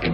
We'll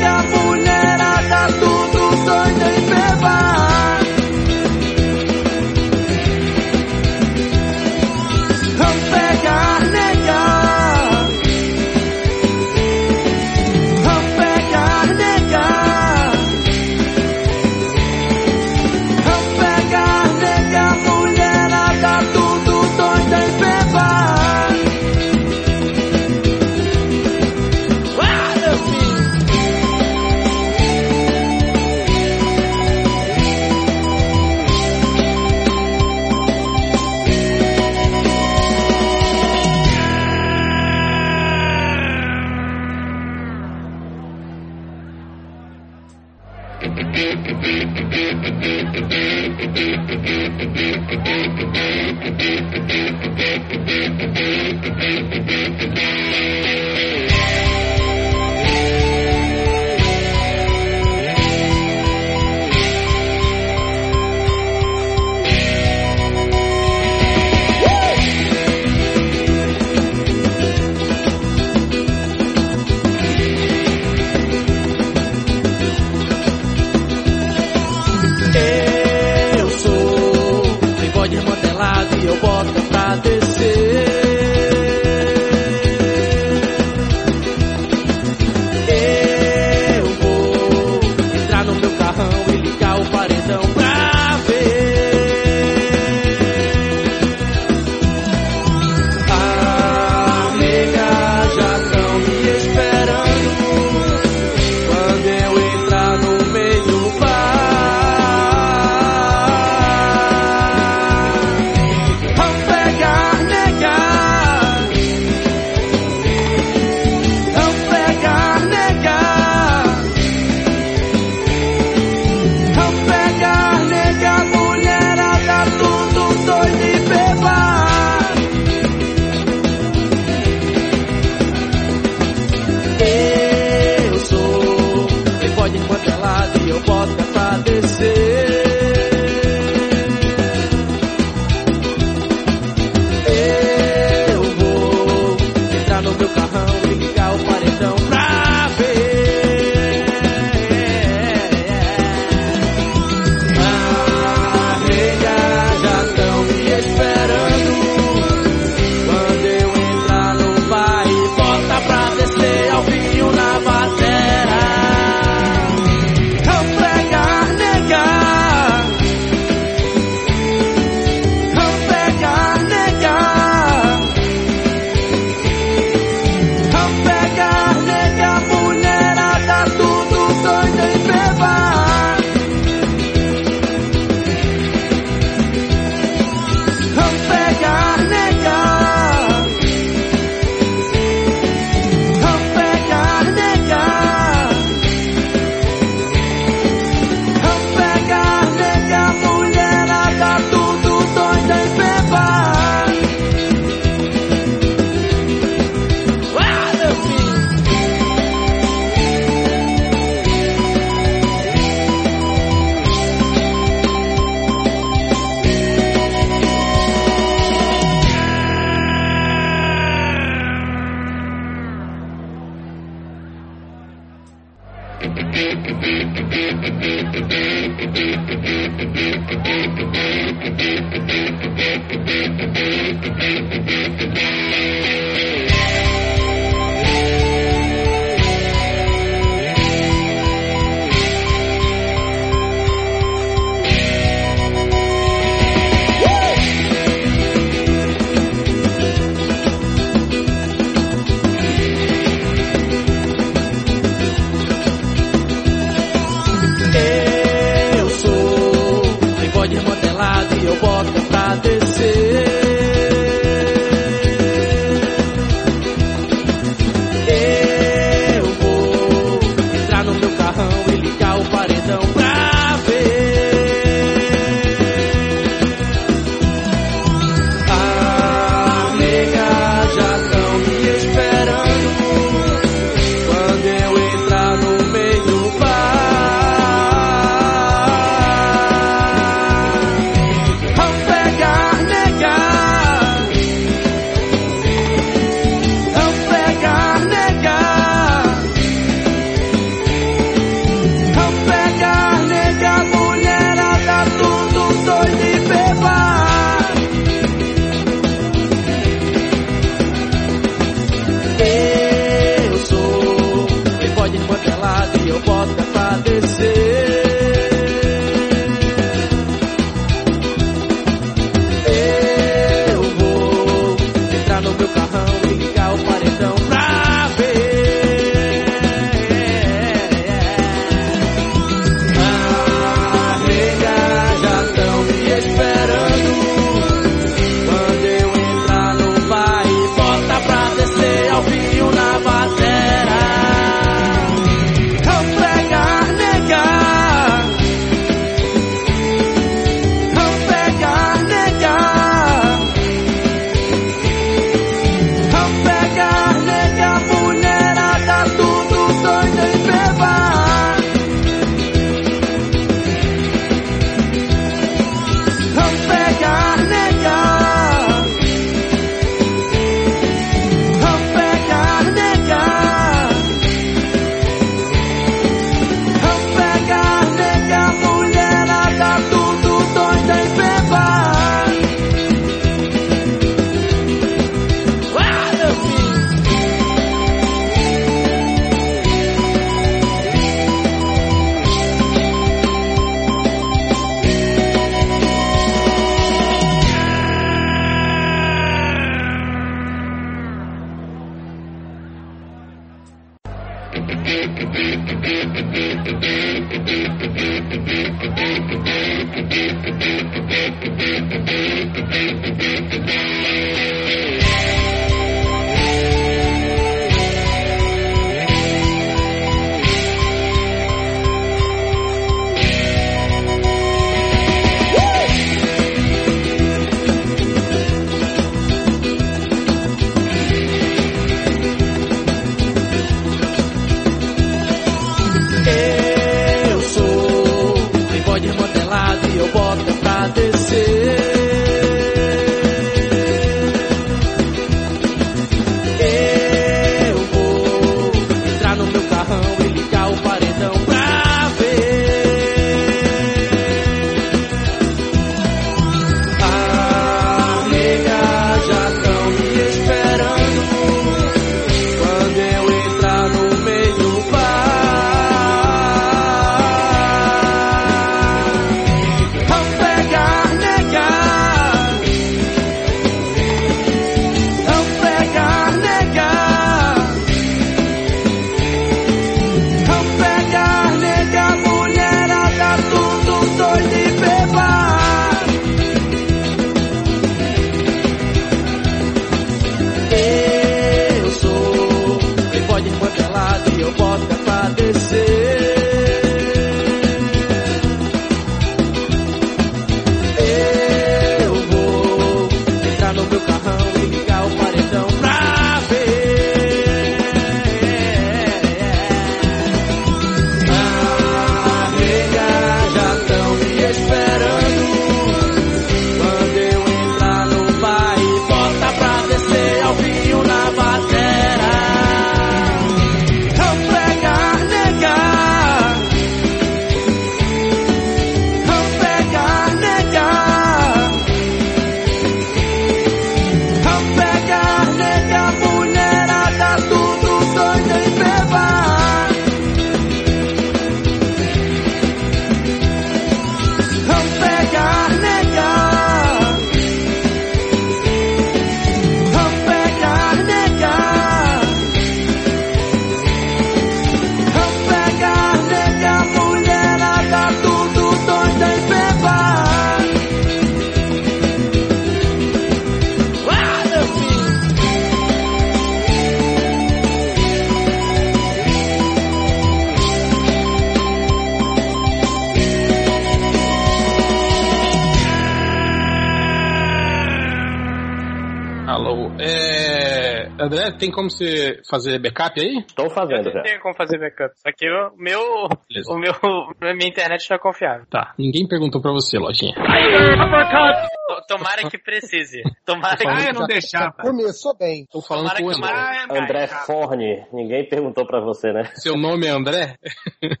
tem como você fazer backup aí? Estou fazendo Eu já. não tenho como fazer backup. Só que o meu. Beleza. O meu. A minha internet não é confiável. Tá, ninguém perguntou pra você, lojinha. To- Tomara que precise. Tomara que. Ah, eu não deixava. Começou bem. Tô falando Tomara com o André. André Forne, ninguém perguntou pra você, né? Seu nome é André?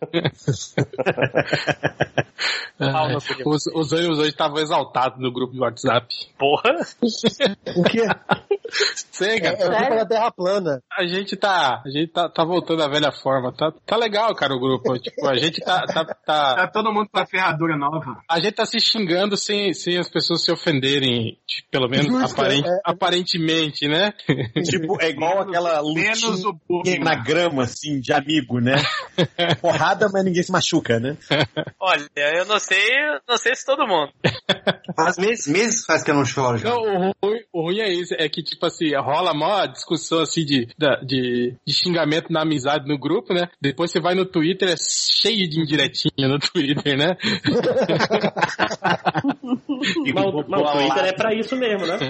De- os, os ânimos hoje estavam exaltados no grupo de WhatsApp. Porra. O quê? Sei, É, cara. é culpa da Terra plana. A gente tá. A gente tá, tá voltando à velha forma. Tá, tá legal, cara, o grupo. Tipo, a gente tá. tá, tá- Tá todo mundo com a ferradura nova. a gente tá se xingando sem, sem as pessoas se ofenderem, tipo, pelo menos Justo, aparente- é, é. aparentemente, né? Tipo, é igual aquela Menos lutinha o bullying. na grama, assim, de amigo, né? Porrada, mas ninguém se machuca, né? Olha, eu não sei. Não sei se todo mundo. Faz meses, meses faz que eu não choro já. Não, o ruim, o ruim é isso, é que, tipo assim, rola mó discussão assim de, de, de xingamento na amizade no grupo, né? Depois você vai no Twitter, é cheio de indiretinha no Twitter, né? Mas, o- mas o Twitter é pra isso mesmo, né?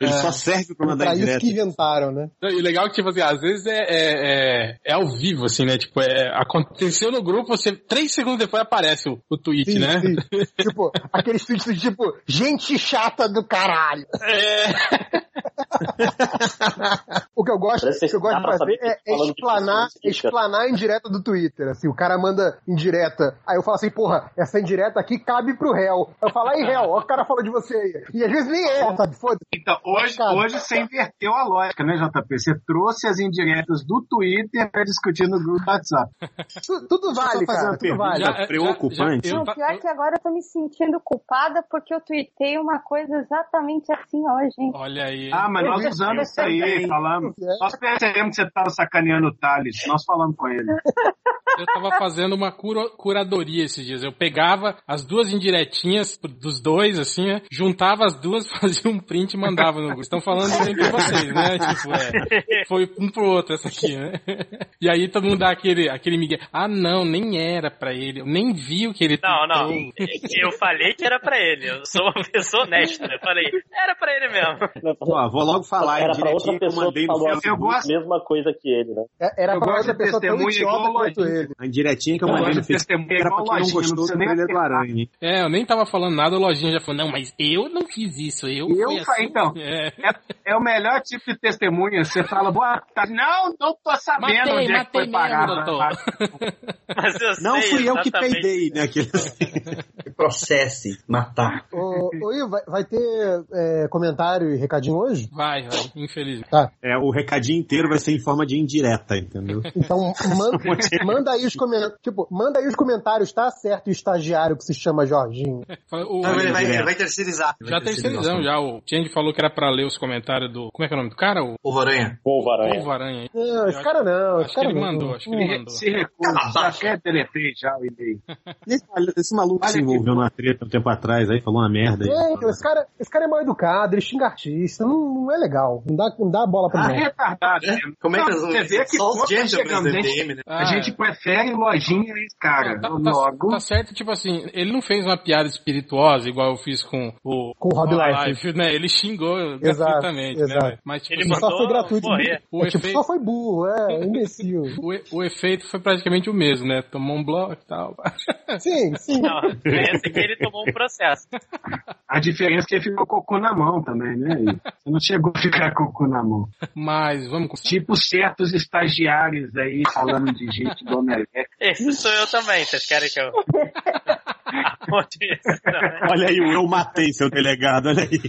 Ele só serve pra mandar Pra isso direto. que inventaram, né? E o legal é que, tipo assim, às vezes é, é, é, é ao vivo, assim, né? Tipo, é, aconteceu no grupo, você, três segundos depois aparece o, o tweet, Sim, né? sim. tipo, aqueles tweets do tipo, gente chata do caralho. É. O que eu gosto, o que eu gosto de fazer é, explanar, explanar a indireta do Twitter. Assim, o cara manda indireta, aí eu falo assim, porra, essa indireta aqui cabe pro réu. Eu falo, aí réu, ó, o cara falou de você aí. E às vezes nem é, sabe? Foda-se. Então, hoje, Cara. hoje você inverteu a lógica, né, JP? Você trouxe as indiretas do Twitter pra discutir no grupo do WhatsApp. Tu- Tudo vale, fazer cara, tudo vale. pergunta. preocupante. eu Não, pior que agora eu tô me sentindo culpada porque eu tuitei uma coisa exatamente assim hoje, hein? Olha aí. Ah, mas nós usamos isso aí, falamos. Nós percebemos que você tava sacaneando o Thales. Nós falamos com ele. Eu tava fazendo uma cura- curadoria esses dias. Eu pegava as duas indiretinhas dos dois, assim, né? Juntava as duas, fazia um print e mandava no grupo. Estão falando entre vocês, né? Tipo, é, foi um pro outro essa aqui, né? E aí todo mundo dá aquele, aquele migué. Ah, não, nem era pra ele. Eu nem vi o que ele Não, não. tweetou. Eu falei que era pra ele. Eu sou uma pessoa honesta. Eu falei, era pra ele mesmo. Ó, vou logo falar, Era pra outra direitinho que eu pessoa mandei que no falou a Eu gosto- mesma coisa que ele, né? É- Era Eu pra gosto outra pessoa tão idiota igual quanto ele. A indiretinha que eu mandei no Facebook testemunha era pra igual quem não não gostou do trailer do. Aranha. É, eu nem tava falando nada, a lojinha já falou, não, mas eu não fiz isso, eu, Eu assim. então. É. É, é o melhor tipo de testemunha. Você fala, boa tarde. Não, não tô sabendo Matei, onde é que matei foi mesmo, parar. doutor. Mas eu Não sei fui eu que peidei, né? Aquele... Processe, matar. Ô, ô Ivo, vai, vai ter é, comentário e recadinho hoje? Vai, vai, infeliz. É, o recadinho inteiro vai ser em forma de indireta, entendeu? Então, manda, manda aí os comentários. Tipo, manda aí os comentários, tá certo o estagiário que se chama Jorginho. O- Não, ele, vai, ele vai terceirizar. Já terceirizamos, já. O Change falou que era pra ler os comentários do. Como é que é o nome do cara? O Povo Aranha. Povo Aranha. Povo Aranha. Não, esse cara não, esse Acho que cara ele não. mandou, acho que ele Se, mandou. se recusa, já quer deletei já o e-mail. Esse, esse maluco se que- envolveu numa treta um tempo atrás aí, falou uma merda aí. É, então, esse cara, esse cara é mal educado, ele xinga artista, não, não é legal. Não dá, não dá bola pra Ah, ele. não. retardado. É? Como é que Você vê que Só os chegamos, do a gente, MDM, né? Ah, a gente prefere lojinha e cara. Tá, tá- logo. tá certo, tipo assim, ele não fez uma piada espirituosa igual eu fiz com o Com o Rob com né? Ele xingou Exato, gratuitamente, exato. né? Mas tipo, Ele assim, Só mandou foi gratuito. morrer. o, É, tipo, efeito, só foi burro, é, imbecil. o, e- o efeito foi praticamente o mesmo, né? Tomou um bloco e tal. Sim, sim. Não, esse aqui ele tomou um processo. A diferença é que ele ficou com o cu na mão também, né? Você não chegou a ficar com o cu na mão. Mas vamos com Tipo certos estagiários aí falando de gente do Omelete. Esse sou eu também. Vocês querem que eu. Também? Olha aí, o eu matei seu delegado, olha aí.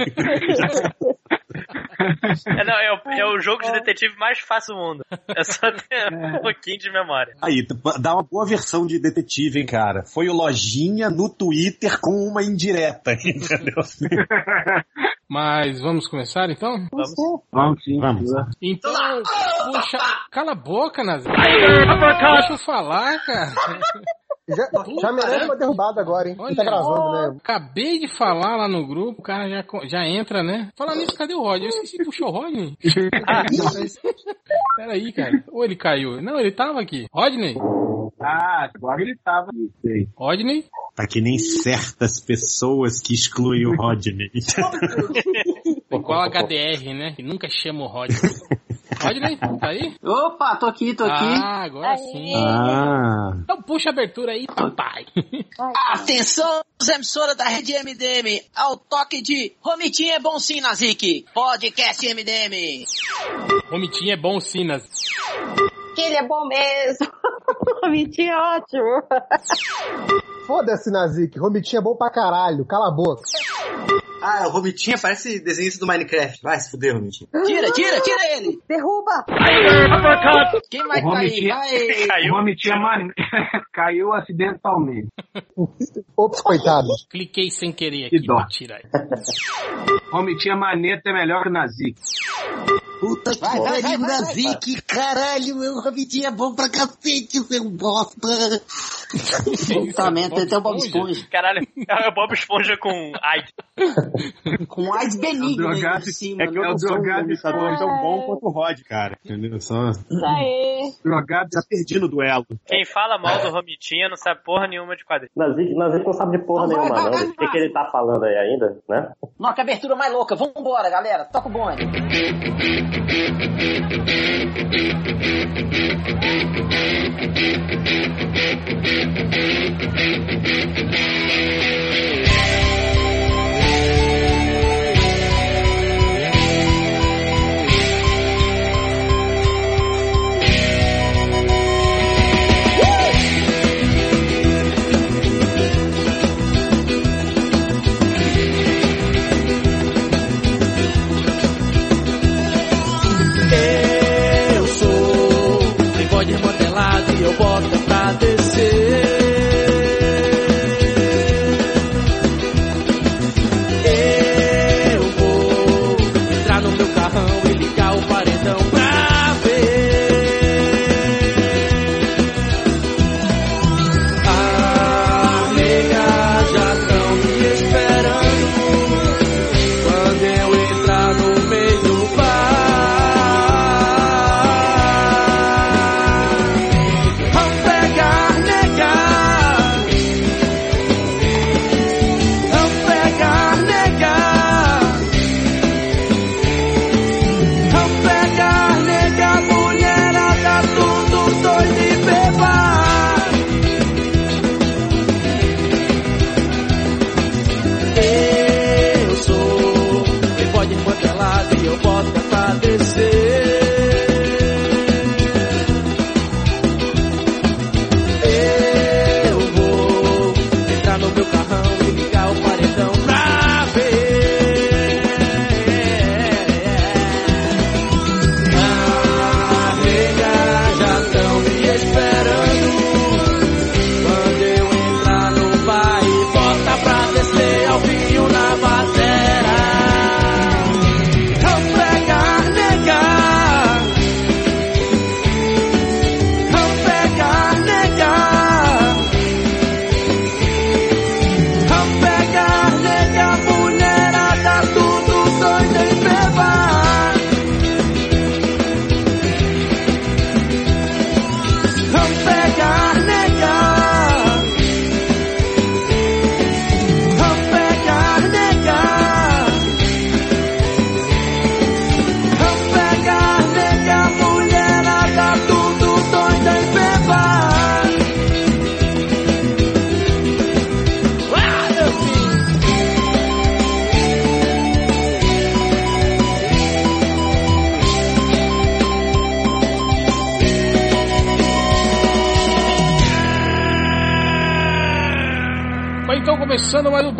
É, não, é, o, é o jogo de detetive mais fácil do mundo. É só ter um pouquinho de memória. Aí, dá uma boa versão de detetive, hein, cara. Foi o Lojinha no Twitter com uma indireta, entendeu? Mas vamos começar então? Vamos. Vamos sim. Vamos. Então, puxa, cala a boca, Nazir. Deixa eu falar, cara. Já, já merece uma derrubada agora, hein? Quem tá gravando, né? Acabei de falar lá no grupo, o cara já, já entra, né? Falar nisso, cadê o Rodney? Eu esqueci de puxar o Rodney. Peraí, cara. Ou ele caiu? Não, ele tava aqui. Rodney? Ah, agora ele tava. Sei. Rodney? Tá que nem certas pessoas que excluem o Rodney. igual a HDR, né? Que nunca chama o Rodney. Rodney, tá aí? Opa, tô aqui, tô aqui. Ah, agora sim. Ah. Então puxa a abertura aí, papai. Atenção, emissora da rede MDM, ao toque de Romitinho é bom sim, Nazik. Podcast MDM. Romitinho é bom sim, nas... Que ele é bom mesmo. Mentira, é ótimo. Foda-se, Nazik. Romitinho é bom pra caralho. Cala a boca. Ah, o Romitinha parece desenhista do Minecraft. Vai se fuder, Romitinha. Tira, tira, tira ele. Derruba. Quem vai O cair? Vai. Caiu. o Romitinha man... caiu acidentalmente. Ops, coitado. Cliquei sem querer aqui Que dó. tirar. Romitinha maneta é melhor que o Nazik. Puta que Vai, pariu, vai, Nazik. Caralho, meu Romitinha é bom pra cacete, seu bosta. Puta merda, até o Bob Esponja. Caralho, é o Bob Esponja com AIDS. Com AIDS benigno É drogado- por cima. É que eu não sou um drogado imitador tão bom quanto o Rod, cara. Entendeu? Só Isso aí. Drogado já perdi no duelo. Quem fala mal do Romitinha não sabe porra nenhuma de quadrinho. Nazik, Nazik não sabe de porra Não, nenhuma, vai, não. vai, O que, que ele tá falando aí ainda, né? Nossa, que abertura mais louca. Vambora, galera. Toca o bonde. Eu remodelado e eu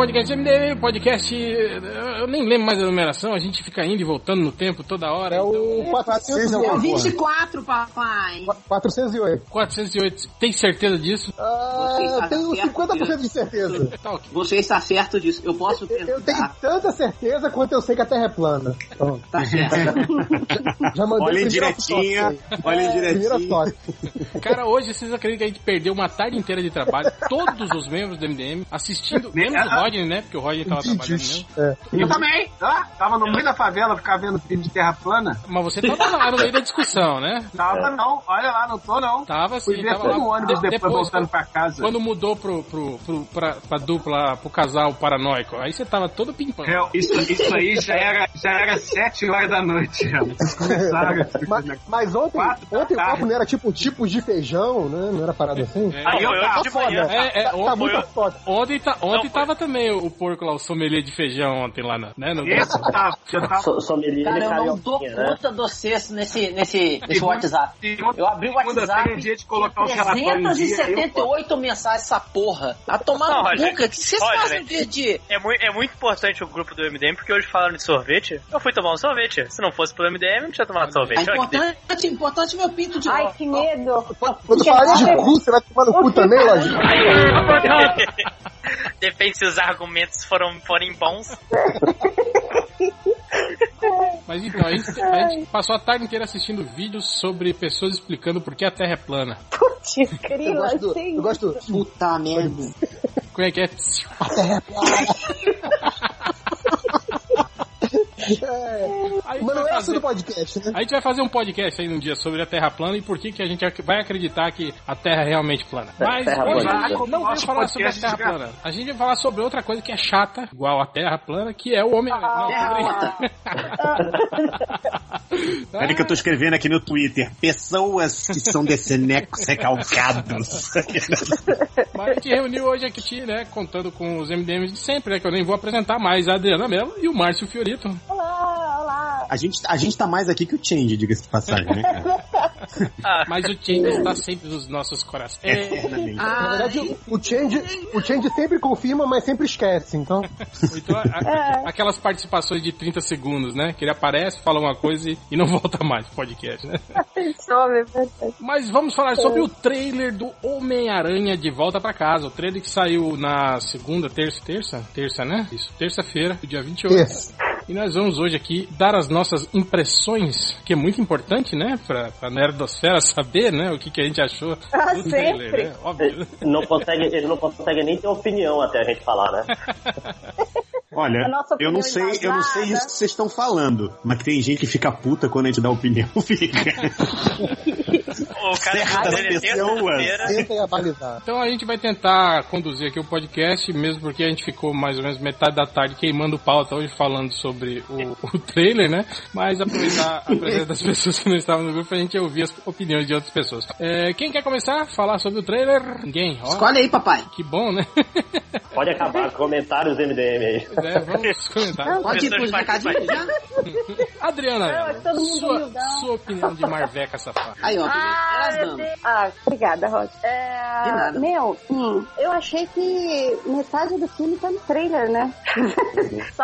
podcast MDM, podcast. Eu nem lembro mais a numeração, a gente fica indo e voltando no tempo toda hora. É o então, 408. É o 24, papai. 408. 408. Tem certeza disso? Ah, eu tenho 50% de certeza. Tá. Você está certo disso. Eu posso Eu tenho tentar. tanta certeza quanto eu sei que a Terra é plana. Pronto. Tá certo. Já mandei Olha o em primeiro direitinha, toque aí. olha em Primeiro direitinho. Cara, hoje vocês acreditam que a gente perdeu uma tarde inteira de trabalho, todos os membros do MDM, assistindo Menos o Rodney, né? Porque o Rodney tava trabalhando mesmo. É. Eu também. Ah, tava no meio da favela, ficava vendo vídeo de terra plana. Mas você tava lá no meio da discussão, né? Tava não, olha lá, não tô não. Tava Fui sim, ver tava lá. ônibus De- depois, voltando pra casa. Quando mudou pro, pro, pro, pra, pra dupla, pro casal paranoico, aí você tava todo pimpando. Hel, isso, isso aí já era, já era sete horas da noite, começaram. Mas, mas ontem, ontem o papo não era tipo tipos de feijão, né? Não era parada assim? É. Aí eu tava manhã. foda. É, é, Tá, tá ontem, muito foda. ontem, tá, ontem Não, foi- tava também o porco lá, o sommelier de feijão ontem lá, na- né? No, Esse tava, já tava. So, sommelier Cara, eu não dou né? conta do cesto nesse, nesse, nesse Segunda- WhatsApp. Eu abri o segunda-feira WhatsApp. é dia de colocar os relatórios em dia, 378 mensagens essa porra. A tomar Não, no cu. O que vocês fazem de... de... É muito, é muito importante o grupo do MDM, porque hoje falaram de sorvete. Eu fui tomar um sorvete. Se não fosse pelo MDM, eu não tinha tomado É sorvete. Que importante, importante meu pinto de Ai, que medo. Quando falar de cu, você vai tomar no cu também, Lojinha? Depende se os argumentos foram, forem bons. Mas então, a gente, a gente passou a tarde inteira assistindo vídeos sobre pessoas explicando por que a Terra é plana. Putz, Eu grila, gosto do. sim. Eu gosto do. Puta merda. Como é que é? Aí Mas não é essa do podcast, né? A gente vai fazer um podcast aí um dia sobre a Terra plana e por que, que a gente vai acreditar que a Terra é realmente plana. Mas Terra hoje plana. não vai Nosso falar sobre a Terra plana. A gente vai falar sobre outra coisa que é chata, igual a Terra plana, que é o homem. Não, Terra Peraí que eu tô escrevendo aqui no Twitter. Pessoas que são descenecos recalcados. Mas a gente reuniu hoje aqui, né, contando com os MDMs de sempre, né, que eu nem vou apresentar mais, a Adriana Mello e o Márcio Fiorito. Olá, olá. A gente, a gente tá mais aqui que o Change, diga-se de passagem, né, cara? Ah, Mas o Change está sempre nos nossos corações. É. Na verdade, o- o Change, o Change sempre confirma, mas sempre esquece, então. então, a- a- aquelas participações de 30 segundos, né, que ele aparece, fala uma coisa e, e não volta mais pro podcast, né. Verdade. Mas vamos falar sobre o trailer do Homem-Aranha de Volta pra Casa. O trailer que saiu na segunda, terça, terça? Terça, né? Isso, terça-feira, dia 28. Esse. E nós vamos hoje aqui dar as nossas impressões, que é muito importante, né? Pra, pra Nerdosfera saber, né? O que, que a gente achou Ah, do trailer, né? Óbvio. Ele não consegue, ele não consegue nem ter opinião até a gente falar, né? Olha, A eu não sei, eu não sei isso que vocês estão falando, mas que tem gente que fica puta quando a gente dá opinião, fica. o cara é terça-feira. Tentem abalizar. Então a gente vai tentar conduzir aqui o podcast, mesmo porque a gente ficou mais ou menos metade da tarde queimando pauta hoje falando sobre o, o trailer, né? Mas aproveitar a presença das pessoas que não estavam no grupo pra gente ouvir as opiniões de outras pessoas. É, quem quer começar a falar sobre o trailer? Ninguém? Ó, Escolhe aí, papai. que bom, né? Pode acabar, comentários MDM aí. É, vamos comentar. Pode ir pros recadinhos já? Adriana, Não, é todo mundo sua, sua opinião de Marveca safada. Aí, ó. Ah, ah, obrigada, Roger. É, De nada. Meu, hum, eu achei que metade do filme tá no trailer, né? Só,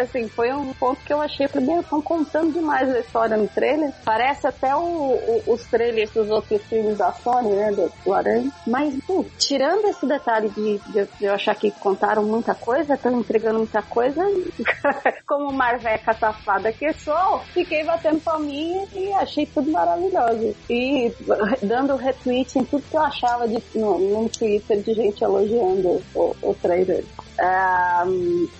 assim, foi um ponto que eu achei. Primeiro, estão contando demais a história no trailer. Parece até o- o- os trailers dos outros filmes da Sony, né? Do, do Aranha. Mas, pô, tirando esse detalhe de, de, de eu achar que contaram muita coisa, estão entregando muita coisa, como Marveca safada que sou, fiquei batendo palminha e achei tudo maravilhoso. E dando retweet em tudo que eu achava de, no, no Twitter de gente elogiando o, o trailer. Ah,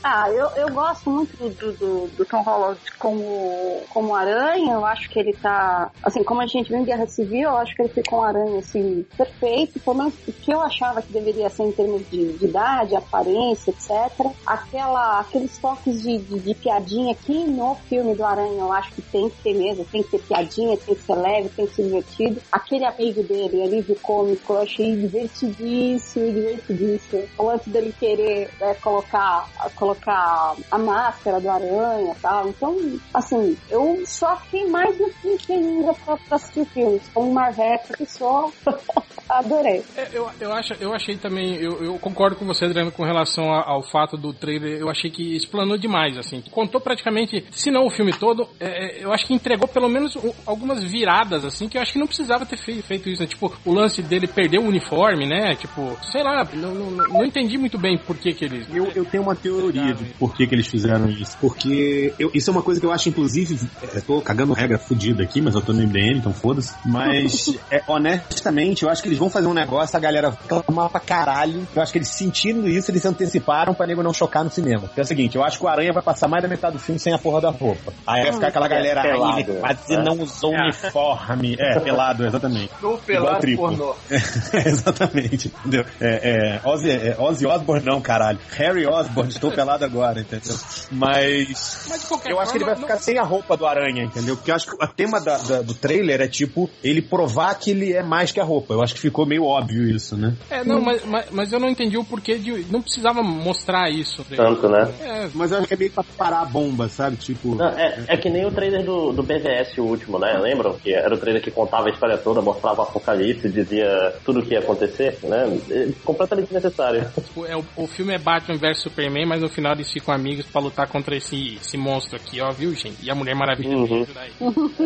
ah, eu, eu gosto muito do, do, do Tom Holland como, como aranha. Eu acho que ele tá. Assim, como a gente viu em Guerra Civil, eu acho que ele ficou um aranha assim, perfeito. Pelo menos o que eu achava que deveria ser em termos de, de idade, aparência, etc. Aquela, aqueles toques de, de, de piadinha que no filme do Aranha eu acho que tem que ter mesmo, tem que ter piadinha, tem que ser leve, tem que ser divertido. Aquele amigo dele, alívio cômico, eu achei divertidíssimo, divertidíssimo. Lance dele querer né, colocar, colocar a máscara do aranha e tal. Então, assim, eu só fiquei mais do que ainda pra, pra assistir o filme. Como Marveca que só adorei. É, eu, eu, acho, eu achei também, eu, eu concordo com você, Adriano, com relação a- ao fato do trailer, eu achei que explanou demais, assim. Contou praticamente, se não o filme todo, é, é, eu acho que entregou pelo menos um- algumas viradas, assim, que eu acho que não precisava ter fei- feito isso, né? Tipo, o lance dele perder o uniforme, né? Tipo, sei lá, não, não, não entendi muito bem por que que eles... Eu, eu tenho uma teoria de por que, que eles fizeram isso. Porque eu- isso é uma coisa que eu acho, inclusive, eu tô cagando regra fodida aqui, mas eu tô no MDM, então foda-se. Mas, é, honestamente, eu acho que eles vão fazer um negócio, a galera vai reclamar pra caralho. Eu acho que eles sentindo isso, eles anteciparam pra nego não chocar no cinema. Que é o seguinte, eu acho que o Aranha vai passar mais da metade do filme sem a porra da roupa. Aí vai ficar aquela galera, aí pelado, ele quase não usou uniforme. É, pelado, exatamente. No Igual pelado pornô. Exatamente, entendeu? É, é, Ozzy, é, Ozzy Osbourne não, caralho. Harry Osbourne, estou pelado agora, entendeu? Mas, Mas de qualquer eu acho que ele vai forma, ficar sem a roupa do aranha, entendeu? Porque eu acho que o tema da- da- do trailer é tipo, ele provar que ele é mais que a roupa. Eu acho que ficou meio óbvio isso, né? É, não, mas, mas, mas eu não entendi o porquê de... Não precisava mostrar isso. Tanto, né? É, Mas eu acho que é meio pra parar a bomba, sabe? Tipo. Não, é, é que nem o trailer do, do BVS, o último, né? Lembram? Que era o trailer que contava a história toda, mostrava o apocalipse, dizia tudo o que ia acontecer, né? É completamente desnecessário. tipo, é, o, o filme é Batman vs Superman, mas no final eles ficam amigos pra lutar contra esse, esse monstro aqui, ó, viu, gente? E a Mulher Maravilha Uhum.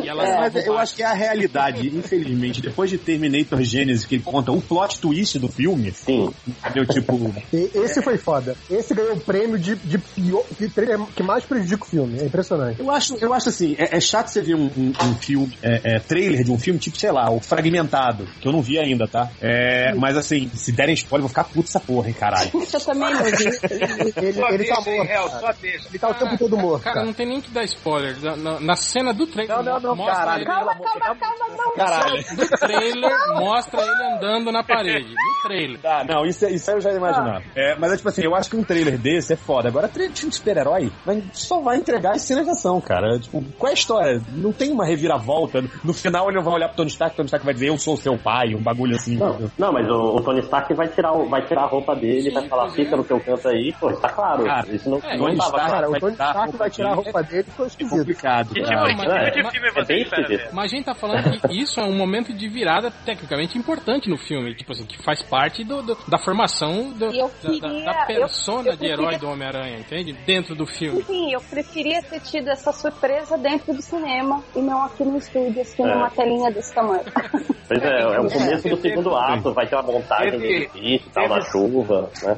E ela É, mas eu Batman. acho que é a realidade, infelizmente. Depois de Terminator Genesis, que ele conta o plot twist do filme, Sim. entendeu? Tipo, esse foi foda. Esse ganhou o prêmio de, de pior, de trailer que mais prejudica o filme. É impressionante. Eu acho, eu acho assim, é, é chato você ver um, um- um filme, é, é, trailer de um filme, tipo, sei lá, o Fragmentado, que eu não vi ainda, tá? É, mas assim, se derem spoiler, eu vou ficar puto essa porra, hein, caralho. Eu também não vi. Ele, Só ele tá morto. só deixa. Ele tá o tempo todo morto, Cara, cara. não tem nem que dar spoiler. Na, na- na cena do trailer. Não, não, não, mostra caralho. ele- Calma, calma, calma, calma. Caralho. do trailer mostra ele andando na parede. No trailer. Tá, não, isso, é- isso aí eu já imaginava. É, mas é tipo assim, eu acho que um trailer desse é foda. Agora, trailer de filme de super-herói só vai entregar as cenas de ação, cara. Tipo, qual é a história? Não tem uma reviravolta. No final ele não vai olhar pro Tony Stark, o Tony Stark vai dizer, eu sou seu pai, um bagulho assim. Não, não mas o, o Tony Stark vai tirar, o- vai tirar a roupa dele, vai falar, fica no seu canto aí, pô, tá claro. Cara, isso não, é, não Tony Stark-. Cara, o Tony a Stark vai tirar a roupa dele, ficou É esquisito. complicado. Que tipo, é, de mas- filme é você espera ver? Mas a gente tá falando que isso é um momento de virada tecnicamente importante no filme. Tipo assim, que faz parte do, do- da formação do- da, da- queria- da persona eu- eu de herói preferia- do Homem-Aranha, entende? Dentro do filme. Enfim, eu preferia ter tido essa surpresa dentro do cinema e não aqui no estúdio, assim, É. numa telinha desse tamanho. Pois é, é o começo do segundo ato, vai ter uma montagem teve- edifício e tal, teve- na chuva, né?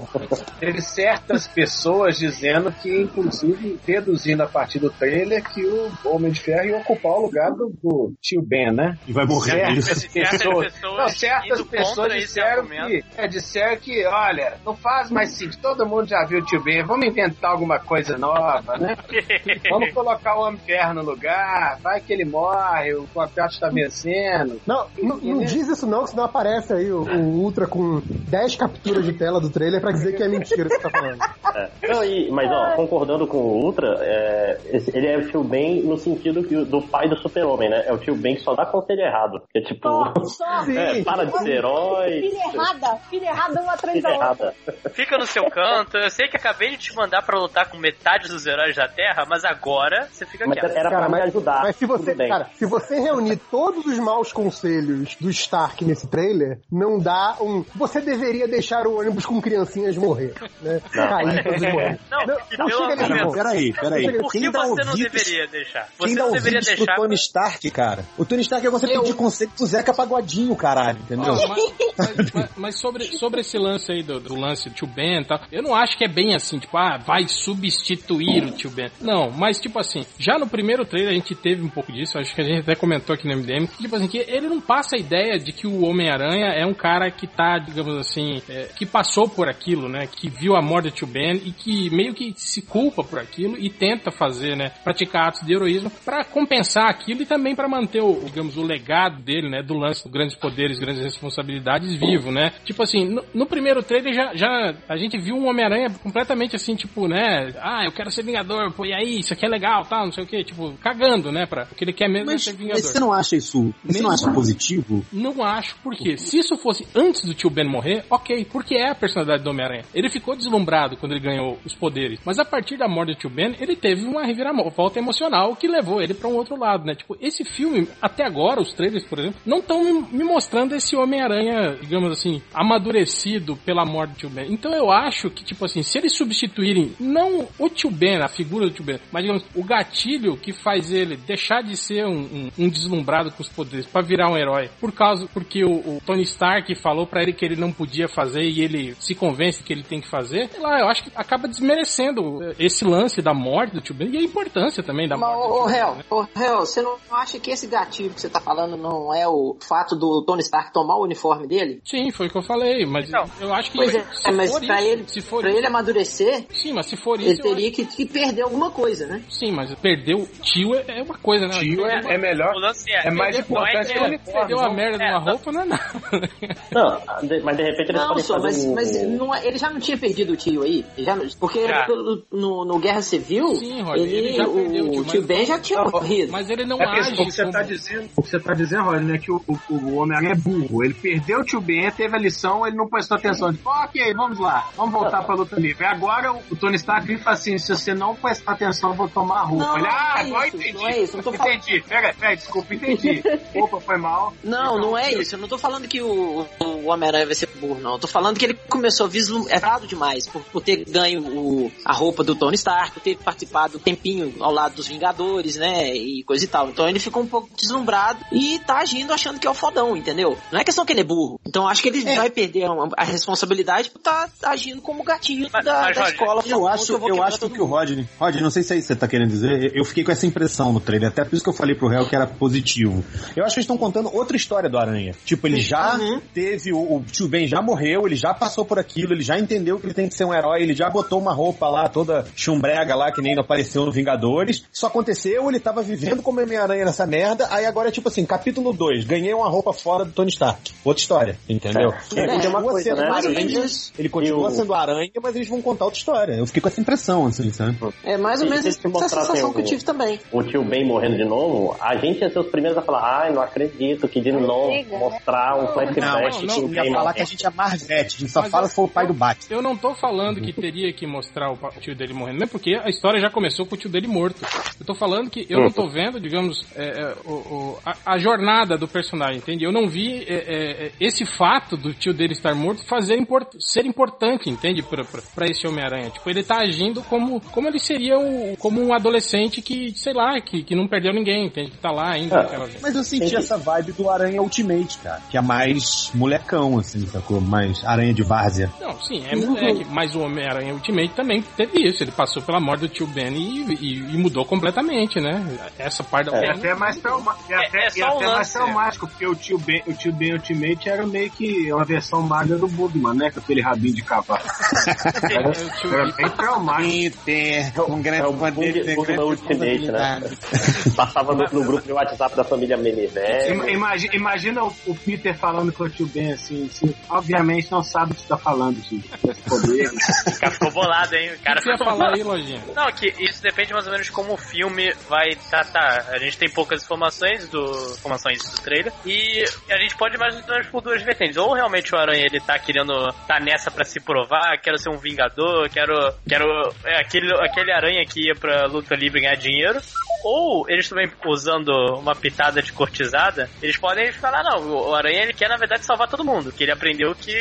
Teve certas pessoas dizendo que, inclusive, deduzindo a partir do trailer, que o Homem de Ferro ia ocupar o lugar do, do tio Ben, né? E vai morrer. Certas isso. Certas pessoas, pessoas não, certas pessoas disseram que, é, disseram que, olha, não faz mais sentido, todo mundo já viu o tio Ben, vamos inventar alguma coisa nova, né? Vamos colocar o Ferro no lugar, vai que ele morre, o contrato está vencendo. Não, não, não diz isso não, que senão aparece aí o, o Ultra com 10 capturas de tela do trailer pra dizer que é mentira o que você tá falando. É. Não, e, mas ó, concordando com o Ultra, é, esse- ele é o tio Ben no sentido que, do pai do super-homem, né? É o tio Ben que só dá conselho errado. Que é tipo, é, para de ser herói. Filha errada, filha errada uma atrás da outra. Fica no seu canto. Eu sei que acabei de te mandar pra lutar com metade dos heróis da Terra, mas agora você fica Mas quieto. era Cara, pra me mas, ajudar. mas se você, cara, se você reunir todos os maus conselhos do Stark nesse trailer, não dá um. Você deveria deixar o ônibus com criancinhas morrer, né? Não. Cair todos morrer. Não, e pelo chega nesse argumento. ponto. Peraí, peraí. Por que Quem você não deveria deixar? Quem Você dá não deveria deixar. pro Tony Stark, cara? O Tony Stark é você Eu- pedir conselho pro Zeca Pagodinho, caralho, entendeu? Não, mas, mas- mas- mas sobre, sobre esse lance aí do, do lance do tio Ben e tal, eu não acho que é bem assim, tipo, ah, vai substituir o tio Ben. Não, mas tipo assim, já no primeiro trailer a gente teve um pouco disso, acho que a gente até comentou aqui no MDM, que, tipo assim, que ele não passa a ideia de que o Homem-Aranha é um cara que tá, digamos assim, é, que passou por aquilo, né, que viu a morte do tio Ben e que meio que se culpa por aquilo e tenta fazer, né, praticar atos de heroísmo pra compensar aquilo e também pra manter o, digamos, o legado dele, né, do lance do grandes poderes, grandes responsabilidades vivo, né? Tipo assim, no, no primeiro trailer já, já a gente viu um Homem-Aranha completamente assim, tipo, né, ah, eu quero ser Vingador, pô, e aí, isso aqui é legal, tal, não sei o que, tipo, cagando, né, pra, o que ele quer mesmo Mas, ser mas Vingador. você não acha isso, você não acha positivo? Não acho, porque se isso fosse antes do tio Ben morrer, ok, porque é a personalidade do Homem-Aranha. Ele ficou deslumbrado quando ele ganhou os poderes, mas a partir da morte do tio Ben, ele teve uma reviravolta emocional que levou ele pra um outro lado, né? Tipo, esse filme, até agora, os trailers, por exemplo, não estão me, mostrando esse Homem-Aranha, digamos assim, amadurecido pela morte do tio Ben. Então eu acho que, tipo assim, se eles substituírem não o tio Ben, a figura do tio Ben, mas digamos, o gatilho que faz ele deixar de ser um, um- um deslumbrado com os poderes pra virar um herói, por causa, porque o, o Tony Stark falou pra ele que ele não podia fazer e ele se convence que ele tem que fazer, sei lá, eu acho que acaba desmerecendo eh, esse lance da morte do tio Ben e a importância também da Mas, morte ô, Hel, né? ô, Hel, você não acha que esse gatilho que você tá falando não é o fato do Tony Stark tomar o uniforme dele? Sim, foi o que eu falei, mas eu acho que Pois é, se mas for pra isso- ele, se for pra isso- ele amadurecer, Sim, mas se for ele isso, eu teria que, que perder alguma coisa, né? Sim, mas perder o tio é, é uma coisa, né? Tio é, é melhor. O lance é, É mais não é importante que- uniforme. Perdeu a merda de uma É, roupa, não é nada. Não, mas de repente eles Não, podem só, fazer mas, um... mas não é- ele já não tinha perdido o tio aí? Ele já não- porque Já. pelo- no, no Guerra Civil, Sim, Roger, ele, ele já o, perdeu o tio, Ben já tinha morrido. Mas ele não É age o que você como... tá dizendo, o que você tá dizendo, Rodney, é que o, o, o Homem-Aranha é burro. Ele perdeu o tio Ben, teve a lição, ele não prestou atenção. Tipo, ok, vamos lá, vamos voltar pra luta livre. Agora o, o Tony Stark e fala assim: se você não prestar atenção, eu vou tomar a roupa. Não, ele, não ah, é agora isso, entendi. não é isso, não tô falando- Entendi. Pera, pera, desculpa, entendi. Opa, foi mal. Não, não é isso. Eu não tô falando que o, o Homem-Aranha vai ser burro, não. Eu tô falando que ele começou a vislumbrado demais por, por ter ganho o- a roupa do Tony Stark, por ter participado do tempinho ao lado dos Vingadores, né? E coisa e tal. Então ele ficou um pouco deslumbrado e tá agindo achando que é o fodão, entendeu? Não é questão que ele é burro. Então acho que ele vai perder a, a responsabilidade por estar agindo como gatinho Mas- da, mas, da Roger, Eu acho, eu quebrar acho que o. Rodney. Rodney, não sei se é isso que você tá querendo dizer. Eu fiquei com essa impressão no trailer. Até por isso que eu falei pro réu que era positivo. Eu acho que eles estão contando outra história do Aranha. Tipo, ele já Uhum. teve. O, o tio Ben já morreu, ele já passou por aquilo, ele já entendeu que ele tem que ser um herói, ele já botou uma roupa lá toda chumbrega lá, que nem apareceu no Vingadores. Isso aconteceu, ele tava vivendo como Homem-Aranha nessa merda. Aí agora é tipo assim, capítulo 2, ganhei uma roupa fora do Tony Stark. Outra história, entendeu? É, Ele é, continua coisa, né? aranha, ele continua sendo aranha, mas eles vão contar outra história. Eu fiquei com essa impressão, assim, sabe? É mais ou menos essa sensação que eu tive também. o tio Ben morrendo de novo, a gente ia ser os primeiros a falar, ai, não acredito que de novo né? mostrar um flashback não, não, tio ia falar que a gente é Marvete, a gente só Mas fala eu- se for o pai do Batman. Eu não tô falando que teria que mostrar o tio dele morrendo, mesmo porque a história já começou com o tio dele morto. Eu tô falando que eu não tô vendo, digamos, é, é, o- o- a, a jornada do personagem, entende? Eu não vi é, esse fato do tio dele estar morto fazer import- ser importante, entende? Pra, pra, pra esse Homem-Aranha. Tipo, ele tá agindo como, como ele seria o, como um adolescente que, sei lá, que, que não perdeu ninguém, entende? Que tá lá ainda Ah. Mas eu senti essa vibe do Aranha Ultimate, cara. Que é mais molecão, assim, sacou? Mais aranha de várzea. Não, sim, é moleque, mas o Homem-Aranha Ultimate também teve isso. Ele passou pela morte do tio Ben e, e- e mudou completamente, né? Essa parte da É Ben- até mais, trauma, é É- até, é e só até mais traumático, porque o tio Ben, o tio Ben Ultimate era meio que uma versão magra do Bugman, né? Com aquele rabinho de cavalo. É, o tio Era bem traumático. um grande É o Bug Bug da Ultimate, né? Passava no, no grupo de WhatsApp da família. Ima- Imagina, imagina o, o Peter falando com o tio Ben assim, assim, obviamente não sabe o que está falando, tio. Esse poder. O cara ficou bolado, hein? O O cara que você ia falar aí, Lojinha? Não, que isso depende mais ou menos como o filme vai tratar. A gente tem poucas informações do informações do trailer e a gente pode mais ou menos por duas vertentes. Ou realmente o Aranha ele tá querendo tá nessa pra se provar, quero ser um vingador, quero quero é aquele aquele Aranha que ia pra luta livre ganhar dinheiro. Ou eles também usando uma pitada de cortizada, eles podem falar não, o Aranha ele quer na verdade salvar todo mundo, que ele aprendeu que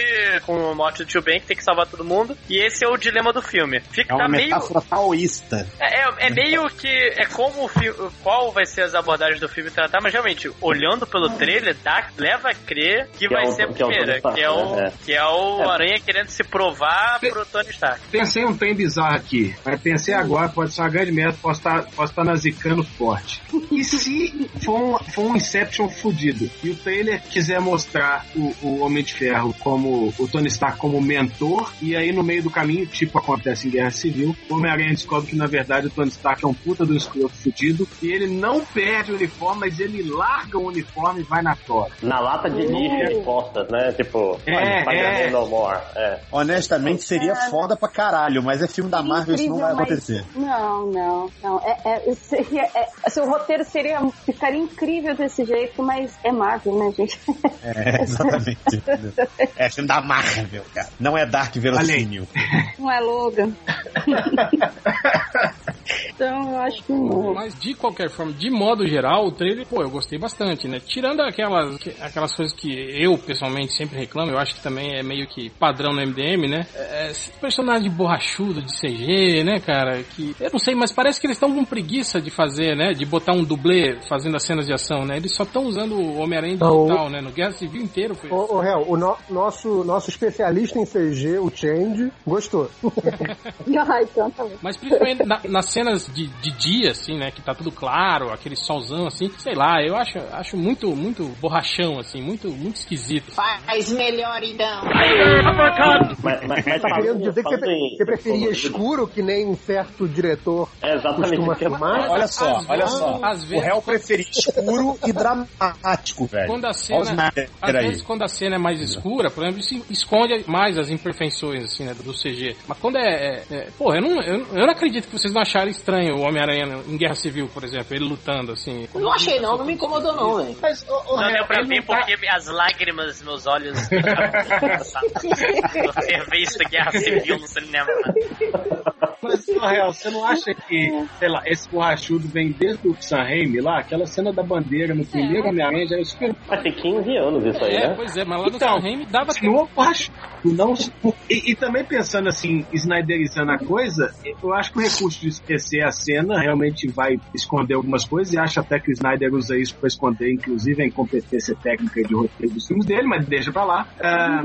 com a morte do Tio Ben que tem que salvar todo mundo e esse é o dilema do filme. Fica É uma tá meio metáfora taoísta. é, é- é meio que. É como o filme. Qual vai ser as abordagens do filme tratar, mas realmente, olhando pelo trailer, dá, leva a crer que, Que vai é o- ser a que é o primeira. Que é o, né? que é o É. Aranha querendo se provar pro Tony Stark. Pensei um trem bizarro aqui, mas pensei agora, pode ser uma grande merda, posso estar, posso estar nazicando forte. E se for um, for um Inception fudido, e o trailer quiser mostrar o, o Homem de Ferro como o Tony Stark como mentor, e aí no meio do caminho, tipo acontece em Guerra Civil, o Homem-Aranha descobre que na verdade o Tony Stark é um puta do escroto fudido, e ele não perde o uniforme, mas ele larga o uniforme e vai na tora. Na lata de lixo de costas, né? Tipo, É, é. No More. É. Honestamente, seria foda pra caralho, mas é filme da Marvel, isso não vai Incrível, mas- acontecer. Não, não, não. É, é, seria, é, se o roteiro seria, ficaria incrível desse jeito, mas é Marvel, né, gente? É, exatamente. é filme da Marvel, cara. Não é Dark Verossímil. Não é Logan. então, eu acho que não. Mas de qualquer forma, de modo geral, o trailer, pô, eu gostei bastante, né? Tirando aquelas, que- aquelas coisas que eu pessoalmente sempre reclamo, eu acho que também é meio que padrão no MDM, né? É, esse personagem borrachudo de CG, né, cara? Que eu não sei, mas parece que eles estão com preguiça de fazer, né? De botar um dublê fazendo as cenas de ação, né? Eles só estão usando o Homem-Aranha digital, né? No Guerra Civil inteiro foi. Ô, ô Hel, o no- nosso, nosso especialista em CG, o Change, gostou. Então tá bom. Mas principalmente na- nas cenas de, de dia, assim, né? Que tá tudo claro, aquele solzão, assim. Sei lá, eu acho, acho muito, muito borrachão, assim, muito, muito esquisito. Faz melhor então. Mas, mas, mas Tá querendo dizer que você, em- você preferia escuro, que nem um certo diretor É exatamente costuma? Olha só, Às olha vezes- só. às O réu preferia escuro e dramático, velho. Quando a cena, às aí. vezes quando a cena é mais escura, por exemplo, isso esconde mais as imperfeições assim, né, do CG. Mas quando é, é, é- pô, eu não, eu, eu não acredito que vocês não acharam estranho o Homem-Aranha em Guerra Civil, por exemplo, ele lutando assim. Eu não achei não, não me incomodou não, velho. Mas, Não deu pra não tá- porque as lágrimas dos meus olhos. Eu ter visto Guerra Civil no cinema. Mas, Hel, você não acha que, sei lá, esse borrachudo vem desde o Sam Raimi lá? Aquela cena da bandeira no primeiro Homem-Aranha já é super... Vai ter 15 anos isso aí, É, né? pois é, mas lá no Então, Sam Raimi dava Continua borrachudo. Não, e, e também pensando assim, snyderizando a coisa, eu acho que o recurso de esquecer a cena realmente vai esconder algumas coisas e acho até que o Snyder usa isso para esconder, inclusive, a incompetência técnica de roteiro dos filmes dele, mas deixa pra lá. Ah,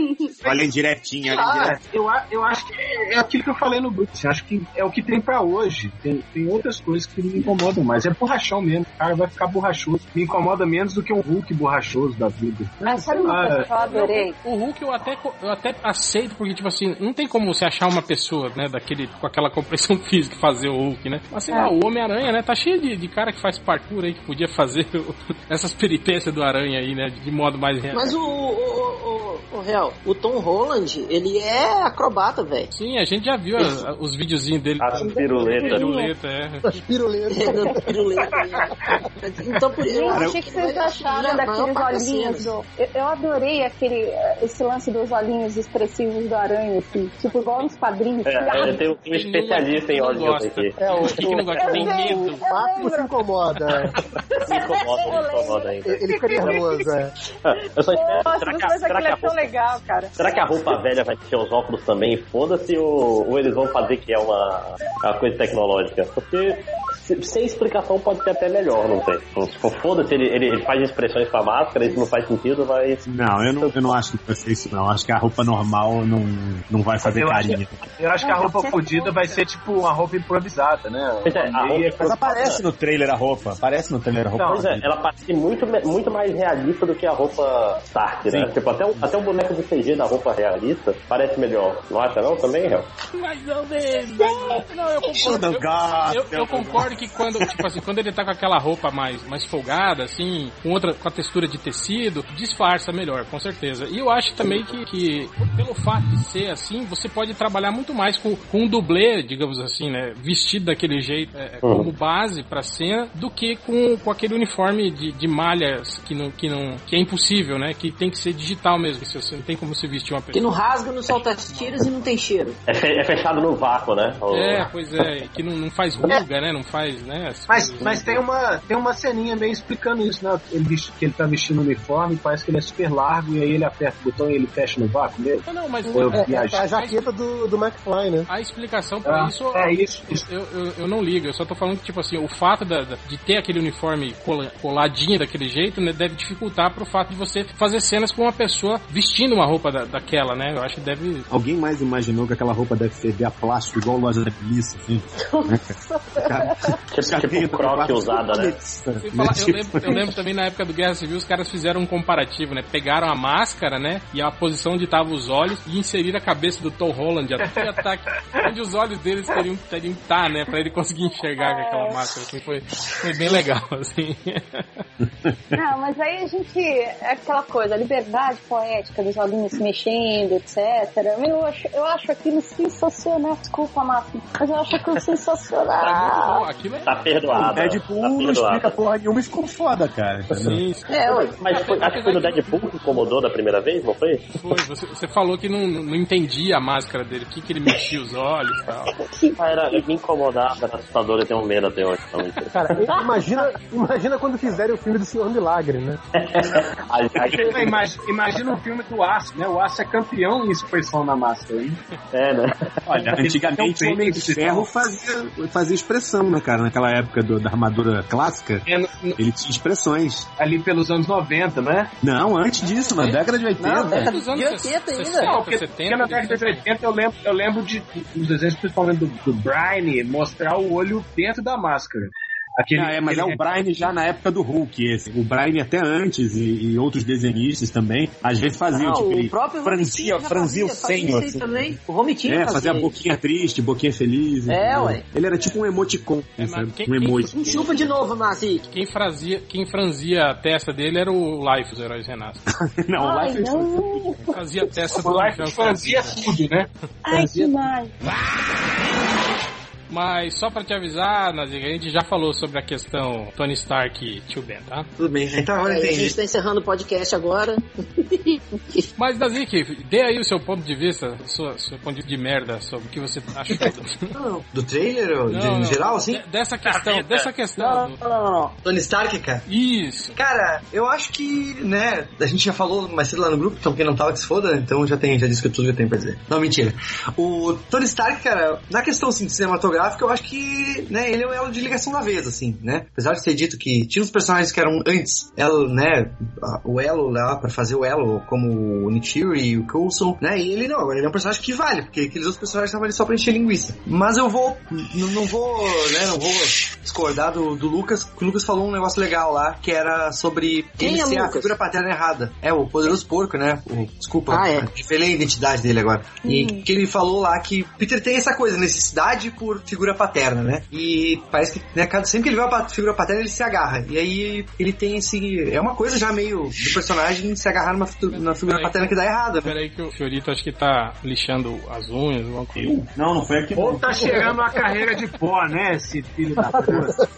Olha direitinho, olha ah, direitinho. eu, eu acho que é, é aquilo que eu falei no Brooks. Acho que é o que tem pra hoje. Tem, tem outras coisas que me incomodam mais. É borrachão mesmo. O cara vai ficar borrachoso. Me incomoda menos do que um Hulk borrachoso da vida. Mas sabe uma Ah, coisa que eu adorei? O Hulk eu até, eu até aceito, porque, tipo assim, não tem como você achar uma pessoa, né, daquele, com aquela compreensão física fazer o Hulk, né? Mas sei lá, o Homem-Aranha, né, tá cheio de, de cara que faz parkour aí, que podia fazer o- essas peripécias do Aranha aí, né, de modo mais real. Mas o, o, o, o, o Real, o Tom Holland, ele é acrobata, velho. Sim, a gente já viu a- a- os videozinhos dele. As piruletas. Piruleta, é. As piruletas. Dando piruleta. Então, por isso, Eu cara, achei que vocês acharam daqueles olhinhos do... Eu, eu adorei aquele, esse lance dos olhinhos expressivos do aranha, assim. Tipo, igual nos quadrinhos. É, tem um especialista em olhos aqui. É, o, que não gosta? Tem medo. o Máximo se incomoda. Me incomoda, me incomoda ainda. Ele fica nervoso, é. Ah, Eu só espero. Nossa, será, que, é tão roupa, legal, cara. será que a roupa velha vai ter os óculos também? Foda-se ou, ou eles vão fazer que é uma, uma coisa tecnológica? Porque sem explicação pode ser até melhor, não sei. Tipo, foda-se, ele, ele, ele faz expressões com a máscara, isso não faz sentido, vai. Não, eu não, eu não acho que vai ser isso, não. Acho que a roupa normal não, não vai fazer Eu acho carinho. Eu acho que a roupa fodida vai ser tipo uma roupa improvisada, né? Pois é, a roupa- Mas aparece no trailer a roupa. Aparece no trailer a roupa. Não, Pois é, ela parece muito, muito mais realista do que a roupa Stark, né? Sim. Tipo, até o, até o boneco de CG da roupa realista parece melhor. Não acha não também, Hel? Mais ou menos. Não, eu concordo. Gato, Eu, eu concordo que quando, tipo assim, quando ele tá com aquela roupa mais, mais folgada, assim, com outra, com a textura de tecido, disfarça melhor, com certeza. E eu acho também que, que pelo fato de ser assim, você pode trabalhar muito mais com, com um dublê, digamos assim, né, vestido daquele jeito, é, Uhum. como base pra cena, do que com, com aquele uniforme de, de malhas que não, que não, que é impossível, né, que tem que ser digital mesmo, se você não tem como se vestir uma Que pessoa. não rasga, não solta as tiras e não tem cheiro. É, é fechado no vácuo, né? É, pois é, que não, não faz ruga, né? Não faz, né? as Mas, coisas, mas né? tem uma, tem uma ceninha meio explicando isso, né? Ele que ele tá vestindo o uniforme, parece que ele é super largo, e aí ele aperta o botão e ele fecha no vácuo mesmo. Não, não, mas eu É, é, é a jaqueta do, do McFly, né? a explicação pra Ah, isso, é isso, isso. Eu, eu, eu não ligo. Eu só tô falando que, tipo assim, o fato da- da- de ter aquele uniforme cola- coladinho daquele jeito, né, deve dificultar pro fato de você fazer cenas com uma pessoa vestindo uma roupa da- daquela, né? Eu acho que deve. Alguém mais imaginou que aquela roupa deve servir a plástico igual loja da polícia, assim? Né? Tipo, tipo croque usada, né? Eu, falar- eu lembro, eu lembro também na época do Guerra Civil, os caras fizeram um comparativo, né? Pegaram a máscara, né? E a posição onde estavam os olhos e inseriram a cabeça do Tom Holland até ataque, onde os olhos deles teriam, teriam que estar, né? Pra ele conseguir enxergar com aquela máscara. Assim, foi, foi bem legal, assim. Não, mas aí a gente. É aquela coisa, a liberdade poética dos olhinhos se mexendo, etc. Eu acho, eu acho aquilo sensacional. Desculpa, Máximo, mas eu acho aquilo sensacional. Aquilo, aquilo é... Tá perdoado. Deadpool tá não explica porra nenhuma e ficou foda, cara. Sim, É. Mas foi, acho que foi no Deadpool que incomodou da primeira vez, não foi? foi. Você, você falou que não, não entendia a máscara dele, o que, que ele mexia os olhos e tal. Ah, era, me incomodava, era assustador, eu tenho medo até hoje. Então, Cara, imagina, imagina quando fizerem o filme do Senhor Milagre, né? Imagina, imagina o filme do Aço, né? O Aço é campeão em expressão na máscara. Hein? é, né? Olha, antigamente o Homem de Ferro fazia, fazia expressão, né, cara? Naquela época do- da armadura clássica, É no- no- ele tinha expressões. ali pelos anos 90, né? Não, antes disso, na década de 80. Não, década Dos anos de 80 ainda. 60, Não, porque, 70, porque na década de 80 eu lembro, eu lembro de, dos desenhos, principalmente do, do Brian, mostrar o olho dentro da máscara. Aquele, Ah, é, mas é o Brian já na época do Hulk, esse. O Brian até antes, e, e outros desenhistas também, às vezes faziam, Não, tipo, ele o próprio franzia, franzia o senho, assim. também. O Romitinho É, fazia boquinha triste, boquinha feliz. É, ué. Ele era tipo um emoticon, É, quem- um quem- emoji. Um chupa de novo, Márcio. Quem, frazia, quem franzia a testa dele era o Life, os Heróis Renascem. Não, Ai, não. Fazia a testa do O Life John fazia tudo, né? Ai, que mais. Mas só pra te avisar, Naziga, a gente já falou sobre a questão Tony Stark e Tio Ben, tá? Tudo bem, então agora É, a gente tá encerrando o podcast agora. Mas, Nazik, dê aí o seu ponto de vista, sua, seu ponto de merda sobre o que você achou. do- Do trailer, ou de, Não, no não, geral, assim? de- Dessa questão, dessa questão. Não, do- não, não, não. Tony Stark, cara. Isso. Cara, eu acho que, né, a gente já falou mais cedo lá no grupo, então quem não tava que se foda, então já tem, já disse que tudo que eu tenho pra dizer. Não, mentira. O Tony Stark, cara, na questão assim, cinematográfica, eu acho que, né, ele é o elo de ligação da vez, assim, né? Apesar de ter dito que tinha uns personagens que eram antes, elo, né, o elo lá pra fazer o elo, como o Nick Fury e o Coulson, né? E ele não, agora ele é um personagem que vale, porque aqueles outros personagens estavam ali só pra encher linguiça. Mas eu vou, n- não vou, né, não vou discordar do, do Lucas, que o Lucas falou um negócio legal lá, que era sobre Quem ele é ser a figura paterna errada. É, o poderoso porco, né? O, desculpa, Ah, é. revelei a identidade dele agora. E que ele falou lá que Peter tem essa coisa, necessidade por figura paterna, né? E parece que, né, sempre que ele vê uma figura paterna, ele se agarra. E aí ele tem esse. É uma coisa já meio do personagem se agarrar numa, numa figura Peraí. paterna que dá errado, né? Peraí que o Fiorito acho que tá lixando as unhas, alguma coisa. Não, não foi aqui. Ou tá cheirando uma carreira de pó, né? Esse filho da puta.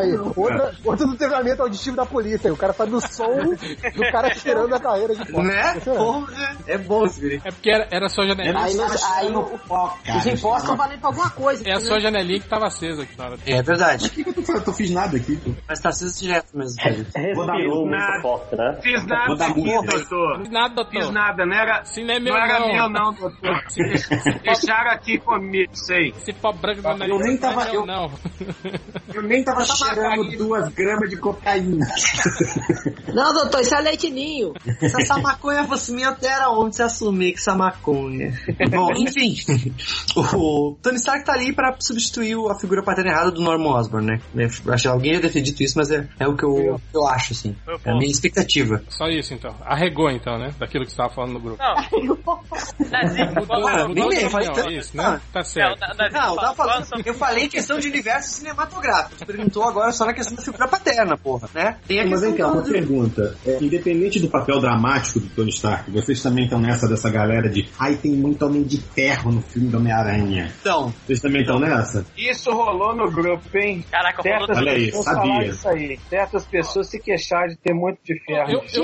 Aí, outra, outra do treinamento auditivo da polícia. O cara sabe o som do cara tirando a carreira de fora. Né? Porra, é bom esse. É porque era, era a sua janelinha. Aí, não- aí o- os impostos valendo pra alguma coisa. É a sua janelinha que tava acesa aqui na hora. É verdade. Por que, que eu, tô, eu tô fiz nada aqui? pô? Mas tá sendo direto mesmo. Respirou muito nada. forte, né? Fiz Vou nada dar aqui, multa. doutor. Nada, doutor. Fiz nada, não era, Se não é meu, não era não. meu não, doutor. Deixaram aqui comigo, sei. Esse pó branco da nariz. Eu nem tava- não é meu, eu- não. Eu nem tava cheirando duas gramas de cocaína. Não, doutor, isso é leite ninho. Se essa maconha fosse minha, até era onde se assumir que essa maconha. Bom, enfim. o Tony Stark tá ali pra substituir a figura paterna errada do Norman Osborn, né? Eu acho que alguém ia ter dito isso, mas é, é o que eu, eu acho, assim. É a minha expectativa. Só isso então. Arregou então, né? Daquilo que você tava falando no grupo. Não, Nazi, Mudou, mudou bem, falei isso, né? Ah. Tá certo. Não, Nazi, Não, eu tava falando, eu falei em questão de universo cinematográfico. Você perguntou agora só na questão da figura paterna, porra, né? Tem a Mas vem cá, uma do- pergunta. É, independente do papel dramático do Tony Stark, vocês também estão nessa dessa galera de ai, tem muito Homem de Ferro no filme do Homem-Aranha. Então, Vocês também estão nessa? Isso rolou no grupo, hein? Caraca, rolou Certas Olha aí, sabia. isso aí. Certas pessoas se queixaram de ter muito de ferro. Eu, eu, Gente, eu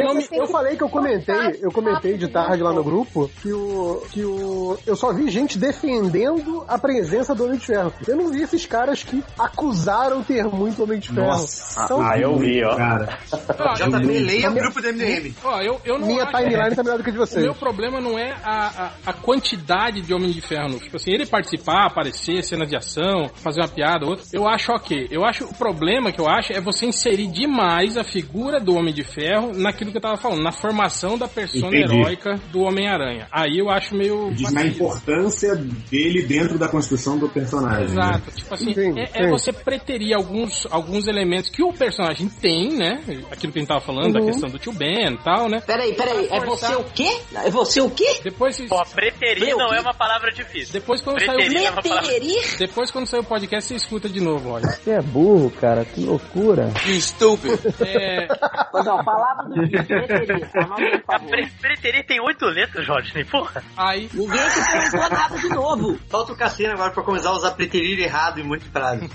eu não me, sei- Eu falei que eu comentei, eu comentei de tarde lá no grupo que o que o eu só vi gente defendendo a presença do Homem de Ferro. Eu não vi esses caras que acusaram ter muito Homem de Ferro. Nossa, Ah, eu vi, ó. Cara, Ah, eu, JB, leia o grupo do MDM. ó, eu, eu não minha acho- timeline tá melhor do que a de O vocês. meu problema não é a, a, a quantidade de Homem de Ferro Tipo assim, ele participar, aparecer, cena de ação, fazer uma piada, outra, eu acho ok. Eu acho, o problema que eu acho é você inserir demais a figura do Homem de Ferro naquilo que eu tava falando, na formação da persona Entendi. heróica do Homem-Aranha. Aí eu acho meio... diz na importância dele dentro da construção do personagem. né? Exato. Tipo assim, Sim, é, é você preterir alguns, alguns elementos que o personagem tem, né? Aquilo que a gente tava falando, da questão do tio Ben e tal, né? Peraí, peraí, é você o quê? É você o quê? Depois, Pô, preterir não é uma palavra difícil. depois quando sai é Depois, quando sair o podcast, você escuta de novo, olha. Você é burro, cara, que loucura. Estúpido. É, Não, palavra do preterir. A pre preterir tem oito letras, Rodney, porra. Aí. Ninguém te perguntou nada de novo. Falta o Cassino agora pra começar a usar preterir errado em muitas frases.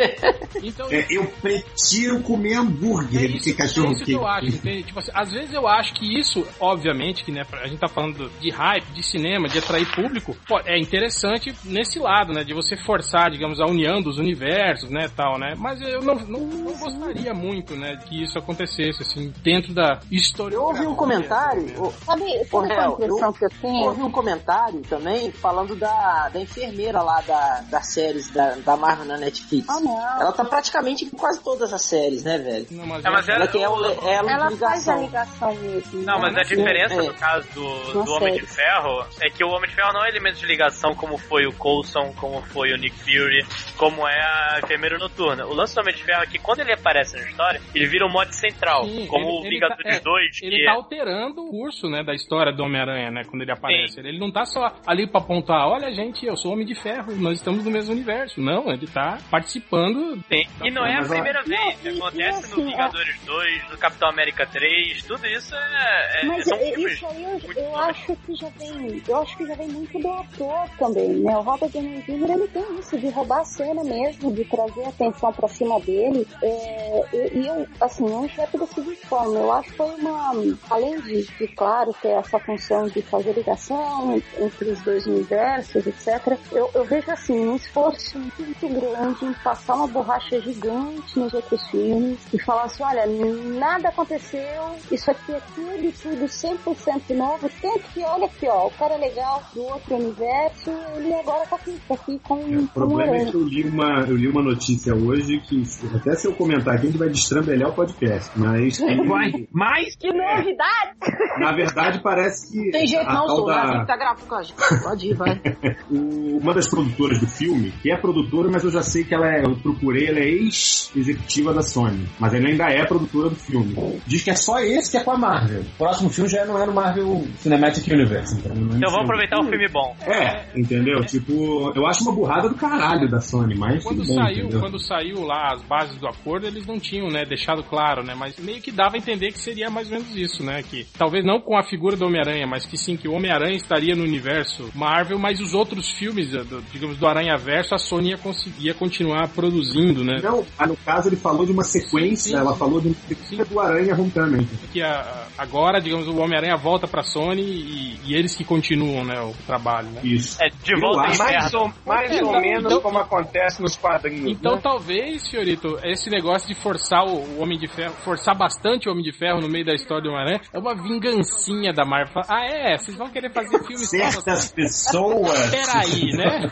então, É, eu prefiro comer hambúrguer do que É cachorro isso que eu acho? Tipo assim, às vezes eu acho que isso, obviamente, que né, a gente tá falando de hype, de cinema, de atrair público, pô, é interessante nesse lado, né? De você forçar, digamos, a união dos universos, né, tal, né? Mas eu não, não, não gostaria muito, né, que isso acontecesse, assim, dentro da história. Eu ouvi um comentário. Sabe, sabe qual a Hel, impressão eu que eu tenho? ouvi um comentário também falando da, da enfermeira lá da, das séries da, da Marvel na Netflix. Ah, não. Ela tá praticamente em quase todas as séries, né, velho? Não, mas É, mas ela ela- tem ela, ela, Ela faz a ligação. mesmo. Não, né? mas a diferença É. no caso do, do Homem de Ferro é que o Homem de Ferro não é elemento de ligação como foi o Coulson, como foi o Nick Fury, como é a Enfermeira Noturna. O lance do Homem de Ferro é que quando ele aparece na história, ele vira um mote central, Sim, como ele- o ele Vingadores tá- é, 2, Ele que tá é... alterando o curso, né, da história do Homem-Aranha, né, quando ele aparece. Ele não tá só ali pra apontar, olha, gente, eu sou Homem de Ferro, nós estamos no mesmo universo. Não, ele tá participando. Sim. E não é a a- primeira vez, Não, acontece e no assim, Vingadores 2, no Capitão América 3, tudo isso é, é Mas são é- filmes isso aí eu, eu acho que já vem. Eu acho que já vem muito do ator também, né? O Robert Downey Jr. ele tem isso, de roubar a cena mesmo, de trazer atenção pra cima dele. É, e eu, assim, eu enxergo da seguinte forma, eu acho que foi uma. Além de, de, claro, ter essa função de fazer ligação entre os dois universos, etc., eu, eu vejo assim, um esforço muito grande em passar uma borracha gigante nos outros filmes e falar assim, olha, nada aconteceu, isso aqui é tudo, tudo 100% novo, tanto que, olha aqui, ó, o cara é legal do outro universo, ele agora tá aqui, tá aqui com, O com o problema é Aranha. que eu li uma, eu li uma notícia hoje que, até se eu comentar aqui, a gente vai destrambelhar o podcast. Mas, que, Mas Que novidade! na verdade, parece que. Tem jeito a não, sou. A da- gente tá gravando com a gente. Pode ir, vai. o- uma das produtoras do filme, que é produtora, mas eu já sei que ela é. Eu procurei, ela é ex-executiva da Sony. Mas ela ainda é produtora do filme. Diz que é só esse que é com a Marvel. O próximo filme já não é no Marvel Cinematic Universe. Então, não é Então vamos aproveitar um filme bom. É, entendeu? Tipo, eu acho uma burrada do caralho da Sony, mas. Quando bem, saiu, entendeu? quando saiu lá as bases do acordo, eles não tinham, né, deixado claro, né, mas meio que dava a entender que seria mais ou menos isso, né, que talvez não com a figura do Homem-Aranha, mas que sim, que o Homem-Aranha estaria no universo Marvel, mas os outros filmes, do- digamos, do Aranha-Verso, a Sony ia conseguir continuar produzindo, né. Não, no caso ele falou de uma sequência, Sim, sim, ela falou de uma sequência do Aranha Homecoming. Que a- agora, digamos, o Homem-Aranha volta pra Sony e, e eles que continuam, né, o trabalho, né. Isso. É de volta Mais inferno. ou, mais É, ou então- menos então- como acontece nos quadrinhos. Então né? talvez, senhorito, esse negócio de forçar o, o Homem de Ferro, forçar bastante o Homem de Ferro no meio da história do Homem-Aranha, é uma vingancinha da Marvel. Ah, é? Vocês vão querer fazer filmes só Certas pessoas. Peraí, né?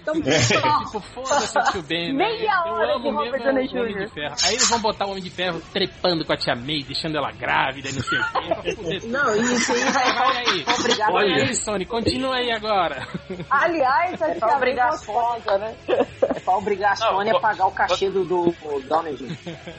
Então, tipo, foda-se o tio Ben, né? Meia Eu hora amo mesmo o Homem de Ferro. Aí eles vão botar o Homem de Ferro trepando com a tia May, deixando ela grávida e não sei o quê. Não, isso aí Vai, vai aí. Obrigado. Olha aí, Sony, continua aí agora. Aliás, a É gente pra obrigar abriu a Sony, né? É pra obrigar a Não, Sony a pagar o cachê do, do Downey Jr.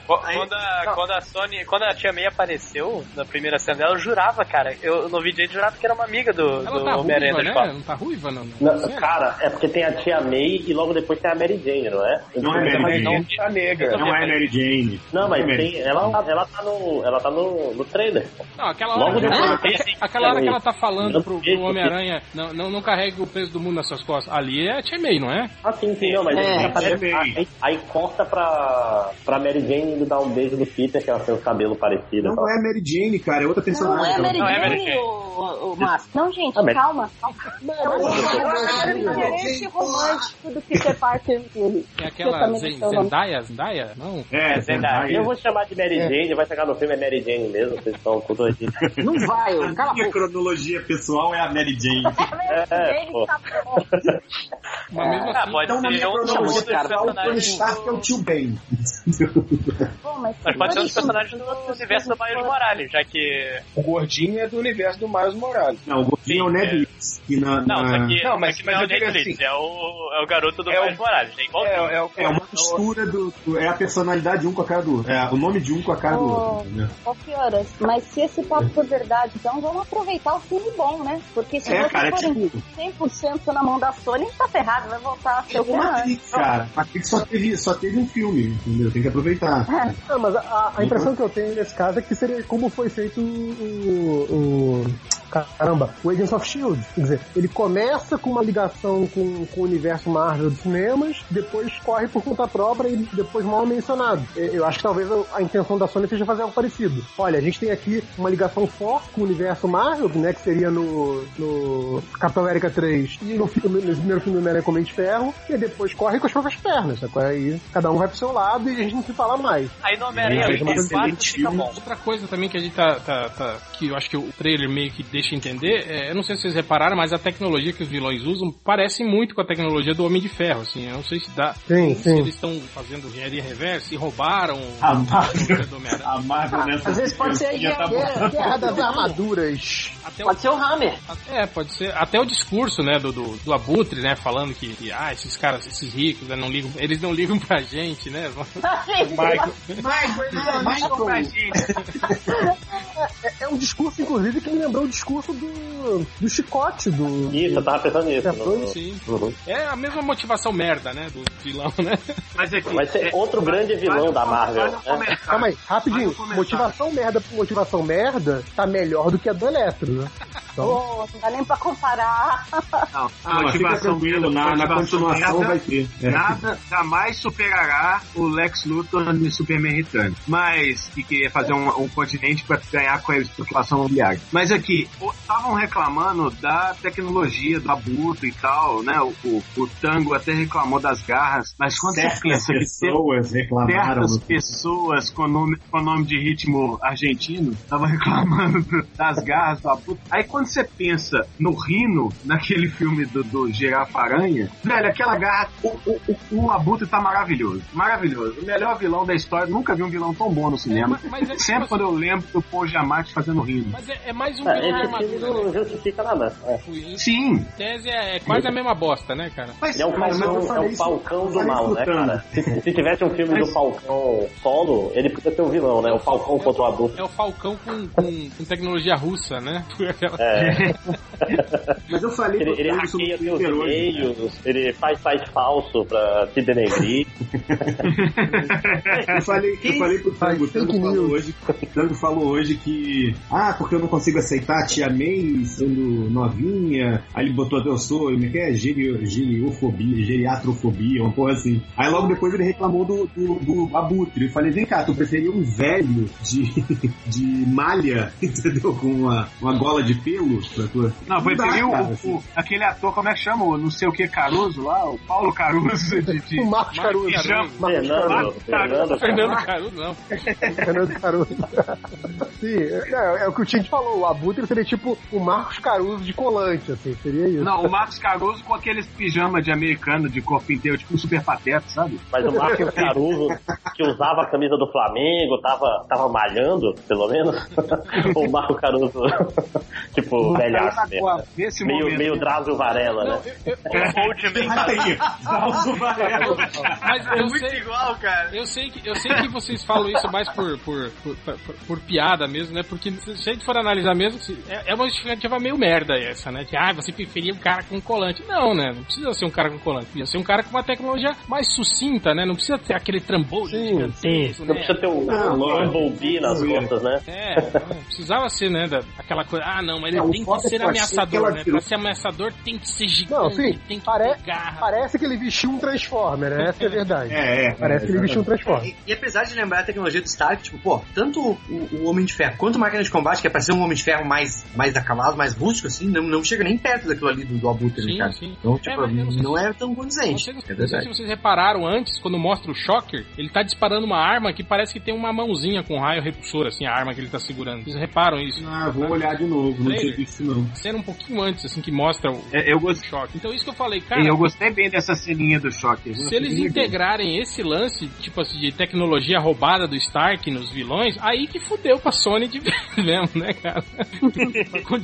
Quando a, quando a Sony, quando a Tia May apareceu na primeira cena dela, eu jurava, cara. Eu no vídeo eu jurava que era uma amiga do, Ela do tá Homem-Aranha né? Não tá ruiva, não? Não, cara, é porque tem a tia May e logo depois tem a Mary Jane, não é? Não é Mary Mas Jane. não tá negra. Não é Mary Jane. Não, mas é Mary tem, ela, ela tá no, ela tá no, no trailer. Não, aquela hora, Logo que ela, depois aquela, tem- aquela hora que ela tá Não falando pro, pro Homem-Aranha, não, não, não carregue o peso do mundo nas costas. Ali é a Tia May, não é? Ah, sim, sim, não, mas É, aparece- é May. aí, aí corta pra, pra Mary Jane indo dar um beijo no Peter, que ela tem parecidos. e tal. Não é Mary Jane, cara, é outra Não personagem. é Mary Não é Mary Jane, Jane. ô, ô, Márcio. Não, gente, Ah, calma. calma. Não, Não, eu não, acho não, interesse romântico do Peter Parker dele. É Eu aquela não o. Zendaya? Zendaya? Não? É, Zendaya. Eu vou chamar de Mary Jane, vai chegar no filme é Mary Jane mesmo, vocês estão tudo aí. Não vai, ô, cala a Minha cronologia pessoal é a Mary Jane. É, pô. Tá bom. Mas mesmo Ah, assim, pode Então, na ser minha um dos cronologia, cara, o Tony. Stark é o tio Ben. Bom, mas, Mas pode ser um dos personagens do universo do Miles Morales, já que. O gordinho é do universo do Miles Morales. Não, o gordinho é o Ned Leeds, que na... Não, na- que. Não, mas- mas não é eu o digo Netflix, assim- é o, é o garoto do É o- Miles Morales. É. É, é, o- É uma mistura do, do- É a personalidade de um com a cara do outro. É o nome de um com a cara do Oh. outro. entendeu? Ó, que horas? Mas se esse papo for verdade, então vamos aproveitar o filme bom, né? Porque se É, vocês cara, é forem tipo- 100% na mão mundo da Sony tá ferrado, vai voltar a ser o Matrix, antes. cara. Matrix só teve, só teve um filme, entendeu? Tem que aproveitar. Não, mas a, a impressão que eu tenho nesse caso é que seria como foi feito o. o caramba, o Agents of Shield. Quer dizer, ele começa com uma ligação com, com o universo Marvel dos cinemas, depois corre por conta própria e depois mal mencionado. Eu acho que talvez a, a intenção da Sony seja fazer algo parecido. Olha, a gente tem aqui uma ligação forte com o universo Marvel, né, que seria no, no Capitão América 3 e no, filme, no primeiro filme do Homem-Aranha com Homem de Ferro, e depois corre com as próprias pernas, sacou? Aí cada um vai pro seu lado e a gente não se fala mais. Aí no Homem-Aranha É, 84 excelente fica bom. Outra coisa também que a gente tá, tá- tá- que eu acho que o trailer meio que deixa entender, é, eu não sei se vocês repararam, mas a tecnologia que os vilões usam parece muito com a tecnologia do Homem de Ferro, assim, eu não sei se dá, Sim, se sim. eles estão fazendo engenharia reversa, se roubaram A Marvel, do Homem-Aranha. a Marvel nessa Às vezes pode ser a tá guerra- das Armaduras. Até o, Pode ser o Hammer. é, pode ser, até o discurso, né, do, do, do Abutre, né, falando que, que, ah, esses caras, esses ricos, né, não ligam, eles não ligam pra gente, né, Michael. É, é um discurso, inclusive, que me lembrou o discurso do, do chicote do. Isso, eu tava pensando nisso. É, no- Sim. Uhum. É a mesma motivação merda, né, do vilão, né? Mas aqui, Vai ser é- outro grande vilão da Marvel. Né? Calma aí, rapidinho. Motivação merda por motivação merda tá melhor do que a do Eletro, né? Então, Pô, não dá nem pra comparar. Não, Ah, mas fica motivação tranquilo, na, na continuação merda, vai ter. É. Nada jamais superará o Lex Luthor no Superman Return. Mas, que queria fazer um, um continente para ganhar com a especulação imobiliária. Mas aqui, estavam reclamando da tecnologia do abutre e tal, né? O, o, o Tango até reclamou das garras, mas quando você Certas pensa que pessoas reclamaram. certas pessoas com nome, com nome de ritmo argentino estavam reclamando do- das garras do abutre. Aí quando você pensa no Rino, naquele filme do, do Girafa Aranha, velho, aquela garra, o, o, o, o abutre tá maravilhoso. Maravilhoso. O melhor vilão da história. Nunca vi um vilão tão bom no cinema. É, mas- mas é que, Sempre quando eu lembro do Paul Giamatti fazendo Rino. Mas é, é mais um É, vilão armadura, né? não justifica nada. É. Sim. tese é, é quase a mesma bosta, né, cara? Mas, é o Mas Falcão, é o isso- Falcão do mal, né, cara? Se, se tivesse um filme do Falcão solo, ele podia ser o vilão, né? O Falcão contra o Abutre. É o Falcão com, com, com tecnologia russa, né? É. Mas eu falei Ele, que ele hackeia Twitter hoje. e-mails, ele faz site falso pra te denegrir. Eu falei, eu falei pro Tango, o Tango falou, hoje, o Tango falou hoje que, ah, porque eu não consigo aceitar a tia May sendo novinha, aí ele botou até eu sou, como é que é? Geri- Geriofobia, geriatrofobia, uma porra assim. Aí logo depois ele reclamou do, do, do abutre. Eu falei, vem cá, tu preferia um velho de, de malha, entendeu? Com uma, uma gola de pelo pra tua... Não, foi dá, o, o- assim. o- aquele ator, como é que chama? O não sei o que Caruso lá, o Paulo Caruso de, de o Marcos Caruso. pijama. Fernando, Fernando, Fernando Caruso, não. Fernando Caruso. Sim, é, é o que o Tite falou. O Abutre seria tipo o Marcos Caruso de colante, assim. Seria isso. Não, o Marcos Caruso com aqueles pijama de americano de corpo inteiro, tipo um super pateta, sabe? Mas o Marcos Caruso, que usava a camisa do Flamengo, tava, tava malhando, pelo menos. o Marcos Caruso, tipo, velhaço mesmo. Meio, momento. meio Drauzio Varela, Não, né? eu, eu, Man Aí, Celso Varela. mas É eu muito sei, igual, cara. eu sei que eu sei que vocês falam isso mais por por, por, por- por piada mesmo, né? Porque se a gente for analisar mesmo, é, é uma justificativa meio merda essa, né? Que ah, você preferia um cara com colante. Não, né? Não precisa ser um cara com colante. Precisa ser um cara com uma tecnologia mais sucinta, né? Não precisa ter aquele trambolho Sim, gigantesco, Não né? precisa ter o Ah, um. Bumblebee nas costas, né? É, é, precisava ser, né? Da, aquela coisa, ah, não, mas É, ele o tem que é ser que ameaçador, né? Pra ser ameaçador tem que ser gigante, Não, sim, tem que pare-. Parece que ele vestiu um Transformer, né? Essa é a verdade. É, é. Parece que ele vestiu um Transformer. E, e apesar de lembrar a tecnologia do Stark, tipo, pô, tanto o, o Homem de Ferro quanto o Máquina de Combate, que é pra ser um Homem de Ferro mais, mais acabado, mais rústico, assim, não, não chega nem perto daquilo ali do, do Abutre, né, Sim, cara? sim. Então, É, tipo, eu não sei não é tão condizente. Não sei, é não sei se vocês repararam antes, quando mostra o Shocker, ele tá disparando uma arma que parece que tem uma mãozinha com raio repulsor, assim, a arma que ele tá segurando. Vocês reparam isso? Ah, vou olhar de novo, não tinha visto não. Cena um pouquinho antes, assim, que mostra o É, eu, gostei, choque. Então isso que eu falei, cara, eu gostei bem dessa ceninha do choque. viu? se eles integrarem esse lance, tipo assim, de tecnologia roubada do Stark nos vilões, aí que fudeu pra Sony de mesmo, né, cara?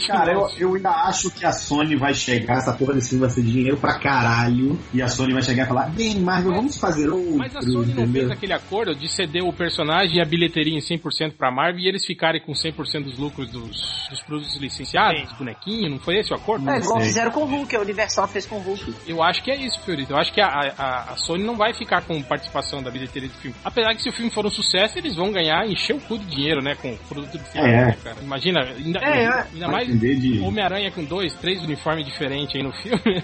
Cara, eu, eu ainda acho que a Sony vai chegar, essa porra desse filme vai ser dinheiro pra caralho, e a Sony vai chegar e falar, bem, Marvel, vamos fazer outro, Mas a Sony não entendeu? fez aquele acordo de ceder o personagem e a bilheteria em 100% pra Marvel e eles ficarem com 100% dos lucros dos, dos produtos licenciados. licenciado, os bonequinhos, não foi esse o acordo? É, igual fizeram com o Hulk, a Universal fez com o Hulk. Eu acho que é isso, Fiorito. Eu acho que a, a, a Sony não vai ficar com participação da bilheteria do filme. Apesar que se o filme for um sucesso, eles vão ganhar, encher o cu de dinheiro, né? Com o produto do filme, É. né, cara? Imagina, ainda, É, é. ainda mais de- Homem-Aranha com dois, três uniformes diferentes aí no filme.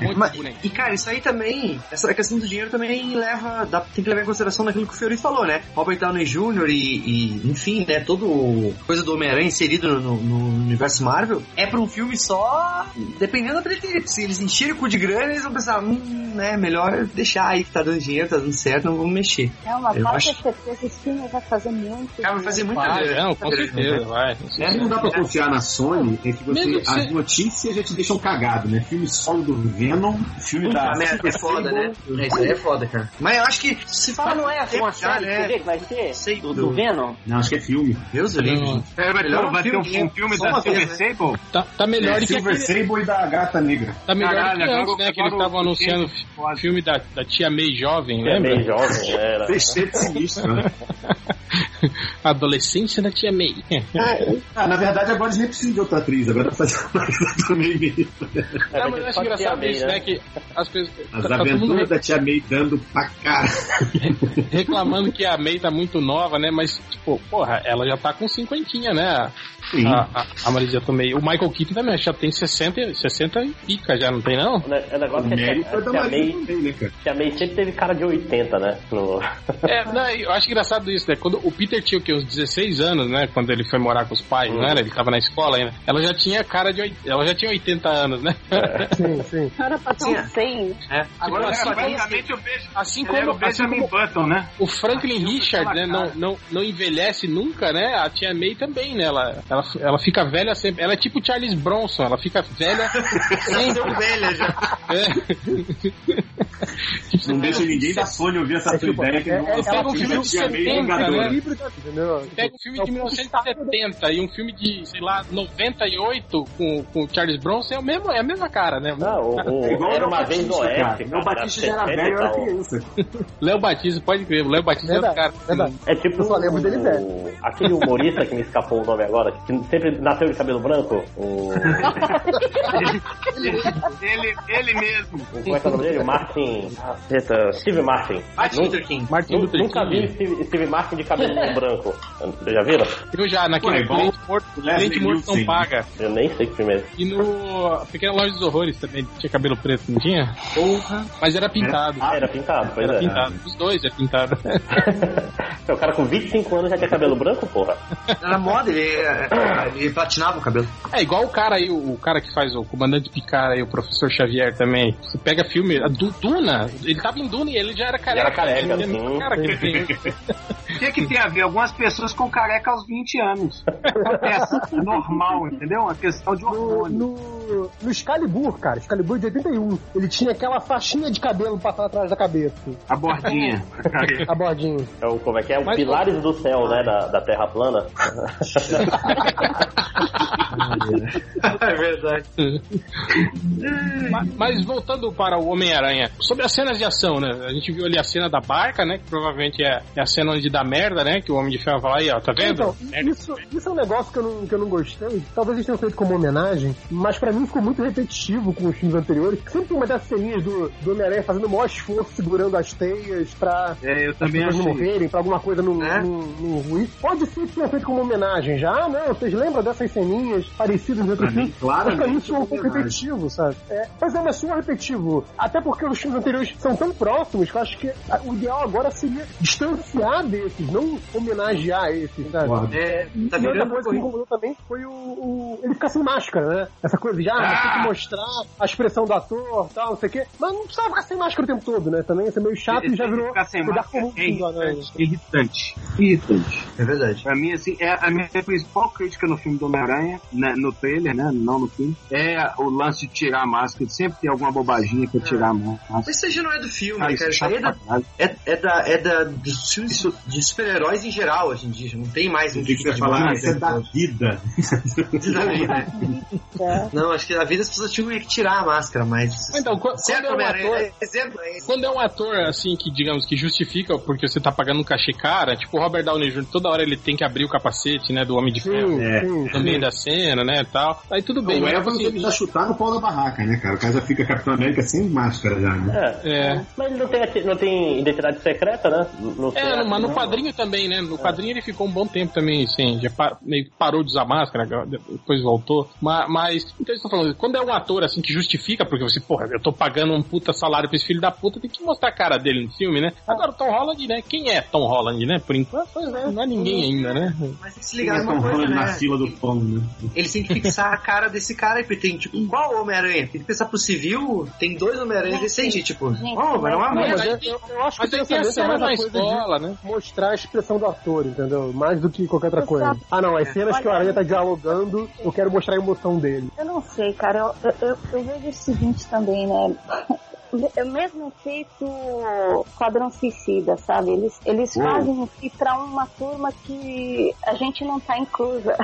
um monte Mas- de boneco. e cara, isso aí também, essa questão do dinheiro também leva, dá- tem que levar em consideração naquilo que o Fiori falou, né? Robert Downey Jr. e, e, enfim, né, todo o- coisa do Homem-Aranha inserido no, no universo Marvel, é pra um filme só, dependendo da bilheteria. Se eles encherem o cu de grana, eles vão pensar, hum, né, melhor deixar aí que tá dando dinheiro, tá dando certo, não vamos mexer. É uma Eu acho- certeza, esse filme vai fazer muito. Cara, vai fazer muita Vai, grana. não, com certeza, vai. Que não dá pra confiar na Sony é que você, Mesmo as notícias já te deixam cagado, né? Filme solo do Venom, filme da. Merda, é foda, né? É, isso aí é foda, cara. Mas eu acho que se Fala, não é uma já, série né? Que vai ter? Sei Do, do- Venom? Não, acho que é filme. Deus do livre. É, vai ter, Melhor vai ter um, filme, da Silver né? Sable? Tá, tá melhor É, que Silver Sable e da Gata Negra. Tá melhor Caralho, que antes, né? Que eles estavam anunciando o filme da, da tia May jovem, É lembra? bem jovem, era. Fechete sinistro, né? A adolescência da tia May. Ah, na verdade, agora eles nem precisam de outra atriz, agora tá fazendo mais também mesmo. É, mas eu acho engraçado Tia May, isso, né? Que as pessoas. As tá, tá todo mundo aventuras da tia May dando pra cara. reclamando que a May tá muito nova, né? Mas, tipo, porra, ela já tá com cinquentinha, né? Sim. A, a, a Marisa Tomei. O Michael Keaton também já tem 60, 60 e pica, já não tem não? O ne- o negócio O é que a mérito é Marisa May, também, né, cara? tia May sempre teve cara de 80, né? No... É, não, eu acho engraçado isso, né? Quando o Peter tinha o quê? Uns 16 anos, né? Quando ele foi morar com os pais, não era? Ele tava na escola ainda. Ela já tinha cara de. oit- Ela já tinha 80 anos, né? Sim, sim. Cara, pra ter um 100. É. Agora, assim, Basicamente, o beijo. Assim como, era o assim como Button, né? o Franklin Richard, né, não, não, não envelhece nunca, né? A tia May também, né? Ela, ela, ela fica velha sempre. Ela é tipo Charles Bronson, ela fica velha sempre. Deu velha já. É. Não deixa ninguém da Sony ouvir essa É tipo, ideia que é- não é- essa pega um filme de tia May 70, Vingadora. né? Híbrido, entendeu? Pega um filme É o de ponto 1970 e um filme de, sei lá, 98 com, com o Charles Bronson é, o mesmo, é a mesma cara, né? Não, o, o- É igual era o uma vez no. Oeste, Léo Batista já era 70 velho, eu era criança. Léo Batista, pode crer. O Léo Batista é o cara. É tipo Eu só lembro dele o- velho. aquele humorista que me escapou o nome agora, que sempre nasceu de cabelo branco. O, Ele, ele mesmo. o- como é que é o nome dele? O Martin. Eita, Steve Martin. Martin Luther King. Martin Luther Nunca King. vi Steve, Steve Martin de cabelo branco. Vocês já viram? Eu já, naquele Pô, é morto, cliente morto não paga. Eu nem sei que filme é. E no Pequena Loja dos Horrores também tinha cabelo preto, não tinha? Porra. Mas era pintado. Ah, era pintado, pois Era é. pintado. Os dois é pintado. o cara com 25 anos já tinha cabelo branco, porra? Era moda, ele, é, ele platinava o cabelo. É igual o cara aí, o, o cara que faz o comandante Picard aí, o professor Xavier também. Você pega filme, a Du- Duna, ele tava em Duna e ele já era careca. era careca, ele cara que ele tem. O que, que tem a ver? Algumas pessoas com careca aos 20 anos. Acontece. É normal, entendeu? Uma questão de No, hormônio. no, no Excalibur, cara, Excalibur de 81, ele tinha aquela faixinha de cabelo passando atrás da cabeça, A bordinha. a bordinha. É o, como é que é? O Mas- Pilares do Céu, né? Da, da Terra plana. é verdade. mas, mas voltando para o Homem-Aranha, sobre as cenas de ação, né? A gente viu ali a cena da barca, né? Que provavelmente é, é a cena onde dá merda, né? Que o Homem de Ferro vai aí, ó, tá vendo? Então, isso, isso é um negócio que eu, não, que eu não gostei. Talvez eles tenham feito como homenagem, mas pra mim ficou muito repetitivo com os filmes anteriores. Sempre tem uma dessas ceninhas do, do Homem-Aranha fazendo o maior esforço, segurando as teias pra É, eu as também pessoas não achei. morrerem, pra alguma coisa não, É? não, não ruir. Pode ser que tenha feito como homenagem já, ah, não, vocês lembram dessas ceninhas parecidas outros Pra mim, filmes? Mas pra mim isso é um pouco repetitivo, sabe? É, mas é, mas soa repetitivo. Até porque os filmes anteriores são tão próximos que eu acho que o ideal agora seria distanciar desses, não homenagear esses, sabe? É, tá e outra coisa que me incomodou também foi o, o- ele ficar sem máscara, né? Essa coisa de, ah, mas tem que mostrar a expressão do ator tal, não sei o quê. Mas não precisava ficar sem máscara o tempo todo, né? Também isso é meio chato e já virou Ficar sem lugar máscara é do Aranha. irritante. Irritante. Irritante. É verdade. Pra mim, assim, é a minha principal crítica no filme do Homem-Aranha, né, no trailer, né, não no filme, é o lance de tirar a máscara. Sempre tem alguma bobaginha pra tirar a máscara. Mas isso já não é do filme, Ah, cara. isso é Isso é da, é, é da, é da filmes su- de super-heróis em geral hoje em dia. Não tem mais um O que que você vai de falar? Isso é da vida. Da vida. Não, acho que a vida as pessoas tinham que tirar a máscara, mas. Então, qu- certo, quando é um ator- é exemplo, é esse. Quando é um ator, assim, que, digamos, que justifica porque você tá pagando um cachê cara, tipo o Robert Downey Jr., toda hora ele tem que abrir o capacete, né, do Homem de Ferro, É. no meio da cena né, tal. Aí tudo bem. o Evans assim, ele já chutar no pau da barraca, né, cara? O cara já fica Capitão América sem máscara já, né? É. É. Mas ele não tem, não tem identidade secreta, né? Não sei. É, mas no quadrinho também, né? No quadrinho ele ficou um bom tempo também, assim, já pa- meio que parou de usar máscara, depois voltou. Mas, mas então eu estou falando, quando é um ator assim que justifica, porque você, porra, eu tô pagando um puta salário pra esse filho da puta, tem que mostrar a cara dele no filme, né? Agora o Tom Holland, né? Quem é Tom Holland, né? Por enquanto, não é ninguém ainda, né? Mas tem que se ligar é Tom numa coisa, Holland na né? fila do pão, né? Eles têm que fixar a cara desse cara e tem, tipo, qual Homem-Aranha? Tem que pensar pro civil, tem dois Homem-Aranhas decentes, tipo, oh, mas não é mais. mas eu, eu- eu acho que Mas tem é cena mais na escola, de né? mostrar a expressão do ator, entendeu? Mais do que qualquer outra coisa. Ah, não, as cenas que o Aranha tá dialogando, eu quero mostrar a emoção dele. Eu não sei, cara. Eu, eu, eu vejo o seguinte também, né? É o mesmo efeito Quadrão Suicida, sabe? Eles, eles fazem isso pra uma turma que a gente não tá inclusa.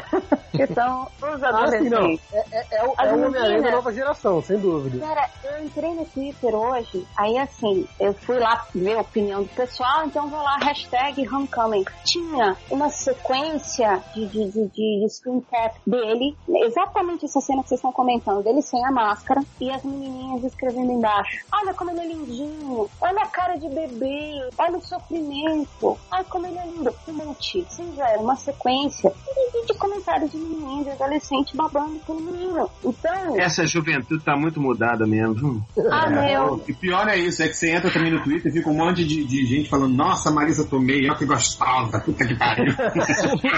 que são os Ah, adolescentes. É, é, é o, é o Homem-Aranha da nova geração, sem dúvida. Cara, eu entrei no Twitter hoje, aí assim, eu fui lá ver a opinião do pessoal, então vou lá, hashtag Homecoming. Tinha uma sequência de, de, de, de screen cap dele, exatamente essa cena que vocês estão comentando, dele sem a máscara, e as menininhas escrevendo embaixo. Olha como ele é lindinho, olha a cara de bebê, olha o sofrimento, olha como ele é lindo. Um monte, fizeram uma sequência de, de comentários de menininha, de adolescente babando pelo menino. Então, Essa juventude tá muito mudada mesmo. ah, meu, E pior é isso, é que você entra também no Twitter e fica um monte de, de gente falando, nossa, Marisa Tomei, olha que gostosa, puta que pariu.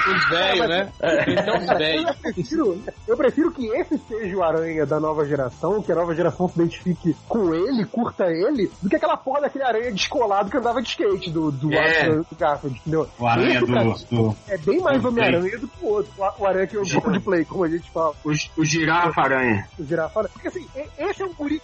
Os velhos, né? Então os velhos. Eu prefiro, eu prefiro que esse seja o Aranha da nova geração, que a nova geração se identifique com ele, curta ele, do que aquela porra daquele aranha descolado que andava de skate do, do, É. do Garfield, entendeu? O aranha Esse, cara, do, do... É bem mais Homem-Aranha do que o outro. O- O aranha que é o jogo de play, como a gente fala. O, o girafa aranha. O girafa. Porque assim, esse é um guri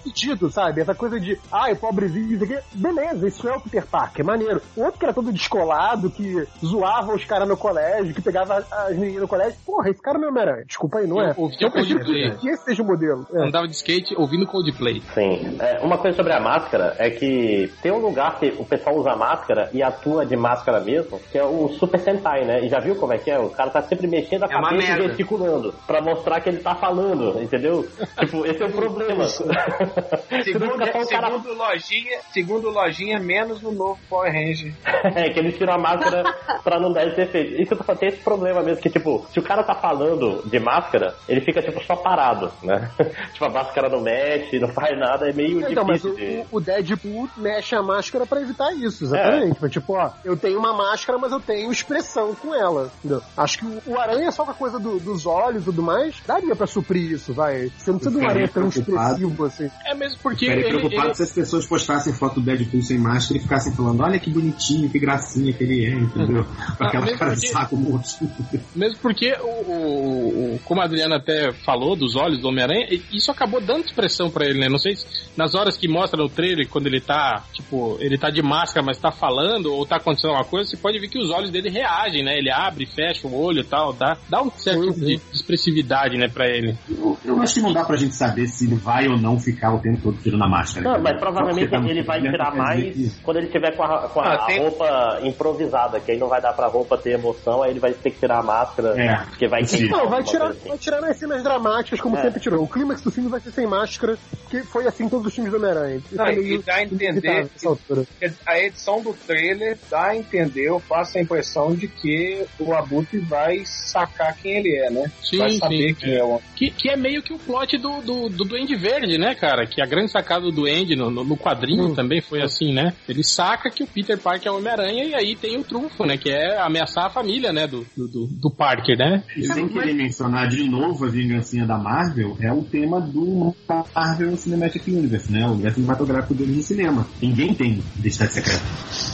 sabe? Essa coisa de, ai, pobrezinho, isso aqui. Beleza, isso é o Peter Parker, é maneiro. O outro que era todo descolado, que zoava os caras no colégio, que pegava as- as meninas no colégio. Porra, esse cara não é Homem-Aranha. Desculpa aí, não é? Eu ouvi Eu o Coldplay. prefiro que esse seja o modelo. É. Andava de skate ouvindo Coldplay. Sim. É, uma coisa sobre a máscara é que tem um lugar que o pessoal usa máscara e atua de máscara mesmo, que é o Super Sentai, né? E já viu como é que é? O cara tá sempre mexendo a É cabeça e gesticulando pra mostrar que ele tá falando, entendeu? tipo, esse é o problema. Segundo, o cara segundo lojinha, segundo lojinha, menos no novo Power Ranger. É, que eles tiram a máscara pra não dar esse efeito. Isso eu tô falando, tem esse problema mesmo, que tipo, se o cara tá falando de máscara, ele fica tipo só parado, né? tipo, a máscara não mexe, não faz nada, é meio Então, mas difícil o, de... o- Deadpool mexe a máscara pra evitar isso, exatamente. Mas, Tipo, ó, eu tenho uma máscara, mas eu tenho expressão com ela. entendeu? Acho que o, o aranha, só com a coisa do- dos olhos e tudo mais, daria pra suprir isso, vai. Você não precisa de um aranha tão expressivo assim. É mesmo porque Ficaria ele, preocupado ele- se as pessoas postassem foto do Deadpool sem máscara e ficassem falando, olha que bonitinho, que gracinha que ele é, entendeu? Com Ah, aquela mesmo cara de saco morto. Mesmo porque, o, o- o- como a Adriana até falou, dos olhos do Homem-Aranha, isso acabou dando expressão pra ele, né? Não sei se nas horas que mostra no trailer, quando ele tá, tipo, ele tá de máscara, mas tá falando, ou tá acontecendo alguma coisa, você pode ver que os olhos dele reagem, né? Ele abre, fecha o olho e tal, dá, dá um certo tipo de expressividade, né, pra ele. Eu, eu acho que não dá pra gente saber se ele vai ou não ficar o tempo todo tirando a máscara. Não, mas provavelmente tá ele vai tirar mais que- quando ele tiver com a, com a Ah, tem- roupa improvisada, que aí não vai dar pra roupa ter emoção, aí ele vai ter que tirar a máscara, É, porque vai sim. queimar Não, vai tirar, assim. vai tirar nas cenas dramáticas, como É. sempre tirou. O clímax do filme vai ser sem máscara, porque foi assim todos os filmes do Homem-Aranha. Isso Não, é e meio dá a entender que a edição do trailer dá a entender, eu faço a impressão de que o Abutre vai sacar quem ele é, né? Sim, vai sim. saber quem é o Que, que é meio que o plot do, do, do Duende Verde, né, cara? Que a grande sacada do Duende no, no, no quadrinho Hum. também foi assim, né? Ele saca que o Peter Parker é o Homem-Aranha e aí tem o trunfo, né? Que é ameaçar a família, né? Do, do, do- Parker, né? E sem querer mencionar de novo a vingancinha da Marvel, é o tema do Marvel Cinematic Universe, né? O universo cinematográfico dele no cinema. Ninguém tem identidade secreta.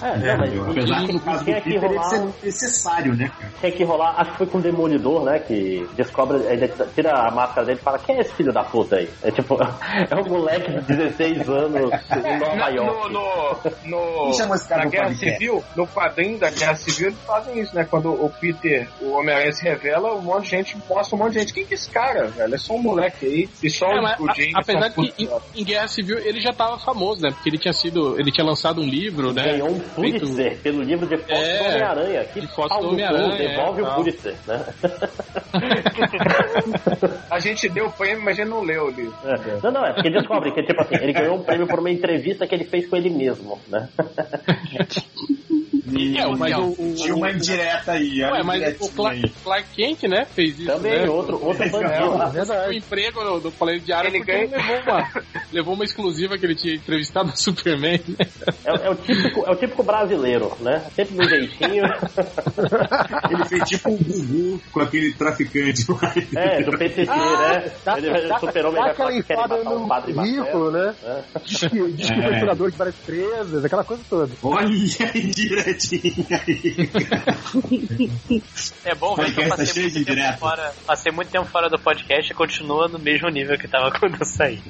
É, não, mas Apesar e- que no caso do Peter ele rolar- ser necessário, né, cara? Tinha que rolar, acho que foi com o Demolidor, né? Que descobre, ele tira a máscara dele e fala: Quem é esse filho da puta aí? É tipo, é um moleque de 16 anos em Nova York. no, no, no, na Guerra? Civil, no quadrinho da Guerra Civil, eles fazem isso, né? Quando o Peter, o Homem-Aranha se revela, um monte de gente mostra um monte de gente. Quem que é esse cara, velho? É só um moleque aí. E só É, o, o James. apesar que em, em Guerra Civil ele já tava famoso, né? Porque ele tinha sido. Ele tinha lançado um livro, né? Ganhou um feito- Pulitzer pelo livro de foto É, do Homem-Aranha. Que de foto pau do Homem-Aranha, Devolve é, o tal. Pulitzer, né? A gente deu o prêmio, mas a gente não leu o livro. É. Não, não, é porque descobre que, tipo assim, ele ganhou um prêmio por uma entrevista que ele fez com ele mesmo, né? É, mas o, o, Tinha uma indireta aí, Ué, mas o Clark. Clark Kent, né, fez isso. Também, né? outro, outro bandido. O emprego no, do Palheiro Diário Ele ganha- ele levou uma, levou uma exclusiva que ele tinha entrevistado o Superman. né? É, é o típico, é o típico brasileiro, né? Sempre do jeitinho. Ele fez tipo um Gugu com aquele traficante. É, do PCC, Ah, né? dá- Ele aquela que querem enfada matar o no padre currículo, né? É. Diz que, diz que É. foi curador de várias presas, aquela coisa toda. Olha a indiretinha aí. É bom ver que eu tá passei cheio muito, de tempo fora, passei muito tempo fora do podcast e continua no mesmo nível que tava quando eu saí.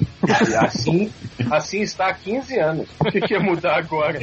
Assim, assim está há 15 anos. O que, que ia mudar agora?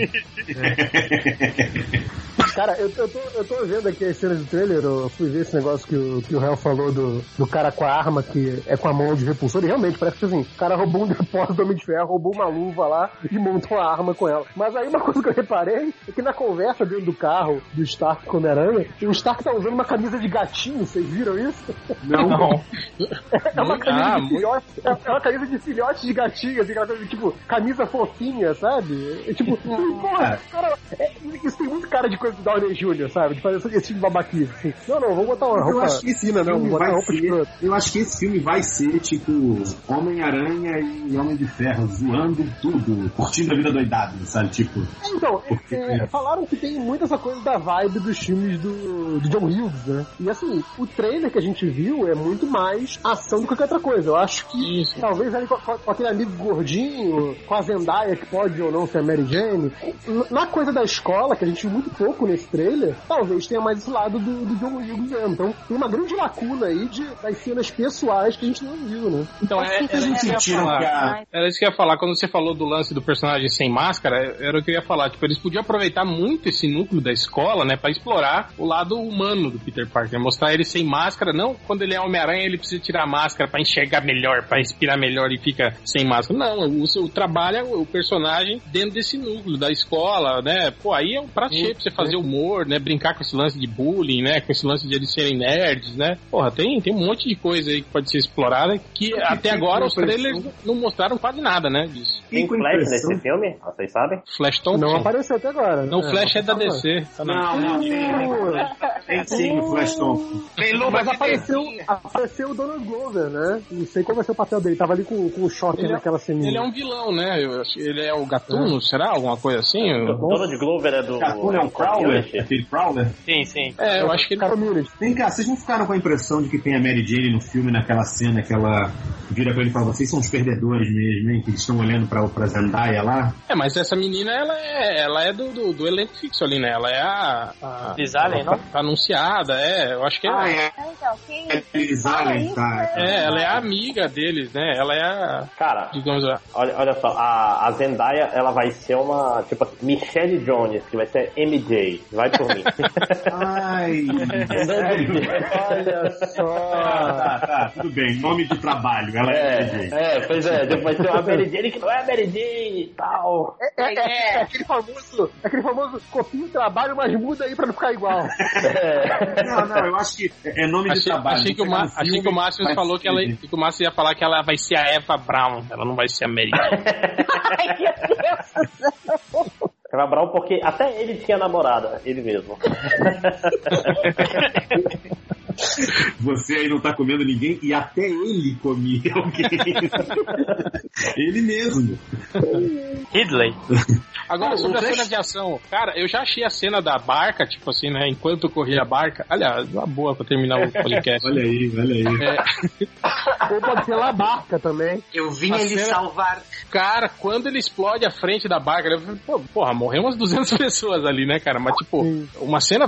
Cara, eu, eu, tô, eu tô vendo aqui as cenas do trailer, eu fui ver esse negócio que o, que o Hell falou do, do cara com a arma que é com a mão de repulsor, e realmente parece que assim, o cara roubou um depósito do Homem de Ferro, roubou uma luva lá e montou uma arma com ela. Mas aí uma coisa que eu reparei é que na conversa dentro do carro do Stark com o Homem-Aranha, o Stark tá usando uma camisa de gatinho, vocês viram isso? Não. É uma camisa Ah, de filhote, é é uma camisa de filhote de gatinho, aquela coisa de, tipo, camisa fofinha, sabe? É, tipo, porra, cara, é, isso tem muito cara de coisa do Downey Jr., sabe? De fazer esse tipo de babaquice, assim. Não, não, vamos botar uma Eu roupa acho que esse fina, não, vamos botar vai roupa ser. Eu acho que esse filme vai ser tipo Homem-Aranha e Homem de Ferro zoando tudo, curtindo a vida doidada, sabe? Tipo. Então, é, falaram que tem muito essa coisa da vibe dos filmes do, do John Hughes, né? E assim, o trailer que a gente viu é muito mais ação do que qualquer outra coisa. Eu acho que talvez ali com, com aquele amigo gordinho, com a Zendaya que pode ou não ser a Mary Jane, na coisa da escola, que a gente viu muito pouco nesse trailer, talvez tenha mais esse lado do, do John mesmo. Então tem uma grande lacuna aí de, das cenas pessoais que a gente não viu, né? Então, é, era isso que eu ia sentiram falar. que a- Era isso que eu ia falar. Quando você falou do lance do personagem sem máscara, era o que eu ia falar. Tipo, eles podiam aproveitar muito esse núcleo da escola, né, pra explorar o lado humano do Peter Parker. Mostrar ele sem máscara. Não, quando ele é Homem-Aranha, ele precisa tirar a máscara pra enxergar melhor, pra respirar melhor e fica sem máscara. Não, o, o trabalho é o personagem dentro desse núcleo da escola, né? Pô, aí é um prato cheio pra você fazer humor, né? Brincar com esse lance de bullying, né? Com esse lance de eles serem nerds, né? Porra, tem, tem um monte de coisa aí que pode ser explorada que até agora os trailers não mostraram quase nada, né? Disso. Tem Flash impressão- nesse filme? Vocês sabem? Flash Thompson. Não apareceu até agora. né? Não, o Flash é da DC. Tá na- Não, não, tem, tem sim o Flash Thompson. Tem luva Mas apareceu, apareceu o Donald Glover, né? Não sei qual vai ser o papel dele. Tava ali com, com o Shocker Ele é- ceninha. Ele é um vilão, né? Ele é o Gatuno, será? Alguma coisa assim? Eu- Donald Glover é do. Gatuno é um Prowler? Aquele Prowler? Sim, sim. É, eu acho que ele. Community. Vem cá, vocês não ficaram com a impressão de que tem a Mary Jane no filme, naquela cena que ela vira pra ele e fala, vocês são os perdedores mesmo, hein? Que eles estão olhando pra, pra Zendaya lá. É, mas essa menina, ela é, ela é do, do, do elenco fixo ali, né? Ela é a. a Liz Allen, ela tá anunciada, é. Eu acho que é. Ah, é. Então, quem É Liz Allen, tá. É, ela é a amiga deles, né? Ela é a. Cara, Digamos, a, olha, olha só, a, a Zendaya, ela vai ser uma, tipo assim, Michelle Jones, que vai ser MJ. Vai por mim. Ai, sério? Olha só. Tá, tá, tudo bem. Nome de trabalho, ela é, Mary Jane. É, é, pois é, depois vai ser uma Mary Jane que não é Mary Jane e tal. É, é, é, é aquele famoso, aquele famoso copinho de trabalho, mas muda aí pra não ficar igual. É. Não, não, eu acho que é nome de achei, trabalho. achei que o, achei que o Márcio falou que, ela, que o Márcio ia falar que ela vai ser a Eva Brown. Ela não vai ser a Mary. Ai, meu Deus do céu. Eva Brown, porque até ele tinha namorada, ele mesmo. Você aí não tá comendo ninguém e até ele comia alguém. ele mesmo. Ridley. Agora, sobre a cena de ação, cara, eu já achei a cena da barca, tipo assim, né? Enquanto corria a barca. Aliás, uma boa pra terminar o podcast. Olha aí, olha aí. É, Ou pode ser Labarca também. Eu vim A lhe cena- salvar. cara, quando ele explode a frente da barca, eu falei, pô, porra, morreu umas 200 pessoas ali, né, cara? Mas, tipo, uma cena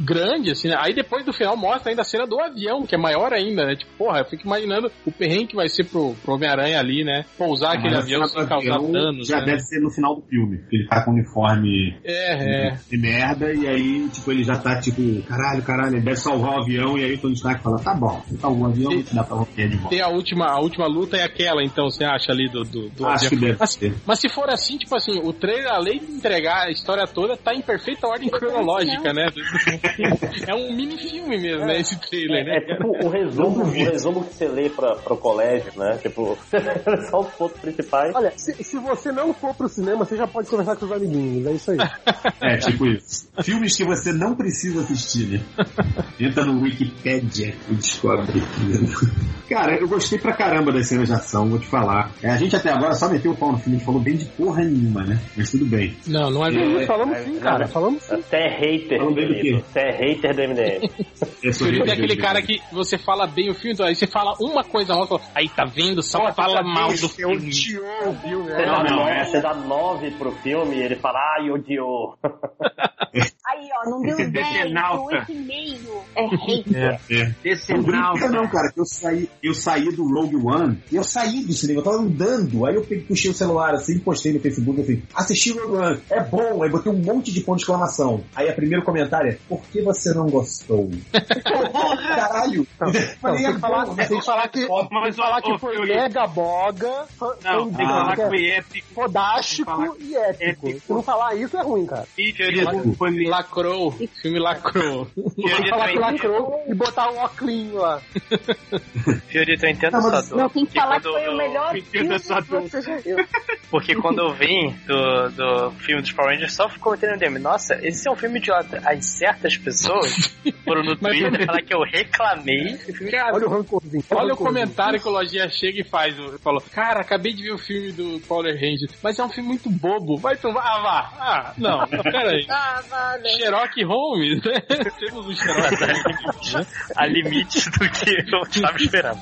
grande, assim, né? Aí depois do final mostra ainda a cena do avião, que é maior ainda, né? Tipo, porra, eu fico imaginando o perrengue que vai ser pro, pro Homem-Aranha ali, né? Pousar aquele Mas a avião sem causar avião danos, Já né? deve ser no final do filme, porque ele tá com o uniforme É, é. de merda, e aí, tipo, ele já tá tipo, caralho, caralho, ele deve salvar o avião, e aí o Tony Stark fala, tá bom, você salvou o avião, te dar pra você de volta. Tem a última, a última luta é aquela, então, você acha ali do, do, do Acho que avião. deve mas, ser. mas se for assim, tipo assim, o trailer, além de entregar a história toda, tá em perfeita ordem cronológica, né? É um mini filme mesmo, né? Esse trailer, né? É tipo o resumo, o resumo que você lê pra, pro colégio, né? Tipo, só os pontos principais. Olha, se, se você não for pro cinema, você já pode conversar com os amiguinhos, é isso aí. É, tipo isso. Filmes que você não precisa assistir, né? Entra no Wikipedia e descobre. Cara, eu gostei pra caramba das cenas de ação, vou te falar. É, a gente até agora só meteu o pau no filme, a gente falou bem de porra nenhuma, né? Mas tudo bem. Não, não é Sim, falamos sim, cara, falamos sim. Você é hater, Falando bem do quê? Você é hater do MDM. Eu sou Felipe é aquele cara que você fala bem o filme, então aí você fala uma coisa mal, fala, aí tá vendo, só fala mal do filme. odiou o filme, Você né? dá, não, nove, é- você dá nove pro filme e ele fala, ai, odiou. Aí, ó, não deu 10, deu Decenalta. 8,5. É hater. É. Não Decenal. brinca não, cara, que eu saí, eu saí do Rogue One e eu saí do cinema, eu tava andando, aí eu peguei, puxei o celular assim, postei no Facebook assim, assisti Rogue One, é bom, aí botei um monte de ponto de exclamação. Aí a primeiro comentário é, por que você não gostou? Caralho! Não, Falei, tem que falar, tem que falar que, tem Mas, que falar ô, que ô, foi mega boga, foi, Não, foi tem que falar que foi épico. fodástico e épico. Se não falar isso, é ruim, cara. Fiorito, foi meio... Lacrou, filme lacrou. Tem que falar que lacrou e botar um óculos lá. Fiorito, eu entendo Não, mas- essa dor. Não, tem que Porque falar que quando foi o eu- melhor filme que você já viu. Porque quando eu vim do, do filme dos Power Rangers, só ficou entendendo DM. Nossa, esse é um filme idiota. Aí certas pessoas foram no Twitter falar que eu reclamei. E filme Olha o rancorzinho. Olha o rancorzinho. comentário que o Lojinha chega e faz. Ele falou, cara, acabei de ver o filme do Power Rangers, mas é um filme muito bobo. Vai tomar. Ah, vá. Ah, não, pera aí. Ah, vale. Sherlock Holmes, né? Temos um Sherlock Holmes. né? a limites do que eu estava esperando.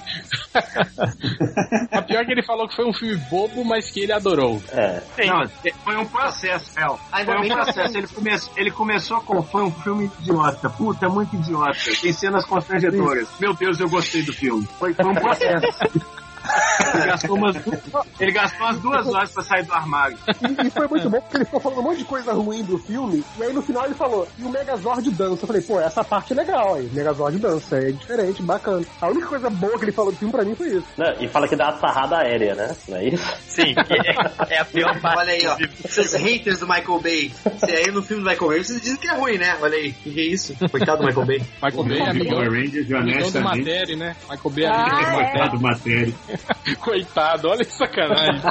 A pior é que ele falou que foi um filme bobo, mas que ele adorou. É. Não, foi um processo. Ainda Foi um processo. Ele, come... ele começou com. Foi um filme idiota. Puta, muito idiota. Tem cenas constrangedoras. Meu Deus, eu gostei do filme. Foi, foi um processo. Ele gastou, umas duas, ele gastou umas duas horas pra sair do armário. E, e foi muito bom porque ele ficou falando um monte de coisa ruim do filme, e aí no final ele falou, e o Megazord dança. Eu falei, pô, essa parte é legal aí, Megazord dança, é diferente, bacana. A única coisa boa que ele falou do filme pra mim foi isso. Né? E fala que dá uma sarrada aérea, né? Não é isso? Sim, é, é a pior parte. Olha aí, ó. Vocês haters do Michael Bay. Se aí no filme do Michael Bay, vocês dizem que é ruim, né? Olha aí. Que que é isso? Coitado do Michael Bay. Michael Bay é Power amigão, Rangers, amigão do honestamente. Matéria, né? Michael Bay é Ah, amigo do é. Coitado, matéria. Coitado, olha que sacanagem.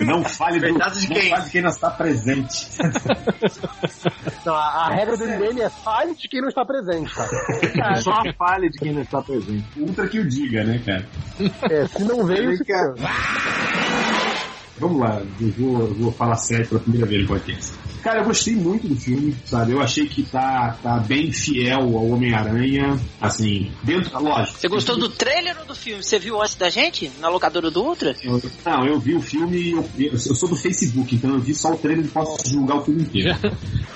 Não fale do, de não quem? fale de quem não está presente. Não, a, a regra do MDM é fale de quem não está presente, cara. Só a falha de quem não está presente. Ultra que o diga, né, cara? É, se não veio, fica... Vamos lá, eu vou, eu vou falar sério pela primeira vez no podcast. Cara, eu gostei muito do filme, sabe? Eu achei que tá, tá bem fiel ao Homem-Aranha, assim, dentro, lógico. Você gostou do trailer ou do filme? Você viu antes da gente? Na locadora do Ultra? Eu- não, eu vi o filme e eu, eu, sou do Facebook, então eu vi só o trailer e posso julgar o filme inteiro.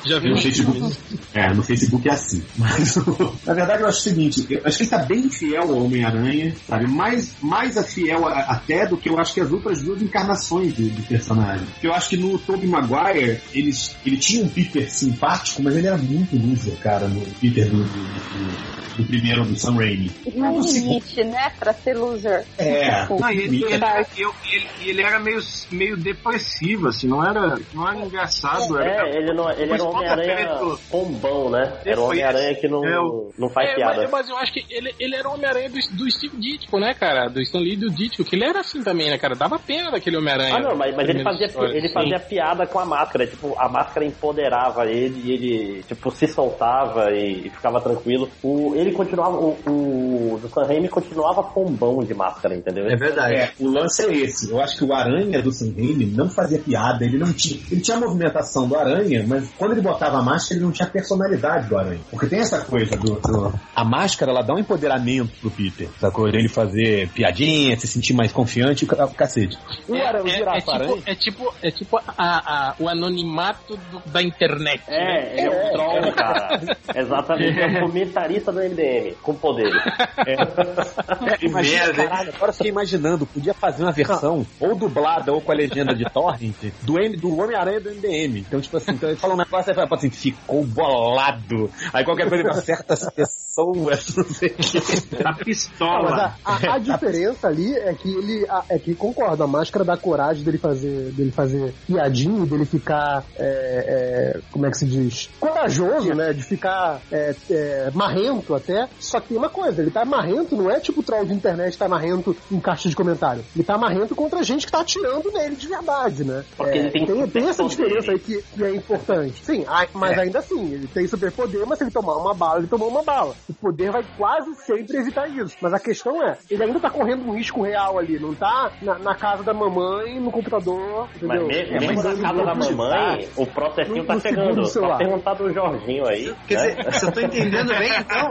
Já viu No o Facebook, é, no Facebook é assim. Mas, na verdade, eu acho o seguinte: eu acho que ele tá bem fiel ao Homem-Aranha, sabe? Mais, mais a fiel a- até do que eu acho que as outras duas encarnações do, do personagem. Porque eu acho que no Tobey Maguire, eles, ele tinha um Peter simpático, mas ele era muito loser, cara, no Peter do, do, do- do primeiro do Sam Raimi. Não limite, né? Pra ser loser. É. Tipo, Não, e ele, ele, eu- ele, ele era meio, meio depressivo, assim, não era, não era engraçado. Era, É, ele, não, ele era um Homem-Aranha perto. bombão, né? Era um Homem-Aranha que não, É o- não faz É, piada. mas, mas eu acho que ele, ele era o Homem-Aranha do, do Steve Ditko, né, cara? Do Stan Lee e do Ditko, que ele era assim também, né, cara? Dava pena daquele Homem-Aranha. Ah, não, mas, mas ele, fazia, história, ele sim. fazia piada com a máscara. Tipo, a máscara empoderava ele e ele, tipo, se soltava e, e ficava tranquilo. O, ele continuava, o, o do Sam Raimi continuava pombão de máscara, entendeu? É verdade. É, o lance é esse. Eu acho que o Aranha do Sam Raimi não fazia piada, ele não tinha. Ele tinha a movimentação do Aranha, mas quando ele botava a máscara, ele não tinha a personalidade do Aranha. Porque tem essa coisa do. do- A máscara, ela dá um empoderamento pro Peter, sacou? Ele fazer piadinha, se sentir mais confiante, o ca- o cacete. O É, Aranha, tipo, é tipo, é tipo a, a- o anonimato do- da internet. É, ele é um troll, cara. Exatamente, é um comentarista do MDM, com poderes. É, imagina, caralho, agora eu fiquei imaginando, podia fazer uma versão, ou dublada, ou com a legenda de Torrent, do, M- do Homem-Aranha do MDM. Então, tipo assim, então ele fala um negócio, aí fala assim, ficou bolado. Aí qualquer coisa pra certas pessoas, não sei o que. Tá Não, pistola. a, a- a diferença ali é que ele a- é que concordo, a máscara dá coragem dele fazer dele fazer piadinho, dele ficar é, é, como é que se diz? Corajoso, né? De ficar é, é, marrento até. Só que tem uma coisa, ele tá marrento, não é tipo troll de internet tá marrento em caixa de comentário. Ele tá marrento contra gente que tá atirando nele de verdade, né? Porque É, ele tem tem, tem essa diferença aí que, que é importante. Sim, mas ainda assim, ele tem superpoder, mas se ele tomar uma bala, ele tomou uma bala. O poder vai quase sempre evitar isso. Mas a questão é, ele ainda tá correndo um risco real ali, não tá na, na casa da mamãe, no computador, Mas entendeu? mesmo, É, mesmo mas na casa da mamãe, o processinho no- tá chegando. Só celular. perguntar do Jorginho aí. Quer né? dizer, se eu tô entendendo bem, então.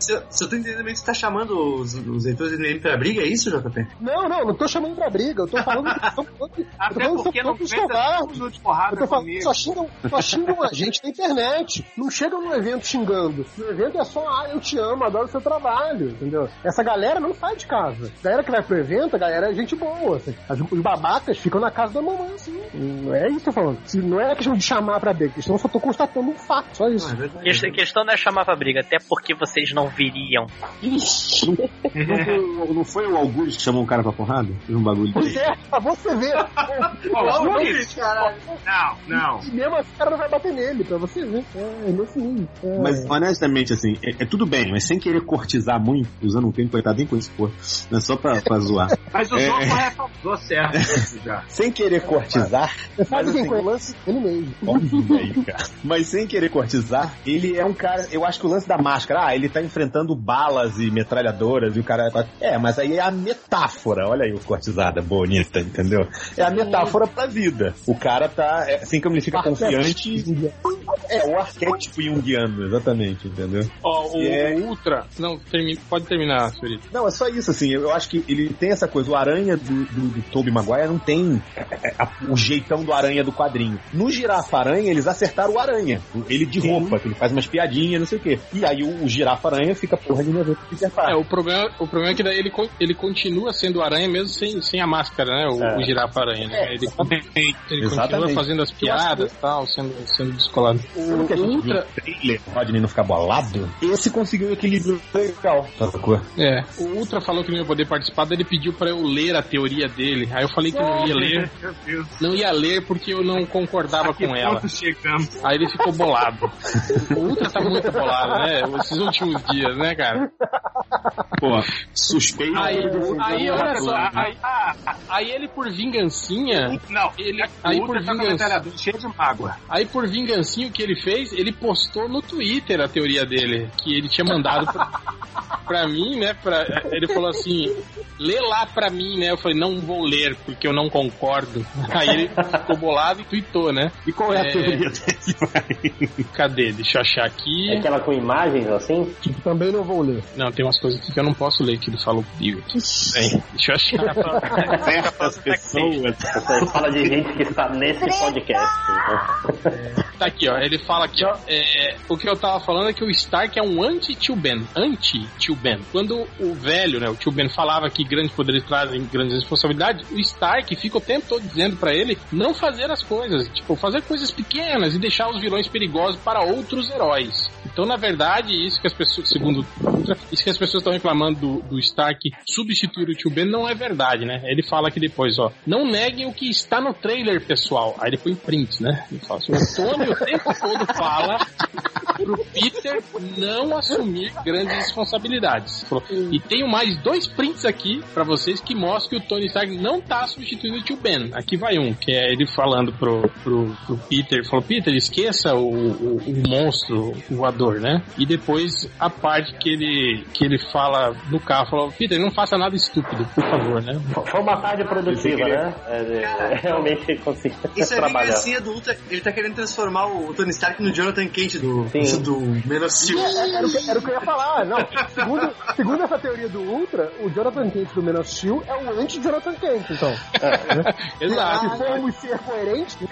Se eu, se eu tô entendendo bem, você tá chamando os, os leitores do MDM pra briga, é isso, JP? Não, não, não tô chamando pra briga, eu tô falando que são todos, eu tô Até falando que porque não pensa covardes. Eu tô falando comigo. só xingam, só xingam a gente na internet. Não chegam no evento xingando. No evento é só, ah, eu te amo, adoro o seu trabalho, entendeu? Essa galera não sai de casa. A galera que vai pro evento, a galera é gente boa. assim. As- os babacas ficam na casa da mamãe, assim. Não é isso que eu tô falando. Se- Não é questão de chamar pra briga, questão eu só tô constatando um fato, só isso. A questão não é chamar pra briga, até porque vocês não viriam. Ixi, não, foi, não foi o Augusto que chamou um cara pra porrada? Fez um bagulho Pois desse. é, pra você ver. Ó, Não, não, não, isso. caralho. Não, não. E mesmo assim o cara não vai bater nele, pra você ver. É, nesse nível. É. Mas honestamente, assim, é, é tudo bem, mas sem querer cortizar muito, usando um termo coitado nem com esse porra, não é só pra, pra zoar. Mas usou É. correto, usou certo já. Sem querer cortizar, sabe mas quem assim, conhece? Ele mesmo. Óbvio aí, cara. Mas sem querer cortizar, ele é um cara. Eu acho que o lance da máscara, ah, ele tá enfrentando balas e metralhadoras e o cara. É, mas aí é a metáfora. Olha aí o cortizada bonita, entendeu? É a metáfora pra vida. O cara tá. É, assim como ele fica confiante. É, o arquétipo junguiano, exatamente, entendeu? Ó, o, É. o Ultra. Não, termi- pode terminar, Felipe. Não, é só isso, assim. Eu acho que ele tem essa coisa. O aranha do, do, do Tobey Maguire não tem é, a- o jeitão do aranha do quadrinho. No Girafa Aranha, eles acertaram o aranha. Ele de roupa, que ele faz umas piadinhas, não sei o quê. E aí o, o Girafa Aranha fica porra de Peter É, o problema, o problema é que daí ele, ele continua sendo aranha mesmo sem, sem a máscara, né? O, É. o girafa aranha, né? Ele, ele continua Exatamente. fazendo as piadas e tal, sendo, sendo descolado. O, que a gente viu no trailer, o Rodney não ficar bolado, esse conseguiu um equilíbrio legal. É, o Ultra falou que não ia poder participar, daí ele pediu pra eu ler a teoria dele. Aí eu falei que não ia ler. Não ia ler porque eu não concordava A que com ela. chegamos? Aí ele ficou bolado. O Ultra tá muito bolado, né? Esses últimos dias, né, cara? Pô, suspeito. Aí, aí olha só, Ah, aí, aí ele por vingancinha, Não, ele, o aí por metralhador cheio de mágoa. aí por vingancinha o que ele fez, ele postou no Twitter a teoria dele, que ele tinha mandado pra, pra mim, né, pra, ele falou assim, lê lá pra mim, né, eu falei, não vou ler, porque eu não concordo, aí ele ficou bolado e tweetou, né. E qual é a É. teoria dele? Cadê? Deixa eu achar aqui. É aquela com imagens assim? Tipo, também não vou ler. Não, tem umas coisas aqui que eu não posso ler que ele falou comigo. Bem, deixa eu achar. Certas pessoas. Você fala de gente que está nesse podcast. então. Tá aqui, ó. Ele fala aqui, ó. é, o que eu tava falando é que o Stark é um anti-Tio Ben. Anti-Tio Ben. Quando o velho, né, o Tio Ben falava que grandes poderes trazem grandes responsabilidades, o Stark fica o tempo todo dizendo pra ele não fazer as coisas. Tipo, fazer coisas pequenas e deixar os vilões perigosos para outros heróis. Então, na verdade, isso que as pessoas, segundo isso que as pessoas estão reclamando do, do Stark substituir o Tio Ben não é verdade, né? Ele fala aqui depois, ó. Não neguem o que está no trailer, pessoal. Aí ele põe print, né? Ele fala assim, o Antônio o tempo todo fala pro Peter não assumir grandes responsabilidades. E tenho mais dois prints aqui pra vocês que mostram que o Tony Stark não tá substituindo o tio Ben. Aqui vai um, que é ele falando pro, pro, pro Peter, falou, Peter, esqueça o, o, o monstro voador, né? E depois a parte que ele, que ele fala no carro, falou, Peter, não faça nada estúpido, por favor, né? Foi uma tarde produtiva, né? É, é, realmente consegui Isso é trabalhar. vingancinha do Ultra. Ele tá querendo transformar o Tony Stark no Jonathan Kent do. Sim, do Steel. É, Era o, que, era o que eu ia falar. Não, segundo, segundo essa teoria do Ultra, o Jonathan Kent do Man of Steel é o anti-Jonathan Kent, então. Exato. Se formos ser coerentes,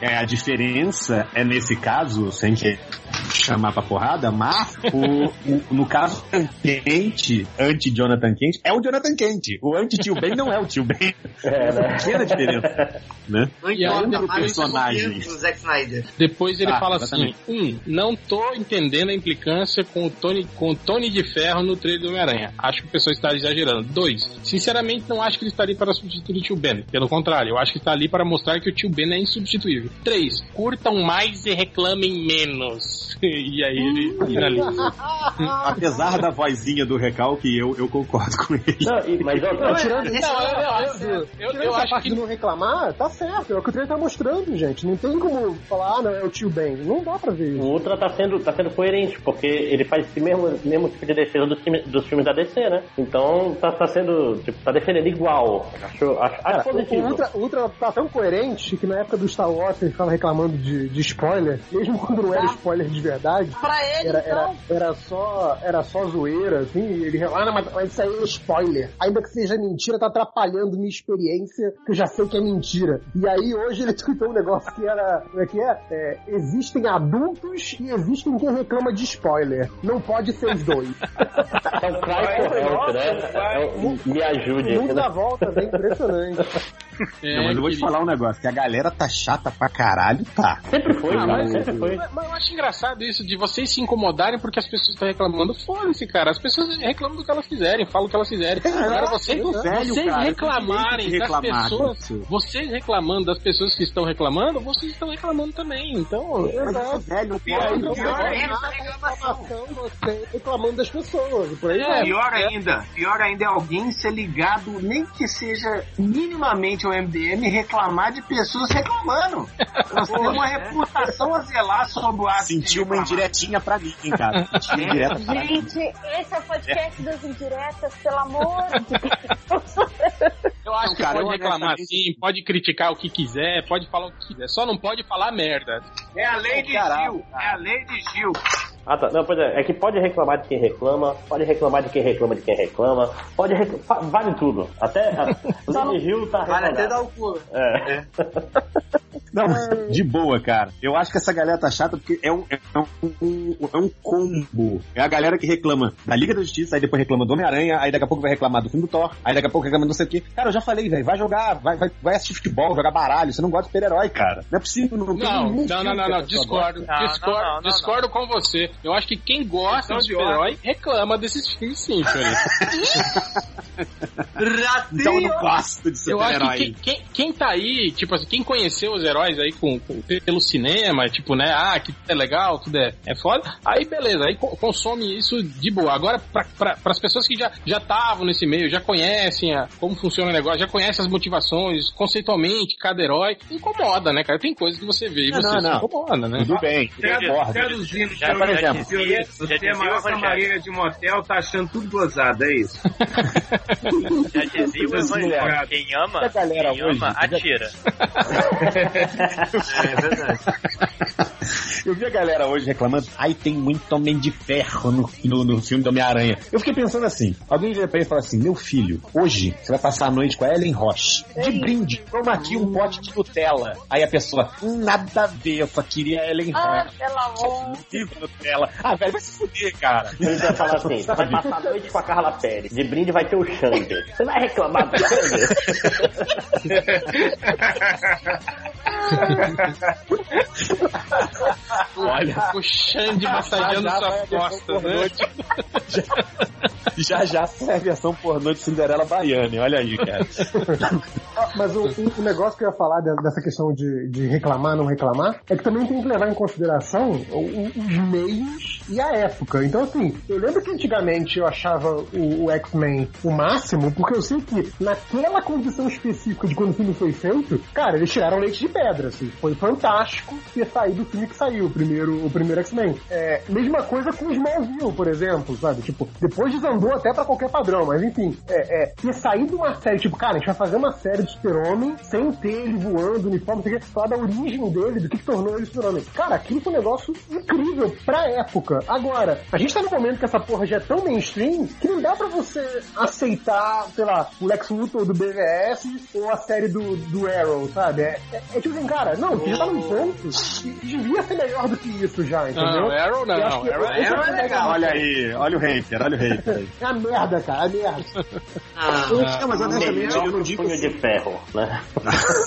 É, a diferença é nesse caso, sem que chamar pra porrada, mas o, o- no caso Kent, anti-Jonathan Kent, é o Jonathan Kent. O anti-Tio Ben não é o Tio Ben. É, né? Pequena diferença. Né? E aí, importa depois- mais o personagem. do Zack Snyder. Depois ele Ah, fala exatamente. assim: um, não tô entendendo a implicância com o Tony, com o Tony de Ferro no trailer do Homem-Aranha. Acho que o pessoal está exagerando. Dois, sinceramente não acho que ele está ali para substituir o tio Ben. Pelo contrário, eu acho que está ali para mostrar que o tio Ben é insubstituível. Três, curtam mais e reclamem menos. e aí ele finaliza. Apesar da vozinha do recalque, eu, eu concordo com ele. Não, mas ó, Não, tirando não, é eu, o- eu, eu, eu- acho parte que- de não reclamar, tá certo. É o que o trailer tá mostrando, gente. Não tem como falar, ah, não, é o tio Ben. Não dá pra ver o isso. Ultra tá sendo, tá sendo coerente, porque ele faz esse mesmo, mesmo tipo de defesa dos, filmes- dos filmes da DC, né? Então tá, tá sendo, tipo, tá defendendo igual. Acho, acho, acho Cara, o positivo. Ultra, o Ultra tá tão coerente que na época do Star Wars ele ficava reclamando de, de spoiler, mesmo quando não era spoiler de verdade. Pra ele, Era, era, então. era, só, era só zoeira, assim, e ele ah, não, mas, mas isso aí é spoiler. Ainda que seja mentira, tá atrapalhando minha experiência, que eu já sei que é mentira. E aí hoje ele tweetou um negócio que era. Como é que é? É, existem adultos e existem quem reclama de spoiler. Não pode ser os dois. É o Cry for Help, né? É me ajude. O mundo né? dá voltas, é impressionante. Não, mas eu vou te que- falar um negócio, que a galera tá chata pra caralho, tá. Sempre foi, Ah, mas, sempre foi. mas- mas eu acho engraçado isso, de vocês se incomodarem porque as pessoas estão reclamando. Foda-se, cara. As pessoas reclamam do que elas quiserem, falam o que elas quiserem. Agora, vocês, muito velho, vocês cara, reclamarem de das reclamar pessoas, disso. vocês reclamando das pessoas que estão reclamando, vocês estão reclamando também. Então, Exato. Velho, Pior, pior reclamação, você reclamando das pessoas. Por aí É, vai. pior ainda, pior ainda é alguém ser ligado, nem que seja minimamente ao MDM, reclamar de pessoas reclamando. Nós temos uma reputação a zelar sobre o ato Sentiu uma indiretinha pra mim, hein, cara. Sentiu uma indireta pra mim. Gente, esse é o podcast das indiretas, pelo amor de Deus. eu acho que cara, pode reclamar sim, pode criticar o que quiser, pode falar o que quiser, só não pode falar merda. É a lei de Caralho, Gil, é a lei de Gil. Ah, tá. Não, pois é, é que pode reclamar de quem reclama, pode reclamar de quem reclama de quem reclama, pode reclamar, vale tudo. Até Lady Gil tá Vale até dar o cu. É. Não, de boa, cara. Eu acho que essa galera tá chata porque é um, é um, é um combo. É a galera que reclama da Liga da Justiça, aí depois reclama do Homem-Aranha, aí daqui a pouco vai reclamar do filme do Thor, aí daqui a pouco reclama do não sei o quê. Cara, eu já falei, velho, vai jogar, vai, vai, vai assistir futebol, jogar baralho. Você não gosta de super-herói, cara. Não é possível, não Não, não, não, não, discordo. Discordo, discordo com você. Eu acho que quem gosta de super-herói reclama desses filmes sim. Então eu não gosto de Eu acho que quem, quem, tá aí, tipo assim, quem conheceu os heróis aí com, com- pelo cinema, tipo, né, ah, que é legal, tudo é, é foda, aí beleza, aí co- consome isso de boa. Agora, pra, pra, pras pessoas que já já estavam nesse meio, já conhecem a- como funciona o negócio, já conhecem as motivações, conceitualmente, cada herói, incomoda, né, cara? Tem coisas que você vê e Não, você não, se não. incomoda, né? Tudo bem, Tradu- concordo. Traduzindo, Já, então, por já dizia, já você dizia a maior camareira de motel, tá achando tudo gozado, é isso? Já dizia o Evangelho, quem ama, A galera quem hoje- ama, atira. É verdade. Eu vi a galera hoje reclamando, ai, tem muito Homem de Ferro no, no, no filme do Homem-Aranha. Eu fiquei pensando assim, alguém vira pra ele e fala assim, meu filho, hoje você vai passar a noite com a Ellen Roche. De brinde, toma aqui um pote de Nutella. Aí a pessoa, "Hum, nada a ver, eu só queria a Ellen Ah, Roche. pelo amor. Nutella. Ah, velho, vai se fuder, cara. Ele vai falar assim, vai passar a noite com a Carla Pérez. De brinde vai ter o Xander. Você vai reclamar do Xander? Olha, o Xande massageando Já, já suas vai a versão costas, pornô né? Já já sai a versão pornô de Cinderela Baiane, olha aí, cara. Ah, Mas o, o- negócio que eu ia falar de- dessa questão de, de reclamar, não reclamar, é que também tem que levar em consideração o- o- os meios e a época. Então, assim, eu lembro que antigamente eu achava o, o X-Men o máximo, porque eu sei que naquela condição específica de quando o filme foi feito, cara, eles tiraram leite de pedra, assim. Foi fantástico ter saído o filme que saiu, o primeiro, o primeiro X-Men. É, mesma coisa com o Smallville, por exemplo, sabe? Tipo, depois desandou até pra qualquer padrão, mas enfim, é, é, ter saído uma série, tipo, cara, a gente vai fazer uma série de super-homem, sem ter ele voando, uniforme, não sei o quê, falar da origem dele, do que, que tornou ele super-homem. Cara, aquilo foi um negócio incrível pra época. Agora, a gente tá num momento que essa porra já é tão mainstream que não dá pra você aceitar, sei lá, o Lex Luthor do BVS ou a série do, do Arrow, sabe? É, é, é tipo assim, cara, não, que já tá num ponto que devia ser melhor do que isso já, entendeu? Não, Arrow não, que Arrow- Arrow é o legal. Olha aí, olha o hater, olha o hater aí. É a merda, cara, é a merda. Não, mas honestamente, eu não digo punho de ferro, né?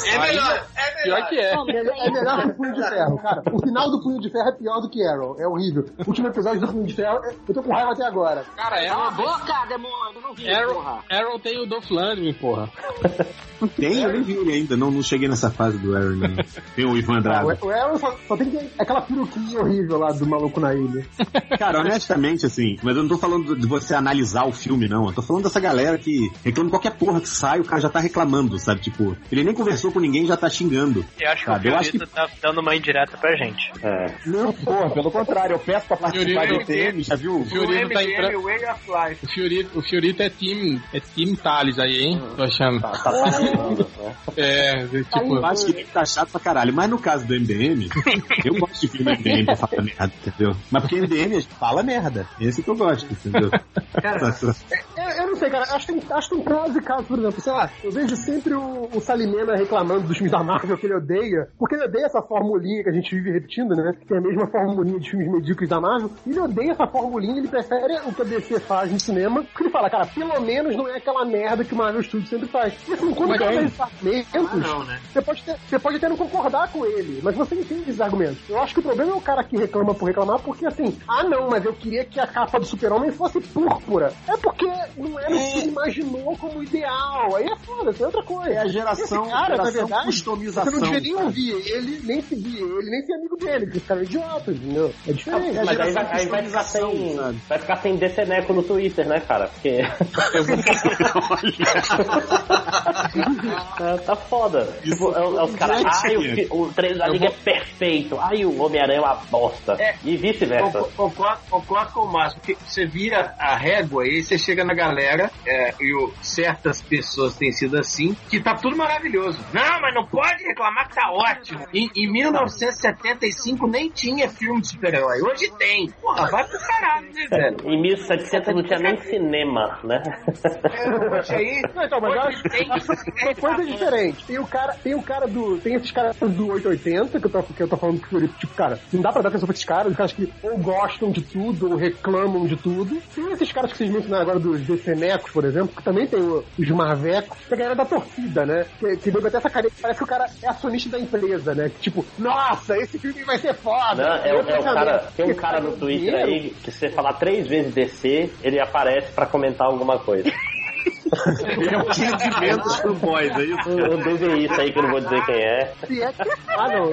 É melhor, é Pior que é. É melhor, é melhor que o Punho de Ferro, cara. O final do Punho de Ferro é pior do que Arrow. É horrível. O último episódio do Punho de Ferro, é- eu tô com raiva até agora. Cara, Cala a Arrow, boca, demônio, não vi, Arrow, porra. Arrow tem o Dolph Lundgren, porra. Tem, eu nem vi ele ainda, não, não cheguei nessa fase do Aaron, não. Tem o Ivan Drago. O, o Arrow só, só tem que ter aquela peruquinha horrível lá do maluco na ilha. Cara, honestamente, assim, mas eu não tô falando de você analisar o filme, não. Eu tô falando dessa galera que reclama de qualquer porra que sai, o cara já tá reclamando, sabe? Tipo, ele nem conversou com ninguém já tá xingando. Eu acho que Sabe, eu o acho que- tá dando uma indireta pra gente. É. Não, porra, pelo contrário, eu peço pra participar Fiorito- do TM, já viu? O Fiorito tá MDM entrando. Way of Life. O Fiorito, o Fiorito é time, é time Thales aí, hein? Tô achando. Tá, tá passando, né? É, tipo, Eu acho que ele tá chato pra caralho, mas no caso do MDM, eu gosto de filme MDM pra falar merda, entendeu? Mas porque MDM fala merda. Esse que eu gosto, entendeu? Eu, eu não sei, cara. Acho que, tem, acho que tem casos e casos, por exemplo. Sei lá, eu vejo sempre o, o Salimena reclamando dos filmes da Marvel que ele odeia, porque ele odeia essa formulinha que a gente vive repetindo, né? Que é a mesma formulinha de filmes medíocres da Marvel. Ele odeia essa formulinha, ele prefere o que a DC faz no cinema, porque ele fala, cara, pelo menos não é aquela merda que o Marvel Studios sempre faz. Assim, quando cara é. argumentos, não, né? você pode, ter, você pode até não concordar com ele, mas você entende esses argumentos. Eu acho que o problema é o cara que reclama por reclamar, porque assim, ah não, mas eu queria que a capa do Super-Homem fosse púrpura. É porque não era o que ele imaginou como ideal. Aí é foda, isso é outra coisa. É a geração- Esse cara, na geração verdade, customização, Você não devia nem ouvir ele, nem seguir ele, nem ser amigo dele, porque esse cara é idiota, entendeu? É diferente. Mas aí vai, aí vai ficar sem. Vai ficar sem deceneco no Twitter, né, cara? Porque. É, tá foda. Tipo, é, é os caras. Ai, o, o treino da Liga é perfeito. Ai, o Homem-Aranha é uma bosta. E vice-versa. Concordo, com o Márcio, porque você vira a régua e aí você chega na galera, é, e o- certas pessoas têm sido assim, que tá tudo maravilhoso. Não, mas não pode reclamar que tá ótimo. Em, em 1975 nem tinha filme de super-herói. Hoje tem. Porra, vai pro caralho, né, velho? Em 1700 não tinha nem cinema, né? É, hoje aí. Não, então, mas acho tem São coisas diferentes. Tem o cara, tem o cara do. Tem esses caras do 880, que eu tô, que eu tô falando que Fiorito, tipo, cara, não dá pra dar atenção pra esses caras, os caras que ou gostam de tudo, ou reclamam de tudo. Tem esses caras que vocês mencionaram agora dos DCNecos, por exemplo, que também tem os Marvecos, que é a galera da torcida, né? Que, que deu até essa carinha, parece que o cara é acionista da empresa, né? Que tipo, nossa, esse filme vai ser foda. Não, é, o- é o cara, tem um cara no tem Twitter aí que se você falar três vezes DC, ele aparece pra comentar alguma coisa. Ele é um time de vendas pro boys, é isso? Um desenhista aí que eu não vou dizer quem é. Se é que... Ah, não.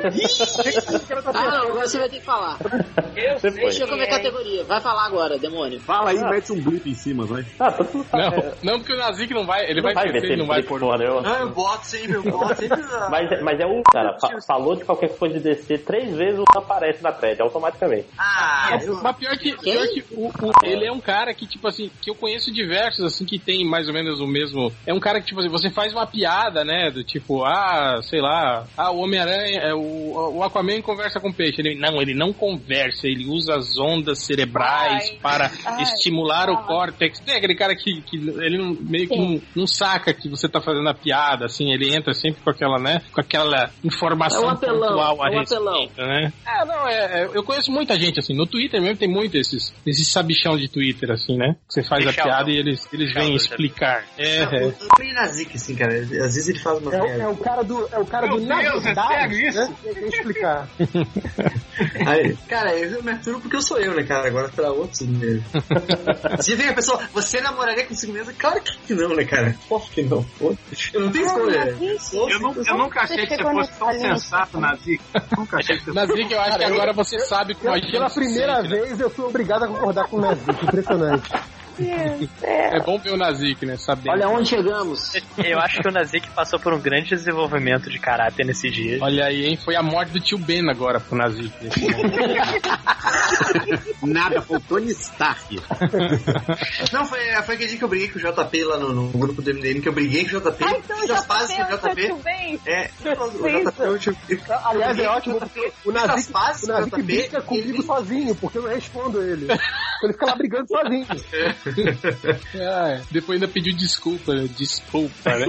Ah, não, agora você vai ter que falar. Foi. Deixa eu ver a categoria. Vai falar agora, demônio. Fala aí, mete um blip em cima, vai. Ah, todo mundo sabe. Não, não porque o Nazik não vai, ele Não vai, vai ver ele não vai pôr. porra. Não, eu boto sempre, eu boto sempre. Mas, mas é um cara, fa- falou de qualquer coisa de DC, três vezes o aparece na thread, automaticamente. Ah, eu... Mas pior que, pior que o, o- ele é um cara que, tipo assim, que eu conheço diversos, assim, que tem mais ou menos o mesmo. É um cara que, tipo assim, você faz uma piada, né? Do tipo, ah, sei lá, ah, o Homem-Aranha, é, o, o Aquaman conversa com o peixe. Ele, não, ele não conversa, ele usa as ondas cerebrais Ai. para Ai, estimular o fala. córtex. Tem aquele cara que, que ele não- meio que Sim. não, não saca que você tá fazendo a piada, assim, ele entra sempre com aquela, né? Com aquela informação É um apelão, pontual a é um respeito, apelão. né? É, não, é, é, eu conheço muita gente, assim, no Twitter mesmo tem muito esses, esses sabichão de Twitter, assim, né? Você faz a Bichão. piada e eles, eles vêm Bichão, explicar. É, Eu é. meio nazique, assim, cara. Às vezes ele faz uma É, é o cara do. É o cara Meu do Deus, é sério isso? né? Tem que explicar. Aí, cara, eu me aturo porque eu sou eu, né, cara? Agora pra outros. Né? Se vem a pessoa, você namoraria consigo mesmo? Claro que não, né, cara? Por que não? Eu não tenho escolha. Eu sou- Eu, nu- eu nunca achei que você fosse tão sensato, Nazik. Nunca achei que você Nazik, eu acho que agora você sabe como a gente Pela primeira né? vez eu fui obrigado a concordar com o Nazik. Impressionante. É bom ver o Nazik, né? Saber. Olha onde chegamos. Eu acho que o Nazik passou por um grande desenvolvimento de caráter nesses dias. Olha aí, hein? Foi a morte do tio Ben agora pro Nazik. nesse momento. Nada, foi o Tony Stark. Não, foi, foi aquele dia que eu briguei com o JP lá no, no grupo do MDM, que eu briguei com o JP, Ah, então fiz as pazes com o JP. É, o JP, Aliás, é ótimo porque o JP, Nazik, o Nazik JP, briga comigo sozinho, porque eu não respondo ele. Ele fica lá brigando sozinho. É, depois ainda pediu desculpa, né? Desculpa, né?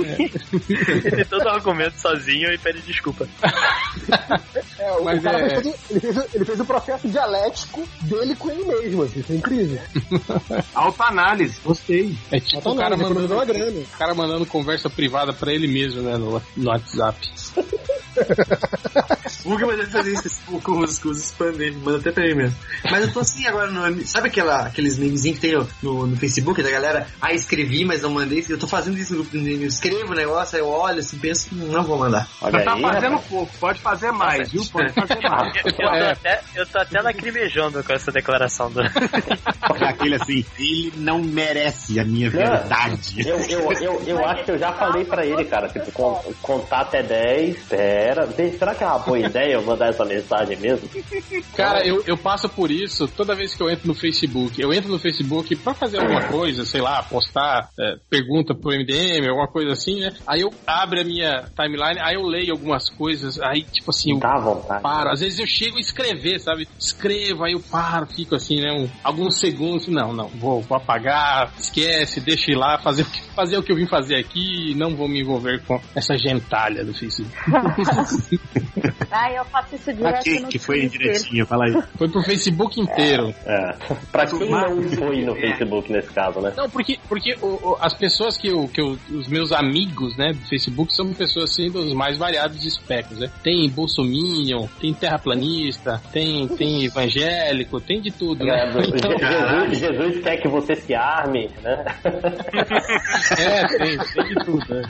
Ele todo argumento sozinho e pede desculpa. É, o Mas cara é- fez ele, fez, o- ele fez o processo dialético dele com ele mesmo, assim, isso é incrível. Autoanálise, gostei. É tipo o cara mandando, economizou uma grana. o cara mandando conversa privada pra ele mesmo, né, no, no WhatsApp. O Hugo vai fazer isso com os, com os spam dele, manda até pra ele mesmo. Mas eu tô assim agora, no, sabe aquela, aqueles memezinhos que tem no, no, Facebook da galera? Ah, escrevi, mas não mandei. Eu tô fazendo isso no grupo. Eu escrevo o negócio, aí eu olho assim, penso, "Hum, não vou mandar. Olha Você tá aí, fazendo rapaz. pouco, pode fazer mais, viu? Pode fazer mais. Eu, eu tô É. até, eu tô até lacrimejando com essa declaração do. Aquele assim, ele não merece a minha verdade. Eu, eu, eu, eu acho que eu já falei pra ele, cara, tipo, con- contato é 10, pera. Vê, Será que é uma boa ideia eu mandar essa mensagem mesmo? Cara, eu, eu passo por isso toda vez que eu entro no Facebook. Eu entro no Facebook pra fazer alguma coisa, sei lá, postar é, pergunta pro MDM, alguma coisa assim, né? Aí eu abro a minha timeline, aí eu leio algumas coisas, aí tipo assim, eu Dá vontade. paro. Às vezes eu chego a escrever, sabe? Escrevo, aí eu paro, fico assim, né? um- alguns segundos, não, não, vou, vou apagar, esquece, deixa ir lá, fazer, o que- fazer o que eu vim fazer aqui não vou me envolver com essa gentalha do Facebook. Ai, eu faço isso direto Pra que, no que foi direitinho? Fala aí. Foi pro Facebook inteiro. É. Pra quem não foi no Facebook nesse caso, né? Não, porque, porque o- o- as pessoas que, eu, que eu, os meus amigos, né, do Facebook são pessoas assim dos mais variados espectros, né? Tem bolsominion, tem terraplanista, tem, tem evangélico, tem de tudo, né? É, Então, Jesus, Jesus quer que você se arme, né? é, tem, tem de tudo, né?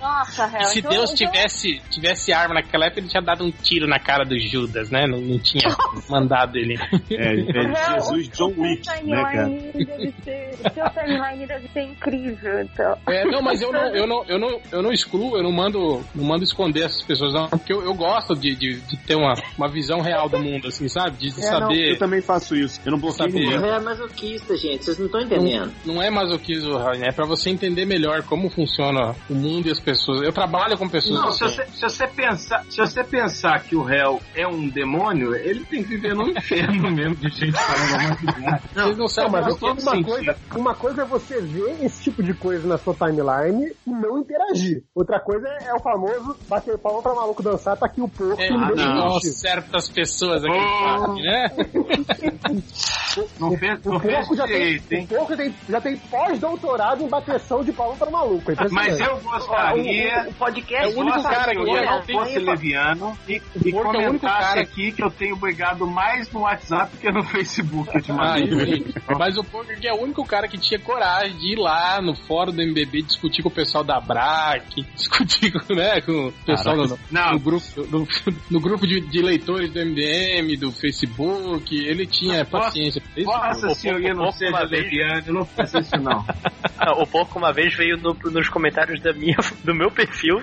Nossa, Hel, se então- Deus então- tivesse, tivesse arma naquela época, ele tinha dado um tiro na cara do Judas, né? Não, não tinha mandado ele. É, é Não, Jesus John o Wick, seu né, cara? deve ser- O seu timeline deve ser incrível, então. É, não, mas eu não, eu não, eu não, eu não excluo, eu não mando, não mando esconder essas pessoas, não, porque eu, eu gosto de, de, de ter uma, uma visão real do mundo, assim, sabe? De, de É, não, saber. eu também faço isso. Eu não bloqueio Saber. É masoquista, gente. Vocês não estão entendendo. Não, não é masoquismo, Rainer, é pra você entender melhor como funciona o mundo e as pessoas. Eu trabalho com pessoas Não, se assim. você, se você pensar, se você pensar que o réu é um demônio, ele tem que viver no inferno mesmo de gente. Vocês não Não, sabem mas eu uma coisa, uma coisa é você ver esse tipo de coisa na sua timeline e não interagir. Outra coisa é o famoso bater palma pra maluco dançar, tá aqui o porco é, meu não, certas pessoas aqui, Oh. fazem, né? Não fez, O não fez porco já tem, direito, o hein? porco tem, já tem pós-doutorado em bateção de palma para maluco. É Mas impressionante. eu gostaria. O, o podcast É o único gostaria cara que que eu não fosse leviano e, único comentasse cara- aqui que eu tenho brigado mais no WhatsApp que no Facebook Ah, ultimamente. enfim. Mas o que é o único cara que tinha coragem de ir lá no fórum do MBB discutir com o pessoal da BRAC, discutir com, né, com o pessoal no, Não. no grupo, no, no grupo de, de leitores do MDM, do Facebook. Ele tinha paciência. Nossa O senhoria, não seja leviano, eu não faço isso não. Ah, o porco uma vez veio no- nos comentários da minha, do meu perfil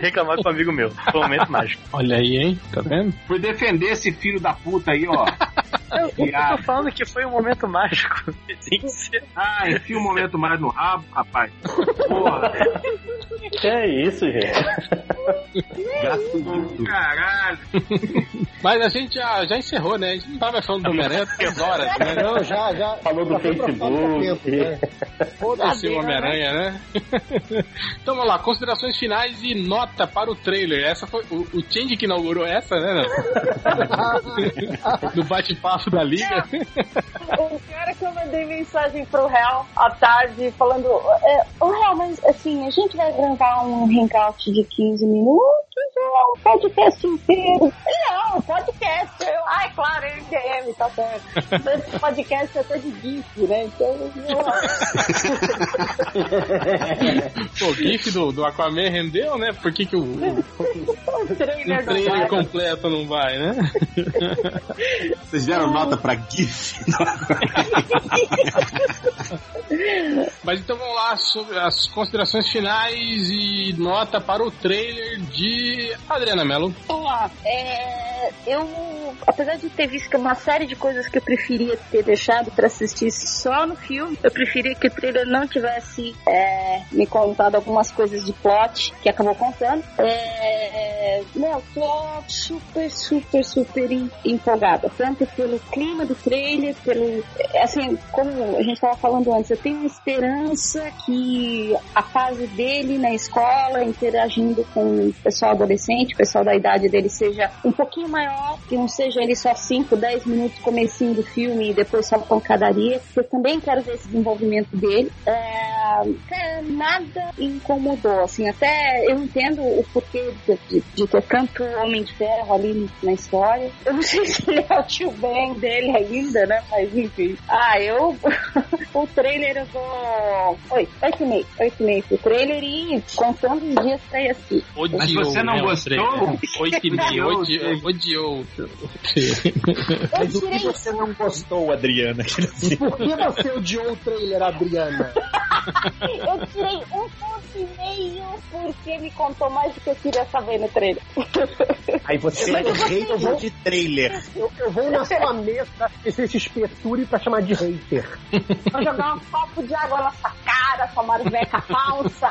reclamar com um amigo meu. Foi um momento mágico. Olha aí, hein? Tá vendo? Fui defender esse filho da puta aí, ó. Eu, eu tô falando que foi um momento mágico. Tem que ser. Ah, enfia um momento mais no rabo, rapaz. Porra, Que é isso, gente? Gratuito. caralho. Mas a gente já, já encerrou, né? A gente não tava falando do Homem-Aranha três horas, né? Não, já, já. Falou do do Facebook. tempo, né? Foda-se o Homem-Aranha, né? então vamos lá, considerações finais e nota para o trailer. Essa foi o, o Change que inaugurou essa, né? Do bate-papo da Liga. O cara que eu mandei mensagem pro réu à tarde falando: é, Ô réu, mas assim, a gente vai gravar um hangout de 15 minutos ou um podcast inteiro? Não, podcast. Eu, ah, é claro, MDM, tá certo. Esse podcast é até de GIF, né? Então. Pô, o GIF do, do Aquaman rendeu, né? Por que, que o, o, trailer Um não trailer vai. completo não vai, né? Vocês deram nota pra GIF? Mas então vamos lá sobre as considerações finais e nota para o trailer de Adriana Mello. Vamos lá. É, eu, apesar de ter visto uma série de coisas que eu preferia ter deixado pra assistir só no filme, eu preferia que o trailer não tivesse é, me contado algumas coisas de plot que acabou contando. É, meu, tô super, super, super em- empolgada. Tanto pelo clima do trailer, pelo. Assim, como a gente tava falando antes, eu tenho esperança que a fase dele na escola, interagindo com o pessoal adolescente, o pessoal da idade dele seja um pouquinho maior, que não seja ele só 5, 10 minutos comecinho do filme e depois só pancadaria. Eu também quero ver esse desenvolvimento dele. É, nada incomodou, assim, até eu entendo o porquê de, de- de ter tanto Homem de Ferro ali na história. Eu não sei se ele é o tio dele ainda, né? Mas enfim. Ah, eu. o trailer eu dou. Oi, 8,5. 8,5 pro trailer e contando os dias pra ir assistir. Odiou, você não né, o gostou? Oito e meio, Odiou. Mas o que tirei- você não gostou, Adriana? Por que você odiou o trailer, Adriana? Eu tirei um ponto e meio porque me contou mais do que eu queria saber no trailer. Aí você é hater de trailer. Eu, eu vou na sua mesa esse XP pra chamar de hater. Vou jogar um copo de água na sua cara, sua marveca falsa.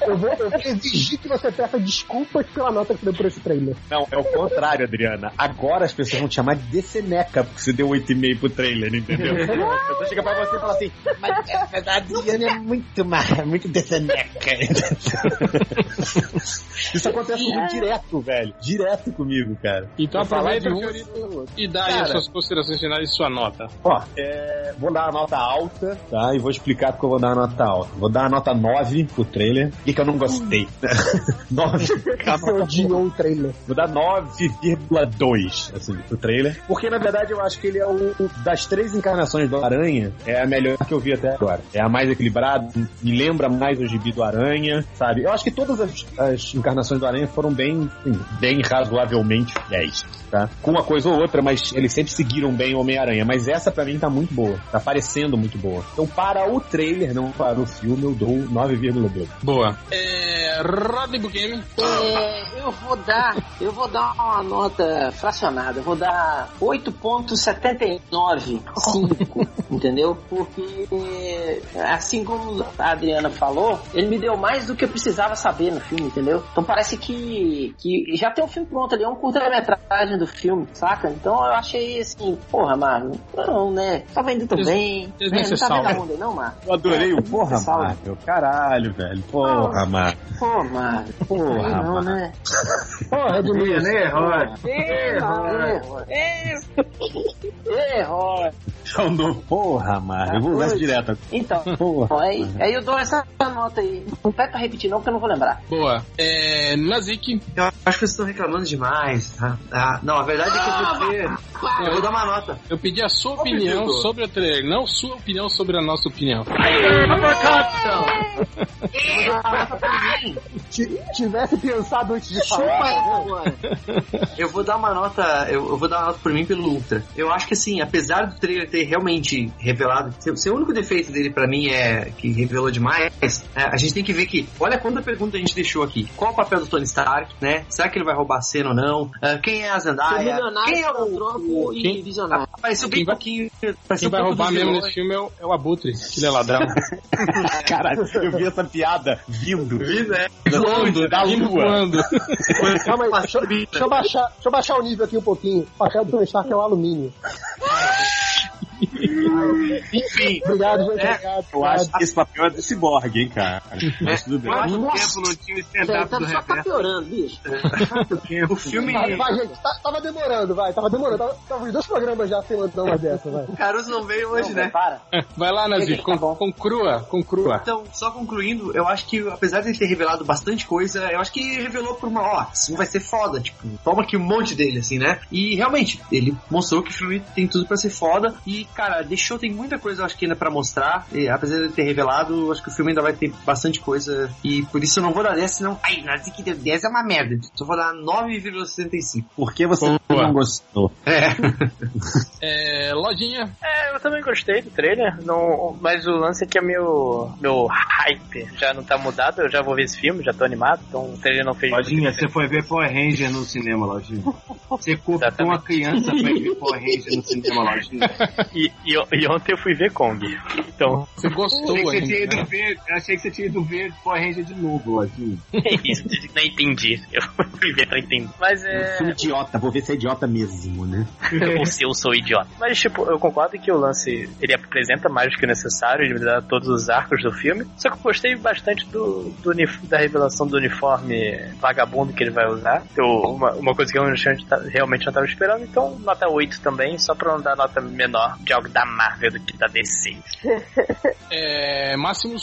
Eu vou, eu vou exigir que você peça desculpas pela nota que deu por esse trailer. Não, é o contrário, Adriana. Agora as pessoas vão te chamar de Deceneca, porque você deu 8,5 pro trailer, entendeu? A pessoa chega pra você e fala assim, mas é verdade, Adriana é muito má, muito Deceneca. Isso acontece comigo direto, velho. Direto comigo, cara. Então aproveita, de um- e dá aí Cara. as suas considerações finais e sua nota. Ó, é, vou dar uma nota alta, tá? E vou explicar porque eu vou dar uma nota alta. Vou dar uma nota 9 pro trailer. E que eu não gostei. 9. Você odiou o trailer. Vou dar 9,2 assim, pro trailer. Porque na verdade eu acho que ele é o. Das três encarnações do Aranha, é a melhor que eu vi até agora. É a mais equilibrada, me lembra mais o gibi do Aranha, sabe? Eu acho que todas as, as encarnações do Aranha foram bem, assim, bem razoavelmente fiéis, tá? Com uma coisa ou outra, mas eles sempre seguiram bem o Homem-Aranha. Mas essa pra mim tá muito boa, tá parecendo muito boa. Então para o trailer, não para o filme, eu dou 9,2. Boa. É, Rodney Game. É, eu vou dar, eu vou dar uma nota fracionada, eu vou dar 8.79, entendeu? Porque assim como a Adriana falou, ele me deu mais do que eu precisava saber no filme, entendeu? Então parece que, que já tem um filme pronto ali, é um curta-metragem do filme, saca? Então eu achei assim, porra, Marvel, não, né? Tava indo tão Des- bem, né? não tá vendo a onda, não, Marvel? Eu adorei o porra, Salve. Marvel. Caralho, velho. Porra, Marvel. Pô, Marvel, Porra, não, Marvel. né? Porra, Edmilson. né, Rod? Errou, errou. Eu dou porra, Marvel. Eu vou usar isso direto. Então, Porra. aí, aí eu dou essa nota aí. Não pede pra repetir não, porque eu não vou lembrar. Boa. É, Nazik. Eu acho que vocês estão reclamando demais. tá? Ah, não, a verdade é que eu vou ter. Eu vou dar uma nota. Eu pedi a sua opinião Dudu. sobre o trailer, não sua opinião sobre a nossa opinião. Ti- Tivesse pensado antes de falar. né? Eu vou dar uma nota. Eu, eu vou dar uma nota por mim pelo Ultra. Eu acho que assim, apesar do trailer ter realmente revelado. Se, se o único defeito dele pra mim é que revelou demais, é, a gente tem que ver que. Olha quanta pergunta a gente deixou aqui. Qual o papel do Tony Stark, né? Será que ele vai roubar a cena ou não? Ah, quem é a Zendaya? Quem é o. e quem- visionário. Apareceu bem Quem vai- pouquinho. Quem vai pouco roubar mesmo nesse filme é o, é o Abutre, que ele é ladrão. Caralho, eu vi essa piada vindo. Vi, né? Voando, da lua. voando. Calma aí, deixa, deixa eu baixar, deixa eu baixar o nível aqui um pouquinho. O papel do Tony Stark é o alumínio. Enfim. Obrigado, gente. É, obrigado. Eu acho que esse papel é do Cyborg, hein, cara. Mas tudo bem. Quanto Nossa. tempo não tinha o stand-up tá, do só tá piorando, bicho. O filme. Vai, vai, gente, tá- tava demorando, vai, tava demorando. Tava, tava os dois programas já sem mandar uma dessa, vai. O Caruso não veio hoje, Não, né? Para. Vai lá, Nazik, Tá com, bom. concrua, concrua. Então, só concluindo, eu acho que apesar de ele ter revelado bastante coisa, eu acho que revelou por uma, ó, isso vai ser foda, tipo, toma aqui um monte dele, assim, né? E realmente, ele mostrou que o filme tem tudo pra ser foda. E, cara, The Show tem muita coisa, eu acho que ainda pra mostrar. E, apesar de ele ter revelado, acho que o filme ainda vai ter bastante coisa. E por isso eu não vou dar 10, senão. Ai, nada que deu 10 é uma merda. Só vou dar 9,65. Por que você não gostou? É. É, lojinha. É, eu também gostei do trailer, não, mas o lance é que é meu, meu hype já não tá mudado, eu já vou ver esse filme, já tô animado, então o trailer não fez Lojinha, você foi ver Power Ranger no cinema, Lojinha. Você cortou uma criança pra ir ver Power Ranger no cinema, Lojinha. E, e, e ontem eu fui ver Kong, então... Você gostou Achei que você tinha ido né? ver, eu achei que você tinha ido ver Power Ranger de novo, Lojinha. Isso, nem entendi, eu fui ver pra entender. Mas é... Sou idiota, vou ver se é idiota mesmo, né? Ou se eu sou idiota. Mas, tipo, eu concordo que o lance ele apresenta mais do que o necessário, ele dá todos os arcos do filme. Só que eu gostei bastante do, do da revelação do uniforme vagabundo que ele vai usar. Eu, uma, uma coisa que eu não realmente não estava esperando. Então, nota 8 também, só pra não dar nota menor de algo da Marvel do que da DC. É, Máximos.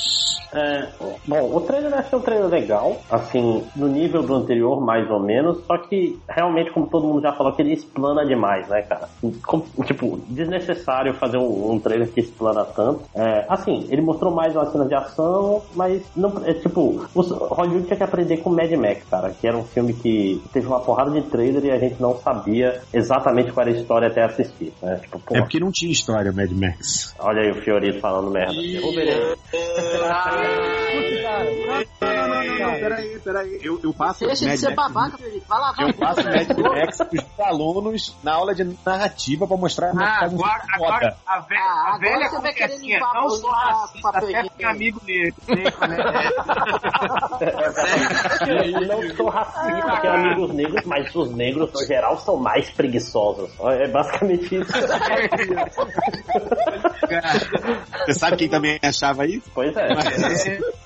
É, bom, o trailer eu achei um trailer legal, assim, no nível do anterior, mais ou menos, só que realmente, como todo mundo já falou, que ele explana demais, né, cara? Com- tipo, desnecessário fazer um, um trailer que explana tanto. É, assim, ele mostrou mais uma cena de ação, mas não, é tipo, o Hollywood tinha que aprender com Mad Max, cara, que era um filme que teve uma porrada de trailer e a gente não sabia exatamente qual era a história até assistir, né? Tipo, É porque não tinha história, Mad Max. olha aí o Fiorito falando merda. Ô, beleza. Não, peraí, peraí. Eu, eu passo Deixa de Mad ser Max- babaca, Felipe. Vai lá, vai. Eu passo Mad Max pros alunos na aula de narrativa pra mostrar como é que Ah, agora, agora a, ve Ah, a agora velha você vai querer limpar- não sou limpar racista, papel até porque amigo. Sei como é que é. Eu não sou racista, porque amigos negros, mas os negros, no geral, são mais preguiçosos. É basicamente isso. Você sabe quem também achava isso? Pois é.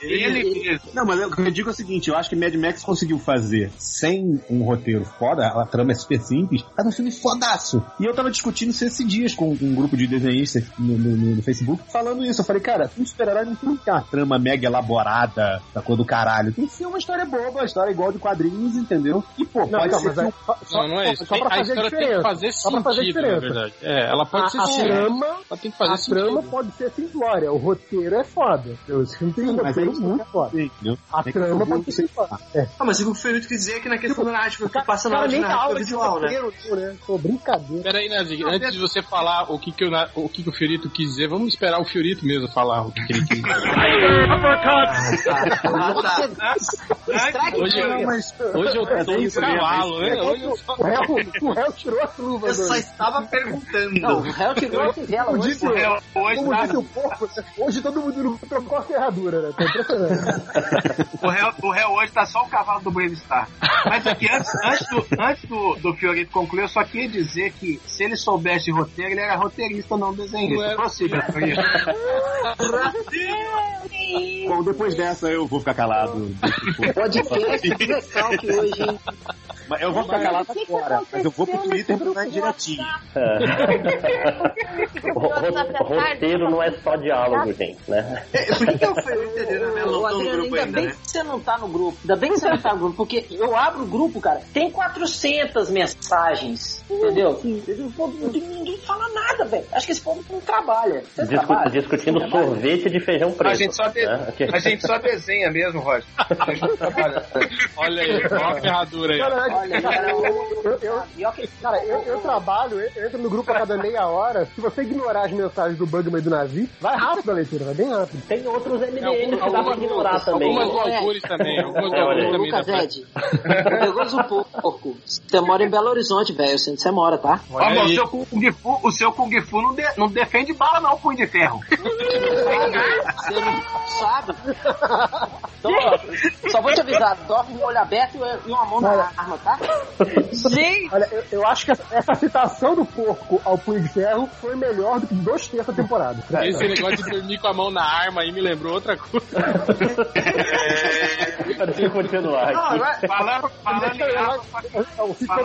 Ele mesmo. Não, mas eu, o que eu digo é o seguinte, eu acho que Mad Max conseguiu fazer sem um roteiro foda, a trama é super simples, mas um filme fodaço. E eu tava discutindo isso esses dias com um grupo de desenhistas no, no- no- no Facebook, falando isso. Eu falei, cara, um super-herói não tem uma trama mega elaborada da cor do caralho. Tem que ser uma história boba, uma história igual de quadrinhos, entendeu? E, pô, Não, pode não, ser mas que aí, só, Não, não é isso. Só pra a fazer tem diferença. que fazer Só pra fazer sentido, na diferença. verdade. É, ela pode A, ser a sim. Trama, Ela tem que fazer a trama pode ser simplória. O roteiro é foda. Esse filme tem um mas roteiro é isso muito foda. A É que trama eu pode ser. É. Ah, mas o que o Ferito quer dizer é que na questão da narrativa, que passa na hora narrativa aula de visual, né? não, né? Pô, brincadeira. Peraí, Nazi, antes de você falar o que, que, o, que, que o Fiorito quis dizer, vamos esperar o Fiorito mesmo falar o que, que ele quis dizer. Hoje, Não, mas hoje eu tô um cavalo, né? Hoje eu o réu, o réu tirou as luvas. Eu só estava perguntando. Não, o réu tirou a fivela Como hoje. disse, Hoje como disse o porco, hoje todo mundo trocou a ferradura, né? Tá impressionante. O réu, o réu hoje tá só o cavalo do Brave Star. Mas aqui, antes, antes, do, antes do, do Fiorito concluir, eu só queria dizer que se ele soubesse de roteiro, ele era roteirista, não desenhista. Era- Prossiga, Fiorito. Bom, depois dessa eu vou ficar calado. Podcast do recalque hoje, hein? Mas eu vou ficar calado agora, mas eu vou pro Twitter mandar direitinho. O, ro- roteiro não é só diálogo, gente, né? É, Por que, que o Ferito e a Adriana Mello Ô, não estão no Adriano, grupo ainda ainda, bem né? que você não tá no grupo. Ainda bem que você não tá no grupo, porque eu abro o grupo, cara, tem 400 mensagens, entendeu? Ninguém, fala nada, velho. Acho que esse povo não trabalha. Discu- trabalha? discutindo sorvete de feijão preto. A gente, só de- né? a gente só desenha mesmo, Roger. A gente não trabalha. Olha aí, olha a ferradura aí. Cara, Olha, cara, eu, eu, que- cara, eu, eu trabalho, eu eu entro no grupo a cada meia hora. Se você ignorar as mensagens do Bugman e do Nazi, vai rápido a leitura, vai bem rápido. Tem outros MDMs que dá pra Algumas- ignorar também. Algumas É. loucuras também. Algumas É, olha também. Lucas Ed, perigoso um pouco. Você mora em Belo Horizonte, velho. Eu sei onde você mora, tá? Ó, mas o seu Kung Fu, o seu Kung Fu não, de- não defende bala, não, punho de ferro. Você não sabe. Então, ó, só vou te avisar, dorme de olho aberto e uma mão na arma, tá? Olha, eu, eu acho que essa, essa citação do porco ao punho de ferro foi melhor do que dois terços da temporada. Esse negócio de dormir com a mão na arma aí me lembrou outra coisa. Deixa eu continuar Não, aqui. falando, falando em arma, em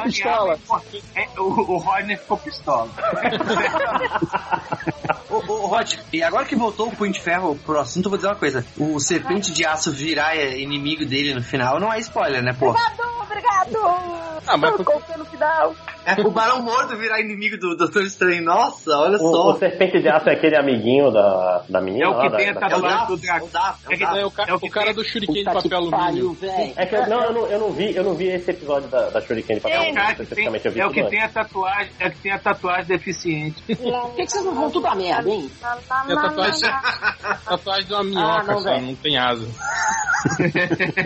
pistola. arma, é, o, o Rodney ficou pistola. Ô, ô, Rod, e agora que voltou o Punho de Ferro pro assunto, eu vou dizer uma coisa. O Serpente de Aço virar é, inimigo dele no final não é spoiler, né, pô? Obrigado, obrigado! Ah, mas Ficou contando o final. É, o Barão Morto virar inimigo do Doutor Estranho. Nossa, olha O, só. o Serpente de Aço é aquele amiguinho da, da menina É o lá, que da- tem a tatuagem do dragão. É o É É o, ca- É o que o cara tem- do shuriken de Puta papel alumínio. É que eu, não, eu não, eu não vi, eu não vi esse episódio da, da Shuriken de papel É o alumínio, cara que tem, vi é o que tem a tatuagem, é o que tem a tatuagem deficiente. Por que, que vocês não vão tudo a merda, hein? E a tatuagem, tatuagem de uma minhoca, Ah, não, só, não tem asa.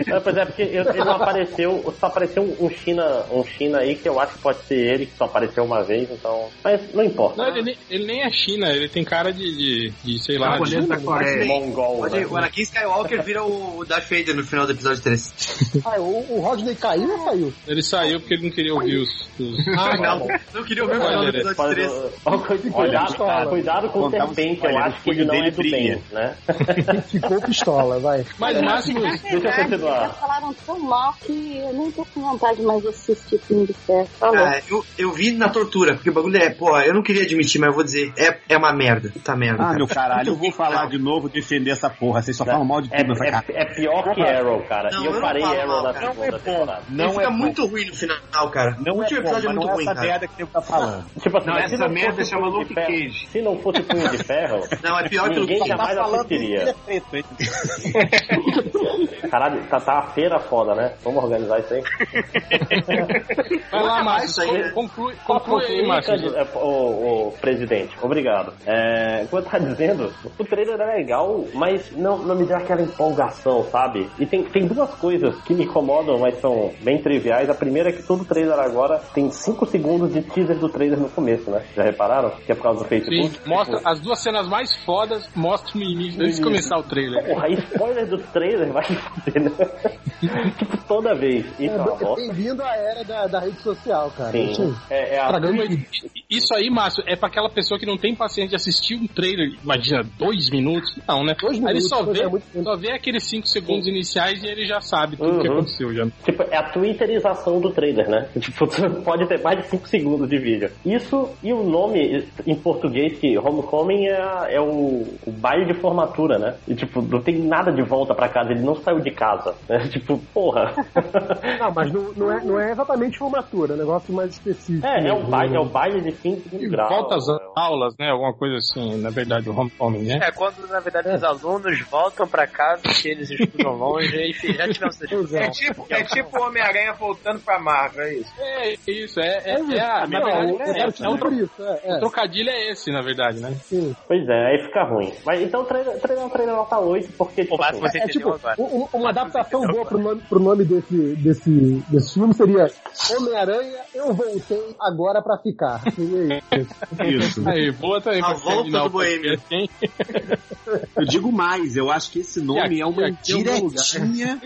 É, pois é, porque eu- ele não apareceu, só apareceu um China, um China aí que eu acho que pode ser ele, que só apareceu uma vez, então. Mas não importa. Não, ele, nem- ele nem é China, ele tem cara de, de, de, sei lá, de, da Coreia. Mongol, Pode, né? o Anakin Skywalker vira o Darth Vader no final do episódio 3. Ah, o, o Rodney caiu ou saiu? ele saiu porque ele não queria ouvir os... os... Ah, não, não queria ouvir o final do Olha, episódio Pode- 3. Ó, cu- Cuidado, cuidado com o Contar um serpente, eu acho que o ele não é do bem, brilha. né? Ficou pistola, vai. Mas, Máximo, Deixa eu Já continuar. falaram tão mal que eu nem tô com vontade mais de assistir filme de. Falou. Ah, eu, eu vi na tortura, porque o bagulho é, pô, eu não queria admitir, mas eu vou dizer, é, é uma merda. Puta merda. Ah, cara. meu caralho, eu vou falar de novo, defender essa porra. Vocês só falam mal de É, tudo. Falei, é, é pior que Arrow, cara. Não, e eu eu parei Arrow mal, na cara. segunda é temporada. Não fica é muito ruim no final, cara. Não o é último bom, episódio é mas muito não é ruim, essa cara. merda que você tá falando. Tipo assim, Não, essa merda fosse chama Luke Cage. Se não fosse punho de ferro, Não, é pior que o ninguém jamais Tá assistiria. Caralho, tá, tá a feira foda, né? Vamos organizar isso aí. vai lá, mais Márcio, né? conclui, conclui aí, Márcio. É, o, o presidente, obrigado. É, como eu tava dizendo, o trailer é legal, mas não, não me deu aquela empolgação, sabe? E tem, tem duas coisas que me incomodam, mas são bem triviais. A primeira é que todo trailer agora tem 5 segundos de teaser do trailer no começo, né? Já repararam? Que é por causa do Facebook? Sim, mostra as duas cenas mais fodas, mostra no início, antes de começar o trailer. Porra, spoiler do trailer vai foder, né? tipo, toda vez. Isso é É. Bem-vindo à era da, da rede social, cara. Sim. Isso- É, é a. Isso aí, Márcio, é pra aquela pessoa que não tem paciência de assistir um trailer, imagina, dois minutos. Não, né? Dois aí ele minutos, só vê, é só vê aqueles cinco segundos iniciais e ele já sabe tudo o que Uhum. aconteceu já. Tipo, é a twitterização do trailer, né? Tipo, pode ter mais de 5 segundos de vídeo. Isso e o nome em português, que Homecoming é, é o, o baile de formatura, né? E tipo, não tem nada de volta pra casa, ele não saiu de casa. Né? Tipo, porra. Não, mas não, não é, não é exatamente formatura, é um negócio mais específico. É, é o baile, é o baile de fim de E grau. volta às aulas, né? Alguma coisa assim, na verdade, o homecoming, né? É, quando na verdade os alunos voltam pra casa, que eles estudam longe, e enfim, já tivemos essa discussão. É tipo, é tipo o Homem-Aranha voltando pra Marvel, é isso. É isso, é, é, É isso. é a, Não, verdade, o- o é, é, um por isso, é, é. o trocadilho é esse, na verdade, né? Sim. Pois é, aí fica ruim. Mas então o trailer, o trailer é um trailer nota 8, porque, tipo, mas assim, você É entendeu tipo, agora. um- um- uma adaptação boa pro nome, pro nome desse, desse, desse filme seria Homem-Aranha, eu voltei agora pra ficar. Seria isso. Isso. Aí, boa também A volta do o podcast, hein? Eu digo mais, eu acho que esse nome E é uma aqui- aqui é diretinha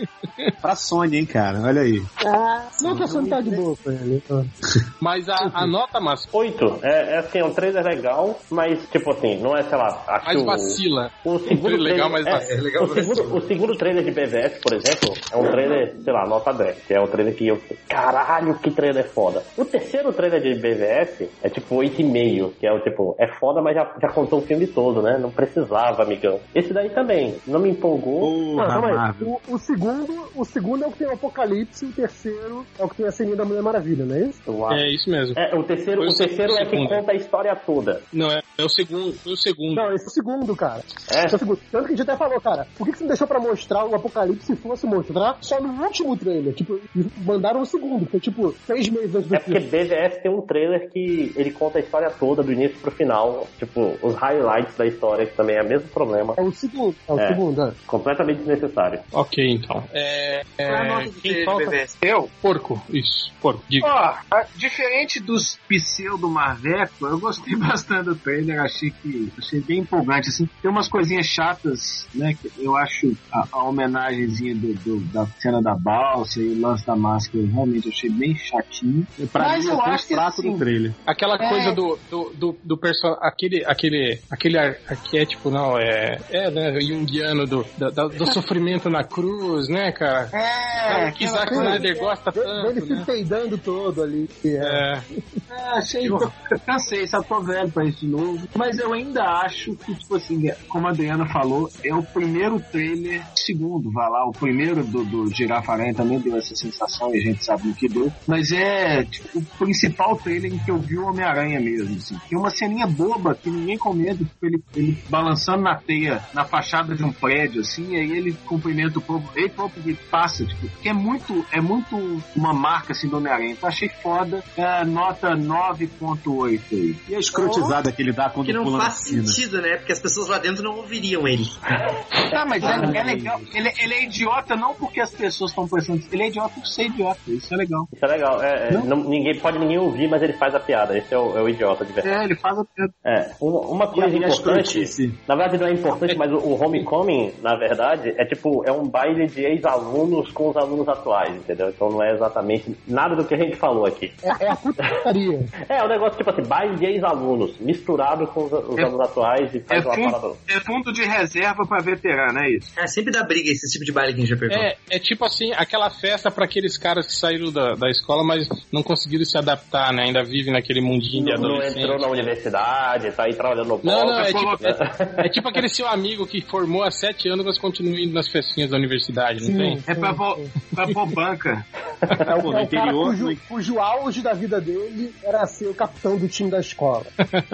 pra Sony, hein, cara? Olha aí. Ah, Não que a Sony tá de boa com ele. então. Mas a, a nota, Márcio, 8. É, é assim, é um trailer legal, mas, tipo assim, não é, sei lá, acho mais que o- vacila. O segundo Legal, trailer, mas é, vacila. É legal, o, segundo, o segundo trailer de BVS, por exemplo, é um trailer, sei lá, nota 10. Que é um trailer que eu. Caralho, que trailer foda. O terceiro trailer de BVS é tipo 8,5. Que é o tipo, é foda, mas já, já contou o filme todo, né? Não precisava, amigão. Esse daí também, não me empolgou. Não. O, o segundo, o segundo é o que tem o Apocalipse, o terceiro é o que tem a ceninha da Mulher Maravilha, não é isso? Acho. É isso mesmo. É, o terceiro, Foi o o terceiro é que conta a história toda. Não, é, é o segundo. Foi o segundo. Não, esse é o segundo, cara. É? Esse é o segundo. Tanto que a gente até falou, cara, por que que você não deixou pra mostrar o Apocalipse se fosse mostrar só no último trailer? Tipo, mandaram o segundo, foi tipo seis meses antes do É porque filme. BVS tem um trailer que ele conta a história toda, do início pro final. Tipo, os highlights da história, que também é o mesmo problema. É o segundo, é o É. segundo, é. Completamente desnecessário. Ok, então. É, é é, quem falta? BVS? Eu? Porco, isso. Porco, diga. Ó, a- diferente dos pseudo Marveco, eu gostei bastante do trailer, achei que achei bem empolgante, assim, tem umas coisinhas chatas, né, que eu acho a, a homenagenzinha do, do- da cena da balsa e o lance da máscara, eu realmente achei bem chatinho. Pra Mas mim, eu é o acho que, assim, do trailer. Aquela É. coisa do, do, do, do personagem, aquele, aquele, aquele ar- arquétipo, não, é, é, né, junguiano do, da- do sofrimento na cruz, né, cara? É, que Zack Snyder gosta De- Dele tanto, se né? peidando todo ali. É. É, Ah, achei. Eu cansei, só tô velho pra isso de novo. Mas eu ainda acho que, tipo assim, como a Adriana falou, é o primeiro trailer, segundo, vai lá, o primeiro do, do Girafa Aranha também deu essa sensação e a gente sabe o que deu. Mas é tipo, o principal trailer em que eu vi o Homem-Aranha mesmo. Assim. Tem uma ceninha boba que ninguém comenta, tipo, ele, ele balançando na teia, na fachada de um prédio, assim, e aí ele cumprimenta o povo, ei, povo, e passa, tipo, que é muito, é muito uma marca assim do Homem-Aranha. Então achei foda. É, nota 9.8 aí. E a escrotizada que ele dá quando não faz sentido, né? Porque as pessoas lá dentro não ouviriam ele. Ah, mas é, é legal. Ele, ele é idiota não porque as pessoas estão pensando. Ele é idiota por ser idiota. Isso é legal. Isso é legal. É, é, não- ninguém, pode ninguém ouvir, mas ele faz a piada. Esse é o, é o idiota de verdade. É, ele faz a piada. É, uma, uma coisa E a importante, na verdade não é importante, mas o, o homecoming, na verdade, é tipo, é um baile de ex-alunos com os alunos atuais, entendeu? Então não é exatamente nada do que a gente falou aqui. É, é a putaria. É, um negócio tipo assim, baile de ex-alunos, misturado com os, os É- alunos atuais e É faz uma fundo, parada. é fundo de reserva pra veterano, é isso. É, sempre dá briga esse tipo de baile que a gente já pegou. É, é tipo assim, aquela festa pra aqueles caras que saíram da, da escola, mas não conseguiram se adaptar, né? Ainda vivem naquele mundinho de Não, não adolescente. entrou na universidade, tá aí trabalhando no Não, não, é Coloca- tipo, é, é tipo aquele seu amigo que formou há sete anos, mas continua indo nas festinhas da universidade, não tem? É pra, pôr- pra pôr banca. É o, Pô, no é o cara interior, cujo, no- cujo auge da vida dele era ser o capitão do time da escola.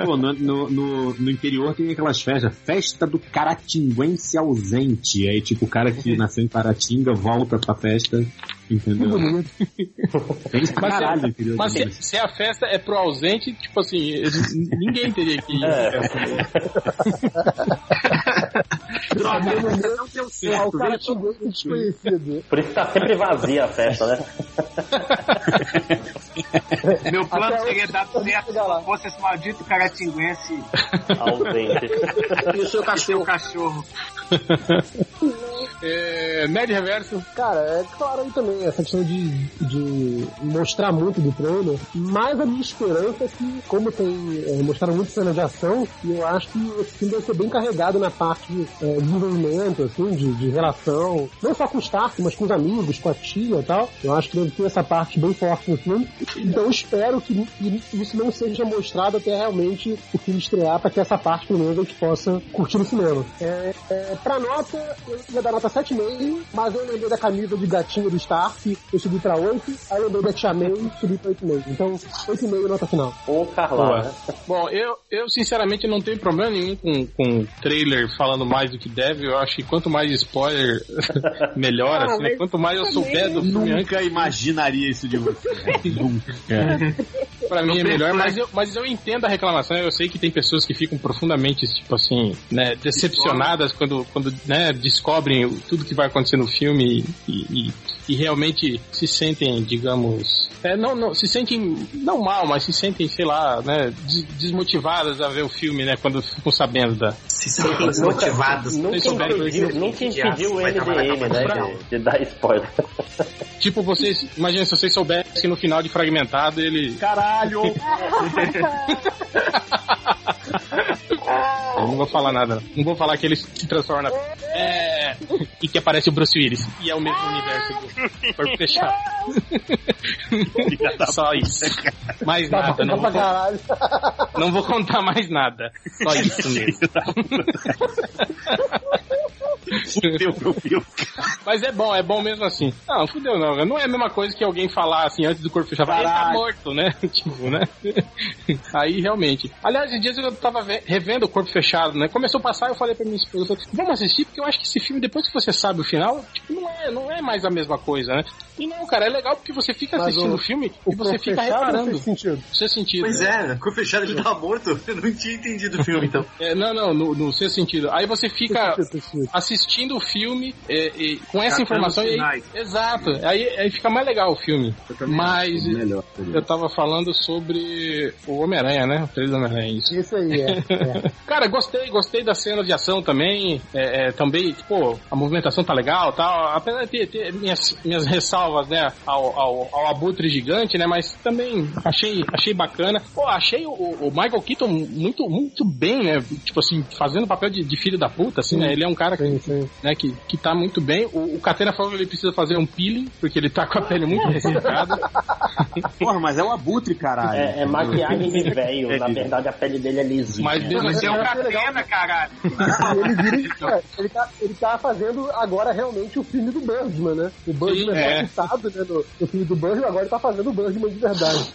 Pô, no, no, no, no interior tem aquelas festas, festa do caratinguense ausente. Aí, tipo, o cara que nasceu em Caratinga volta pra festa, entendeu? Tem pra Mas, caralho, mas se, se a festa é pro ausente, tipo assim, ninguém teria que ir. É. Droga, não deu É o certo. cara Veio xingou esse desconhecido. Por isso que tá sempre vazia a festa, né? Meu plano Até seria dar certo se fosse esse maldito caratinguense Ausente. E o seu e seu cachorro. É, Nerd Reverso, Cara, é claro aí também essa questão de, de mostrar muito do trailer, mas a minha esperança é que, como tem é, mostraram muito cena de ação, e eu acho que esse filme vai ser bem carregado na parte de é, desenvolvimento, assim, de, de relação, não só com o Stark, mas com os amigos, com a tia e tal. Eu acho que deve ter essa parte bem forte no filme. Então eu espero que, que isso não seja mostrado até realmente o filme estrear, para que essa parte, pelo menos, a gente possa curtir no cinema. É, é, pra nota, eu ia dar nota 7,5, mas eu lembrei da camisa de gatinho do Stark, eu subi pra 8, aí eu lembrei da Tia May, subi pra 8,5. Então, 8,5 nota final. Ou Carlá, né? Bom, eu, eu sinceramente não tenho problema nenhum com, com trailer falando mais do que deve. Eu acho que quanto mais spoiler, melhor, Ah, assim, né? Quanto mais eu souber do filme Nunca imaginaria isso de você. Nunca. pra mim é melhor. Mas eu, mas eu entendo a reclamação. Eu sei que tem pessoas que ficam profundamente, tipo assim, né, decepcionadas quando, quando né, descobrem tudo que vai acontecer no filme e, e, e realmente se sentem, digamos, é, não, não, se sentem, não mal, mas se sentem, sei lá, né, des- desmotivadas a ver o filme, né, quando ficam sabendo da, Se sentem desmotivados. Nunca impediu, isso? nunca impediu MDM, com né, pra- de, de dar spoiler. Tipo, vocês. Imagina se vocês soubessem que no final de fragmentado ele. Caralho! Eu não vou falar nada. não. Vou falar que ele se transforma. É. E que aparece o Bruce Willis. E é o mesmo universo do corpo fechado. Só isso. Mais nada. Não pra vou, não vou contar mais nada. Só isso mesmo. Fudeu meu filme. Mas é bom, é bom mesmo assim. Não, fudeu não. Não é a mesma coisa que alguém falar assim antes do corpo fechado. Ele tá morto, né? tipo, né? Aí realmente. Aliás, esses dias eu tava ve- revendo o corpo fechado, né? Começou a passar, eu falei pra minha esposa, falei, vamos assistir, porque eu acho que esse filme, depois que você sabe o final, tipo, não é, não é mais a mesma coisa, né? E não, cara, é legal porque você fica Mas assistindo o- filme O e você corpo fica não reparando. fez sentido. Seu sentido. Pois né? é, com o fechado ele tava morto. Eu não tinha entendido o filme, então. É, não, não, no, no seu sentido. Aí você fica sentido. Assistindo o filme é, e com essa Catando informação e aí, exato aí, aí fica mais legal o filme mas Melhor. eu tava falando sobre o Homem-Aranha né o trailer do Homem-Aranha isso Isso aí, é. é. cara gostei gostei da cena de ação também é, é, também pô a movimentação tá legal tal ape- apesar de ter, ter minhas, minhas ressalvas, né, ao, ao, ao abutre gigante, né, mas também achei, achei bacana. Pô, achei o, o Michael Keaton muito, muito bem, né, tipo assim, fazendo o papel de, de filho da puta, assim, né, ele é um cara que, né, que, que tá muito bem. O, o Catena falou que ele precisa fazer um peeling, porque ele tá com a pele muito ressecada. Porra, mas é o abutre, caralho. É, é maquiagem de velho, na verdade a pele dele é lisinha. Mas mesmo assim, é um é catena, caralho. ele, vira, é, ele, tá, ele tá fazendo agora realmente o filme do Birdman, né? O Birdman Sim, é é. citado né, no, no filme do Birdman, agora ele tá fazendo o Birdman de verdade.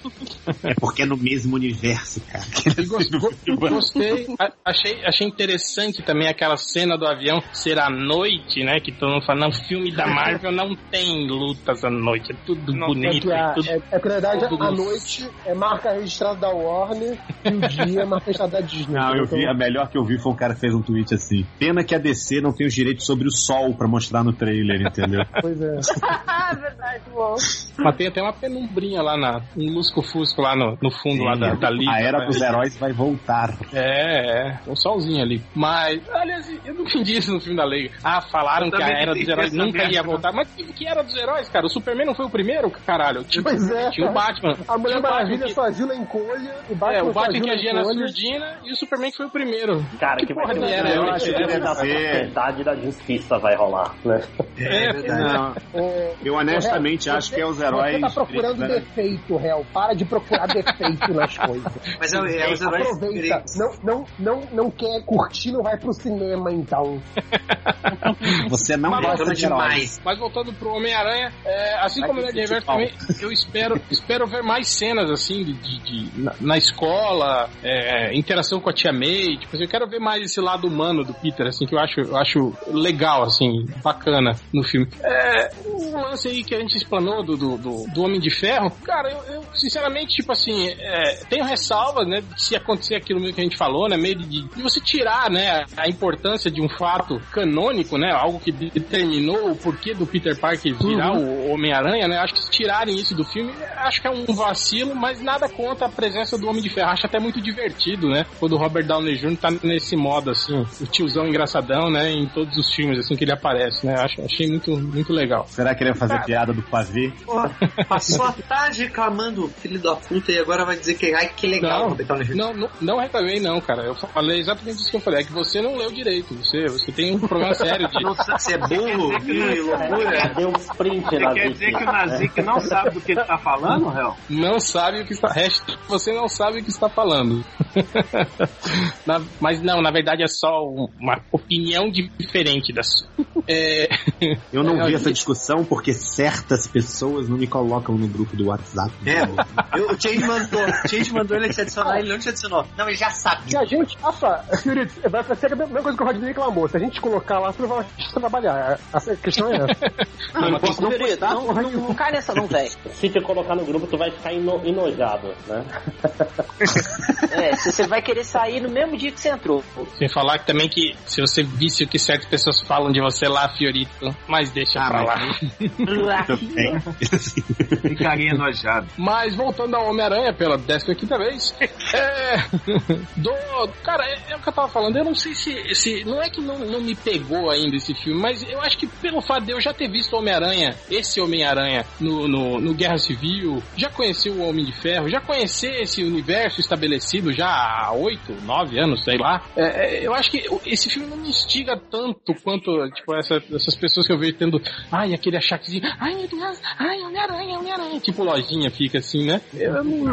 É porque é no mesmo universo, cara. Gos- go- Gostei, a- achei, achei interessante também aquela cena do avião ser à noite, né? Que todo mundo fala, não, filme da Marvel não tem lutas à noite, é tudo É bonito, que, a, é tudo... é, é que na verdade tudo a no- noite é marca registrada da Warner e o dia é marca registrada da Disney. Não, eu vi, a melhor que eu vi foi um cara que fez um tweet assim. Pena que a DC não tem os direitos sobre o sol pra mostrar no trailer, entendeu? Pois é. Verdade, bom. Mas tem até uma penumbrinha lá na, um lusco-fusco lá no, no fundo lá da, da liga. a era né? dos heróis vai voltar. É, é, um solzinho ali. Mas, aliás, eu não entendi isso no filme da Liga. Ah, falaram que a Era dos Heróis nunca ia voltar. Mas que, que Era dos Heróis, cara? O Superman não foi o primeiro, caralho? Tinha, Pois é, tinha o. Batman. A Mulher Maravilha que- só agiu na encolha, o Batman É, o Batman que na agia na surdina e o Superman que foi o primeiro. Cara, que, que porra era? Eu acho que da ser. sociedade da justiça vai rolar, né? É, Não, É, eu honestamente acho que é os Você heróis. tá procurando né? defeito, réu. Para de procurar defeito nas coisas. Mas é, é os heróis Aproveita. Não, não, não, não quer curtir, não vai pro cinema, então. Você não Mas gosta de demais. Mas voltando pro Homem-Aranha, é, assim Vai como ter na Reverso futebol. também, eu espero, espero ver mais cenas assim de, de- de- na, na escola, é, interação com a tia May, tipo assim, eu quero ver mais esse lado humano do Peter, assim, que eu acho, eu acho legal, assim, bacana no filme. É, o lance aí que a gente explanou do, do, do- do Homem de Ferro, cara, eu, eu, sinceramente, tipo assim, é, tenho ressalvas, né, de se acontecer aquilo mesmo que a gente falou, né, meio de, de você tirar, né, a importância de um fato canônico, né, algo que determinou o porquê do Peter Parker virar o Homem-Aranha, né, acho que se tirarem isso do filme, acho que é um vacilo, mas nada contra a presença do Homem de Ferro, acho até muito divertido, né, quando o Robert Downey Jr. tá nesse modo, assim, o tiozão engraçadão, né, em todos os filmes, assim, que ele aparece, né, acho, achei muito, muito legal. Será que ele vai fazer piada do pavê? Porra, passou a tarde reclamando, filho da puta, e agora vai dizer que, ai, que legal. Não, Robert Downey Jr. não, não, não reclamei não, cara. Eu falei exatamente isso que eu falei. É que você não leu direito. Você, você tem um problema sério sabe se é burro, que loucura. Deu uns print Você quer dizer que o Nazik não sabe do que ele tá falando, réu? Não sabe o que está... Você não sabe o que está falando. Na- mas não, na verdade é só um- uma opinião diferente da sua. É... Eu não É, vi essa discussão porque certas pessoas não me colocam no grupo do WhatsApp. É, eu, o Change mandou, o Change mandou ele te adicionar, ele não te adicionou. Não, ele já sabe. Se a gente. Nossa, Fiorito, vai ser a mesma coisa que o Rodney reclamou. Se a gente colocar lá, você não vai trabalhar. A questão é essa. Não, mas posso tem- não, não, não, não cai nessa não, velho. Se te colocar no grupo, tu vai ficar eno- enojado, né? É, você você vai querer sair no mesmo dia que você entrou. Sem falar que também que se você visse o que certas pessoas falam de você lá, Fiorito, mas deixa Ah, pra mas lá. Ficaria enojado. Mas voltando ao Homem-Aranha pela 15 vez, é. Do, cara, é, é o que eu tava falando. Eu não sei se. se não é que não, não me pegou ainda esse filme, mas eu acho que pelo fato de eu já ter visto Homem-Aranha, esse Homem-Aranha, no, no, no Guerra Civil, já conheci o Homem de Ferro, já conhecer esse universo estabelecido já há 8, 9 anos, sei lá. É, é, eu acho que esse filme não me instiga tanto quanto, tipo, essa, essas pessoas que eu vejo tendo. Ai, aquele achaquezinho. Ai, meu Deus, ai, Homem-Aranha, Homem-Aranha. Tipo, lojinha fica assim, né? Eu não.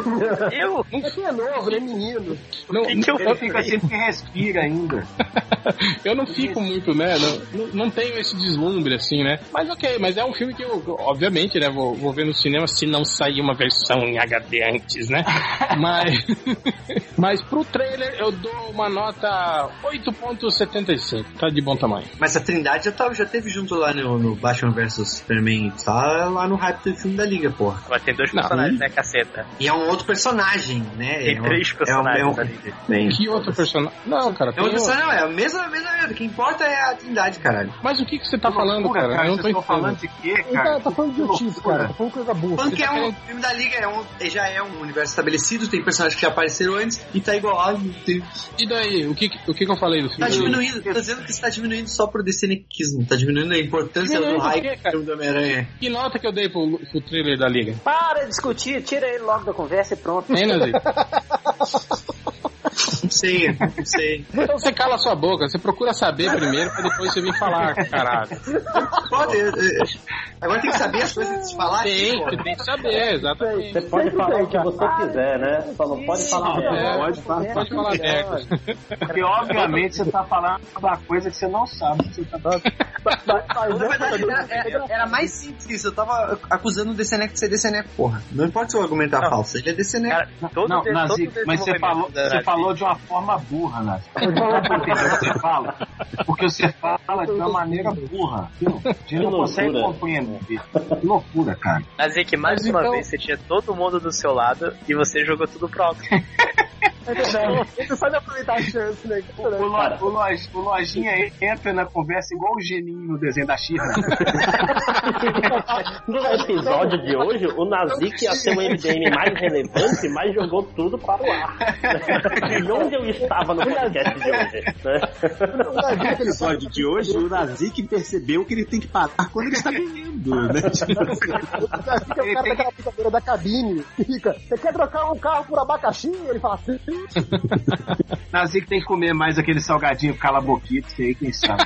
Eu Você é novo, né, menino? não, Ele fica assim porque respira ainda. eu não fico muito, né? Não, não, tenho esse deslumbre, assim, né? Mas ok, mas é um filme que eu, obviamente, né? Vou, vou ver no cinema se não sair uma versão em HD antes, né? Mas, mas pro trailer eu dou uma nota 8.75. Tá de bom tamanho. Mas a Trindade já, tava, já teve junto lá no, no Batman vs Superman. Tá lá no hype do filme da Liga, porra. Vai ter dois Não. personagens, né, caceta? E é um outro personagem, né? Tem é um- três é um- personagens é um- ali. Tem. Que outro personagem? Não, cara. É Tem outro outro. personagem, não, é a mesma, a mesma. O que importa é a Trindade, caralho. Mas o que, que você tá falando, Loucura, cara? Eu não tô entendendo. falando de quê, Ele cara? tá, tá falando de Que notícia, loucura. cara. Tá falando coisa burra. Falando que é tá um filme da Liga é um, já é um universo estabelecido, tem personagens que já apareceram antes, E tá igual, ai meu Deus. E daí, o que, o que, que eu falei do filme? Tá diminuindo, tô dizendo que está diminuindo só por decenequismo, tá diminuindo a importância Diminuindo do hype cara? do filme do Homem-Aranha. Que nota que eu dei pro, pro trailer da Liga? Para de discutir, tira ele logo da conversa e pronto. Hein, Nazik? Não sei, não sei. Então você cala a sua boca, você procura saber primeiro pra depois você vir falar, caralho. Pode, é, é, agora tem que saber as coisas antes de falar. Tem, você tem que saber, exatamente. Você pode falar o que você quiser, né? Só não pode falar É, pode pode, pode falar aberto. Porque obviamente você tá falando uma coisa que você não sabe que você tá Na verdade, era, era- era mais simples que isso. Eu tava acusando o Deceneco de ser Deceneco, porra. Não importa se o argumento é falso, ele é. Cara, todo não, de- Nazik, todo mas você falou, você falou de uma forma burra, por que você fala? Porque você fala de uma maneira burra. A gente não Que consegue loucura. compreender. Que loucura, cara. Nazik, mais Mas uma então- vez você tinha todo mundo do seu lado e você jogou tudo pro alto. É verdade. Você sabe aproveitar a chance, né? O, lo, o, loj, o Lojinha entra na conversa igual o geninho no desenho da Xirra. No episódio de hoje, o Nazik ia ser o MDM mais relevante, mas jogou tudo para o ar. E onde eu estava no podcast de hoje? Né? No episódio de hoje, o Nazik percebeu que ele tem que parar quando ele está ganhando, né? Fica o cara daquela brincadeira da cabine que fica, você quer trocar um carro por abacaxi? Ele fala assim. Nazik tem que comer mais aquele salgadinho cala-boquite, aí quem sabe.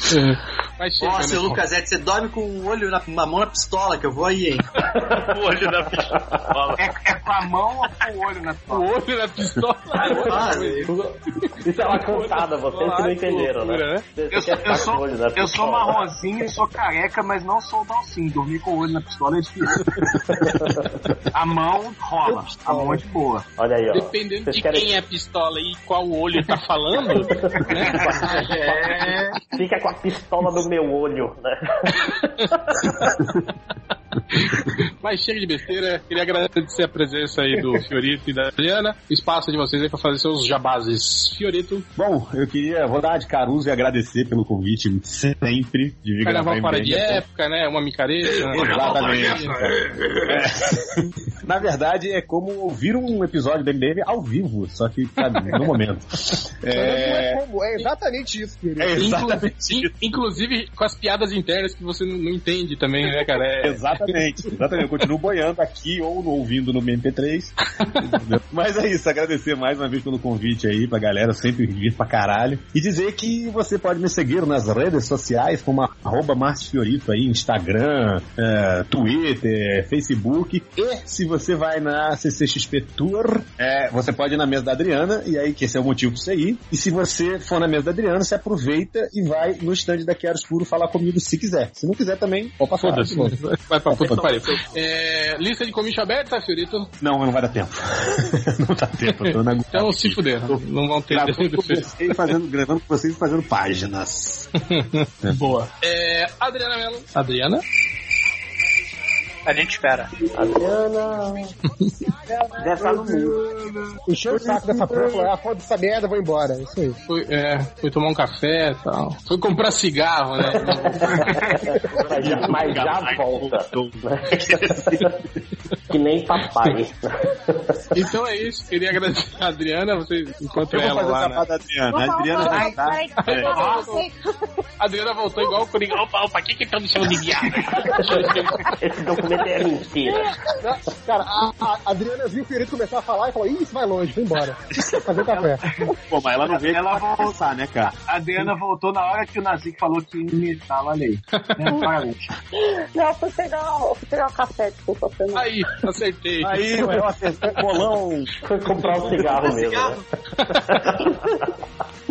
Chega, Nossa, né? seu Lucasete, você dorme com o olho na uma mão na pistola, que eu vou aí, hein? o olho da pistola. É, é com a mão ou com o olho na O olho na pistola. Ah, Isso é uma cantada, vocês que não entenderam, né? Você Eu sou, eu sou, na eu sou pistola. marronzinho e sou careca, mas não sou dalcinho. Dormir com o olho na pistola é difícil. a mão rola, a mão é de boa. Olha aí, ó. Dependendo Vocês de querem- quem é a pistola e qual olho tá falando, né? É, Fica com a pistola no meu olho, né? Mas chega de besteira. Queria agradecer a presença aí do Fiorito e da Adriana. Espaço de vocês aí pra fazer seus jabazes. Fiorito, Bom, eu queria, vou dar de Caruso e agradecer pelo convite sempre de vir carnaval fora de Brasília. época, né? Uma micareta. Exatamente. É. Na verdade, é como ouvir um episódio do MDM ao vivo, só que sabe, no momento. É, é como, é exatamente isso, querido. é Inclu- exatamente in- inclusive com as piadas internas que você não, não entende também, né, cara? É, Exatamente, exatamente. Eu continuo boiando aqui ou no- ouvindo no MP3. entendeu? Mas é isso, agradecer mais uma vez pelo convite aí pra galera, sempre vir pra caralho. E dizer que você pode me seguir nas redes sociais como arroba Fiorito aí, Instagram, é, Twitter, Facebook. E se você vai na CCXP Tour, é, você pode ir na mesa da Adriana, e aí que esse é o motivo pra você ir. E se você for na mesa da Adriana, você aproveita e vai no stand da Quero Escuro falar comigo se quiser. Se não quiser também, opa, foda-se. Vai pra puta que pariu. É, lista de comício aberta, Fiorito? Não, não vai dar tempo. não dá tempo, eu tô na Então se fuder. Não vão ter tempo fazendo, gravando com vocês e fazendo páginas. Boa. É, Adriana Mello. Adriana? A gente espera. Adriana. Deve estar no mundo. Encheu o saco dessa porra, falou, ah, foda essa merda, vou embora. É Isso aí. Foi, é, foi tomar um café e tal. Foi comprar cigarro, né? Mas já, mas já volta. que nem papai. Então é isso. Queria agradecer a Adriana. Eu vou ela lá, né? da Adriana. A Adriana tá. Peraí, peraí, A Adriana voltou igual o Coringa. Opa, opa, quem que estão me chamando de viado? Esse documento é mentira. Cara, a, a Adriana viu o Fiorito começar a falar e falou, ih, isso vai longe, vou embora. Fazer café. Pô, mas ela não veio Ela voltou. pensar, né, cara? A Adriana voltou na hora que o Nazik falou que ia imitar a lei. Né? Não, fui pegar, fui pegar o café, desculpa, foi. Aí, acertei. Aí, eu acertei o bolão. Foi comprar um cigarro mesmo, né?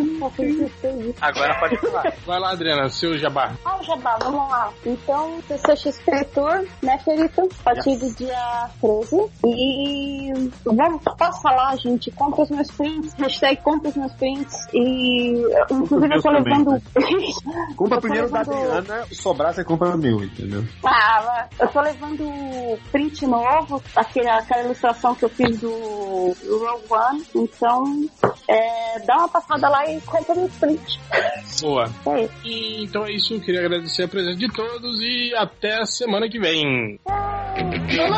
Eu. Agora pode falar. Vai lá, Adriana, seu jabá. Ah, Jabá, vamos lá. Então, CCXP Tour, né, Felipe? A partir do dia 13. E vamos, posso falar, gente? Compra os meus prints, hashtag compra os meus prints. E inclusive eu tô levando. Compra Eu primeiro da Adriana, sobrar você compra o meu, entendeu? Ah, eu tô levando print novo, aquele, aquela ilustração que eu fiz do Rogue One. Então, é, dá uma passada lá e compra meus prints. Boa. É isso. E, então é isso. Queria agradecer a presença de todos e até a semana que vem. Eu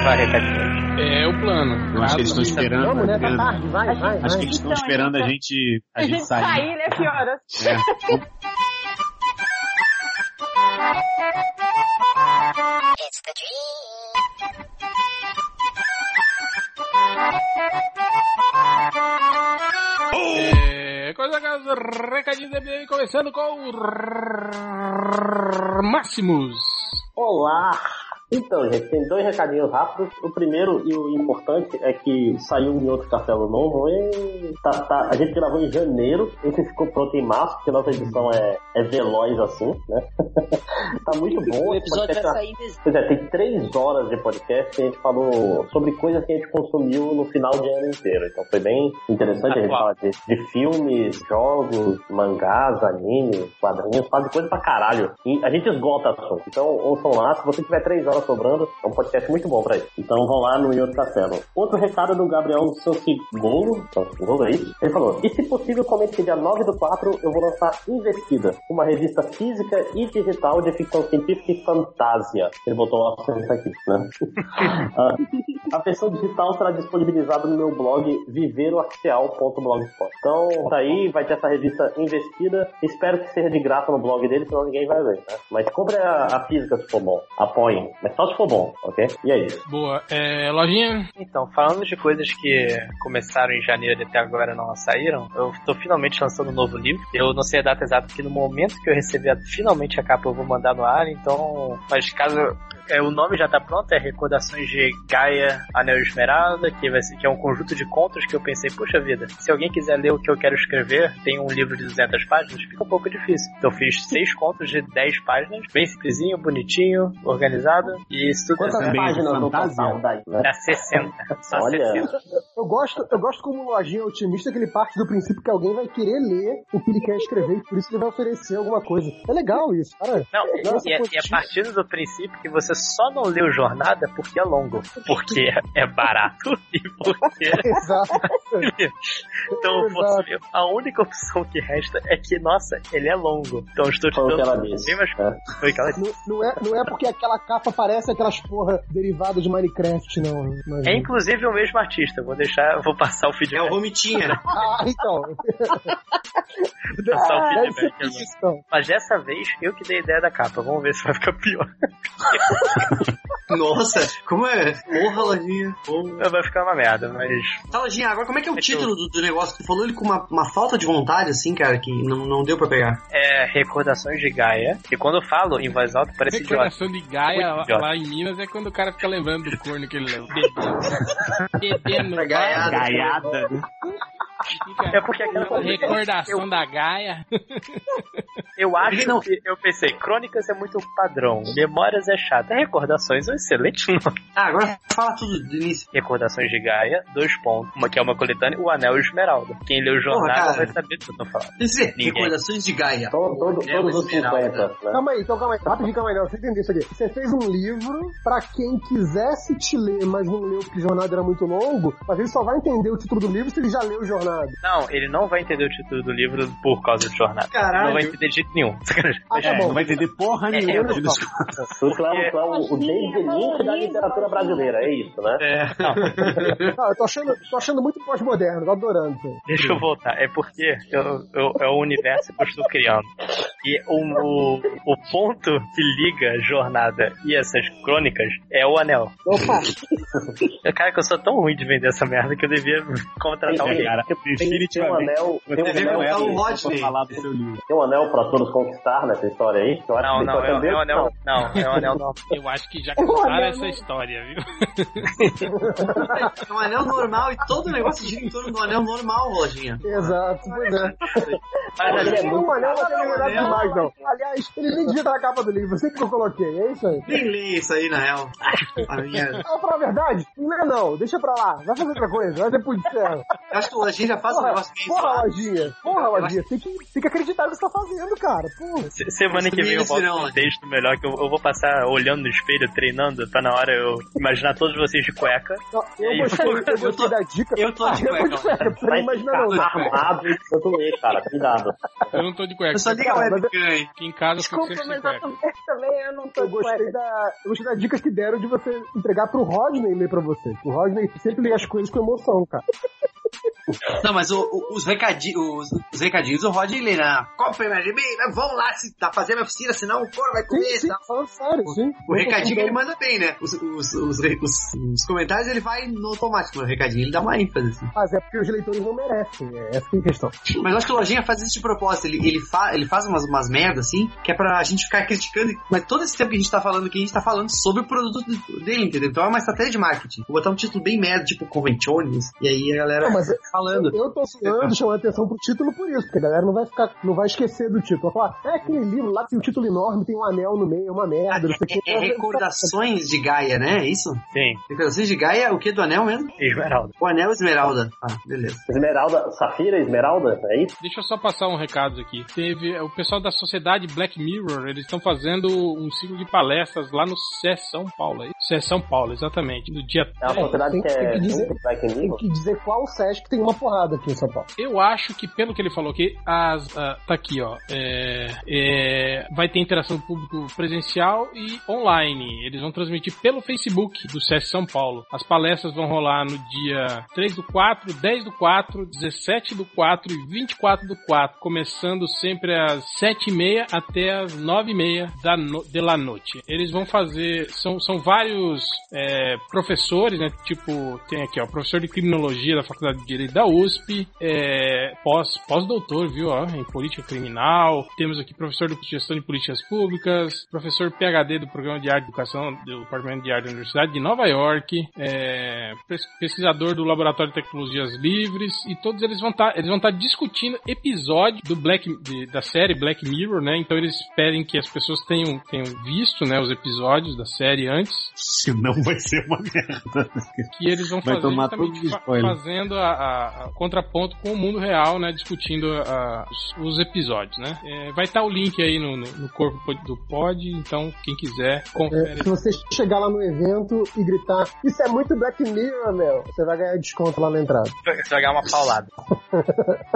A gravar recadinho. É o plano. Eu acho que eles estão esperando. Vamos, né? Tá tarde, vai, vai, Acho vai. que eles estão esperando a gente, a A gente gente sair. sair, né, Fiora? É. It's the dream. É, coisa casa, recadinho da começando com o Máximos. Olá! Então, gente, tem dois recadinhos rápidos. O primeiro e o importante é que saiu um outro castelo novo. E tá, tá- a gente gravou em janeiro, esse ficou pronto em março, porque nossa edição é, é veloz assim, né? tá muito bom. O episódio vai sair mesmo. Pois é, tem três horas de podcast que a gente falou sobre coisas que a gente consumiu no final de ano inteiro. Então foi bem interessante a gente falar de, de filmes, jogos, mangás, animes, quadrinhos, de coisa pra caralho. E a gente esgota assunto. Então ouçam lá, se você tiver três horas sobrando, é um podcast muito bom pra isso. Então vão lá no Ioto Castelo. Outro recado do Gabriel do segundo, então, segundo é isso. Ele falou, e se possível, comente que dia 9 do 4 eu vou lançar Investida, uma revista física e digital de ficção científica e fantasia. Ele botou uma referência aqui, né? Ah, a versão digital será disponibilizada no meu blog viveroaxial.blogspot. Então, tá aí, vai ter essa revista investida. Espero que seja de graça no blog dele, senão ninguém vai ver, né? Mas compre a, a física se for bom. Apoiem. Mas só se for bom, ok? E é isso. Boa. É, lojinha? Então, falando de coisas que começaram em janeiro e até agora não saíram, eu tô finalmente lançando um novo livro. Eu não sei a data exata, porque no momento que eu receber finalmente a capa eu vou mandar no ar, então. Mas caso. É, o nome já tá pronto, é Recordações de Gaia Anel Esmeralda, que, vai ser, que é um conjunto de contos que eu pensei, puxa vida, se alguém quiser ler o que eu quero escrever, tem um livro de 200 páginas, fica um pouco difícil. Então eu fiz seis contos de 10 páginas, bem simplesinho, bonitinho, organizado, e isso tudo Quantas de páginas no total daí? Dá 60. Só Olha. 60. Eu gosto, eu gosto como lojinha otimista que ele parte do princípio que alguém vai querer ler o que ele quer escrever e por isso ele vai oferecer alguma coisa. É legal isso, cara. Não, Nossa, e, é, e é partindo do princípio que você só não leu Jornada porque é longo. Porque é barato e porque. Exato. então, você, a única opção que resta é que, nossa, ele é longo. Então eu estou te Foi dando ela disse. Foi ela disse. Não, não é, não é porque aquela capa parece aquelas porra derivadas de Minecraft, não. Mas- É inclusive o mesmo artista. Vou deixar, vou passar o feedback. É o Romitinha. Ah, então. Vou passar o Ah, deve feedback isso, então. Mas dessa vez eu que dei a ideia da capa. Vamos ver se vai ficar pior. Nossa, como é? Porra, Lojinha. Porra. Vai ficar uma merda, mas. Tá, Lojinha, agora como é que é o título do, do negócio? Tu falou ele com uma, uma falta de vontade, assim, cara, que não, não deu pra pegar. É Recordações de Gaia. E quando eu falo em voz alta, parece idiota. Recordação de Gaia lá, idiota. lá em Minas é quando o cara fica lembrando do corno que ele leu. Bebendo. Gaiada. Gaiada. É porque aquela Recordação da Gaia. Eu acho que eu pensei, Crônicas é muito padrão, Memórias é chata, Recordações é um excelente nome. Ah, agora fala tudo do início. Recordações de Gaia, dois pontos, uma que é uma coletânea, o Anel e o Esmeralda. Quem leu o jornal vai saber do que eu tô falando. Ninguém. Recordações de Gaia. Todo, todo, todos os Esmeralda. 50, né? Calma aí, então calma aí. Rapidinho, calma aí, não. Deixa eu entender isso aqui. Você fez um livro pra quem quisesse te ler, mas não leu porque Jornada era muito longo, mas ele só vai entender o título do livro se ele já leu Jornada. Não, ele não vai entender o título do livro por causa do jornal. Caralho. Não vai entender de jeito nenhum. Ah, tá bom. Não vai entender porra É, nenhuma. não discurso. O Clau, o Clau, o David Lynch da literatura brasileira, é isso, né? É, não, Ah, eu tô achando, tô achando muito pós-moderno, tô adorando deixa eu voltar. É porque eu, eu- é o universo que eu estou criando. E o, o, o ponto que liga jornada e essas crônicas é o anel. Opa, Cara, que eu sou tão ruim de vender essa merda que eu devia contratar alguém. cara, Tem, tem um anel, tem um anel, é tem Rodney. falar do seu livro. um anel pra todos conquistar nessa história aí. que eu acho Não, que não, é, é o anel. Não, é o anel não. Eu acho que já contaram essa história, viu? É um anel normal e todo o negócio gira em torno do anel normal, Lojinha. exato, pois é. Mas, Ele é Não, anel não Não, demais, não. Aliás, ele nem devia estar na capa do livro, sei que eu coloquei, é isso aí. Nem lê isso aí, na real. A minha... Ah, pra falar a verdade, não é não, deixa pra lá, vai fazer outra coisa, vai depois de ferro. Eu acho que o Lojinha já faz um Porra, negócio bem porra. Lojinha, porra, Lojinha, tem que, tem que acreditar no que você tá fazendo, cara, porra. se- semana que vem eu volto com um texto melhor que eu, eu vou passar olhando no espelho, treinando, pra na hora eu imaginar todos vocês de cueca. Não, Eu gostei, eu eu gostei tô- da dica. eu tô de Ah, eu tô de cueca, cueca, né? armado enquanto lê, cara. Cuidado. Eu não tô de cueca. Eu só aí. Aqui em casa eu Desculpa, sempre mas eu cueca. também, eu não tô Eu de gostei, cueca. da, eu gostei da dica que deram de você entregar pro Rodney ler pra você. O Rodney sempre lê as coisas com emoção, cara. Não, mas o- o- os, recadi os, os recadinhos o Rod lê, né? Compre mais de mim, né? vão lá se, tá, fazer minha oficina, senão o couro vai comer. Sim, sim, tá? falando sério, sim. O recadinho ele manda bem, né? Os, os, os, re- os- os comentários ele vai no automático, o recadinho ele dá uma ênfase, assim. Mas é porque os leitores não merecem, é essa que é a questão. Mas eu acho que o Lojinha faz isso de propósito, ele, ele, fa, ele faz umas, umas merdas, assim, que é pra gente ficar criticando, mas todo esse tempo que a gente tá falando aqui, a gente tá falando sobre o produto dele, entendeu? Então é uma estratégia de marketing. Vou botar um título bem merda, tipo Conventiones, e aí a galera Não, mas falando. eu tô zoando, chamando atenção pro título por isso, porque a galera não vai ficar, não vai esquecer do título. Vai falar, é aquele livro lá que tem um título enorme, tem um anel no meio, é uma merda, não sei o que. É, é recordações de Gaia, né? É isso? Sim, Recordações de Gaia, o que do anel mesmo? Esmeralda. O anel Esmeralda. Ah, beleza. Esmeralda, Safira, Esmeralda, é isso? Deixa eu só passar um recado aqui. Teve o pessoal da sociedade Black Mirror, eles estão fazendo um ciclo de palestras lá no CES São Paulo. aí. CES São Paulo, exatamente. No dia É uma 3. sociedade que é Black Tem que dizer qual SESC tem uma porrada aqui em São Paulo. Eu acho que, pelo que ele falou aqui, as, ah, tá aqui, ó. é, é, vai ter interação do público presencial e online. Eles vão transmitir pelo Facebook do SES São Paulo. As palestras vão rolar no dia 3 do 4, 10 do 4, 17 do 4 e 24 do 4, começando sempre às 7h30 até às 9h30 da, no, de la noite. Eles vão fazer, são, são vários é, professores, né? Tipo, tem aqui, ó, professor de criminologia da Faculdade de Direito da USP, é, pós, pós-doutor, viu, ó, em política criminal. Temos aqui professor de gestão de políticas públicas, professor PhD do Programa de Arte e Educação do Departamento de Arte da Universidade de Nova York, é, pes- pesquisador do Laboratório de Tecnologias Livres, e todos eles vão estar eles vão estar discutindo episódio do Black de- da série Black Mirror, né? Então eles pedem que as pessoas tenham, tenham visto, né, os episódios da série antes Senão vai ser uma merda. que eles vão Vai fazer tomar os fa- fazendo a, a- a contraponto com o mundo real, né? Discutindo a- os, os episódios, né? É, vai estar o link aí no, no- no corpo do pod, então quem quiser, confere. É, se você chegar lá no evento e gritar, isso é muito Black Mirror, meu, você vai ganhar desconto lá na entrada. Você vai ganhar uma paulada.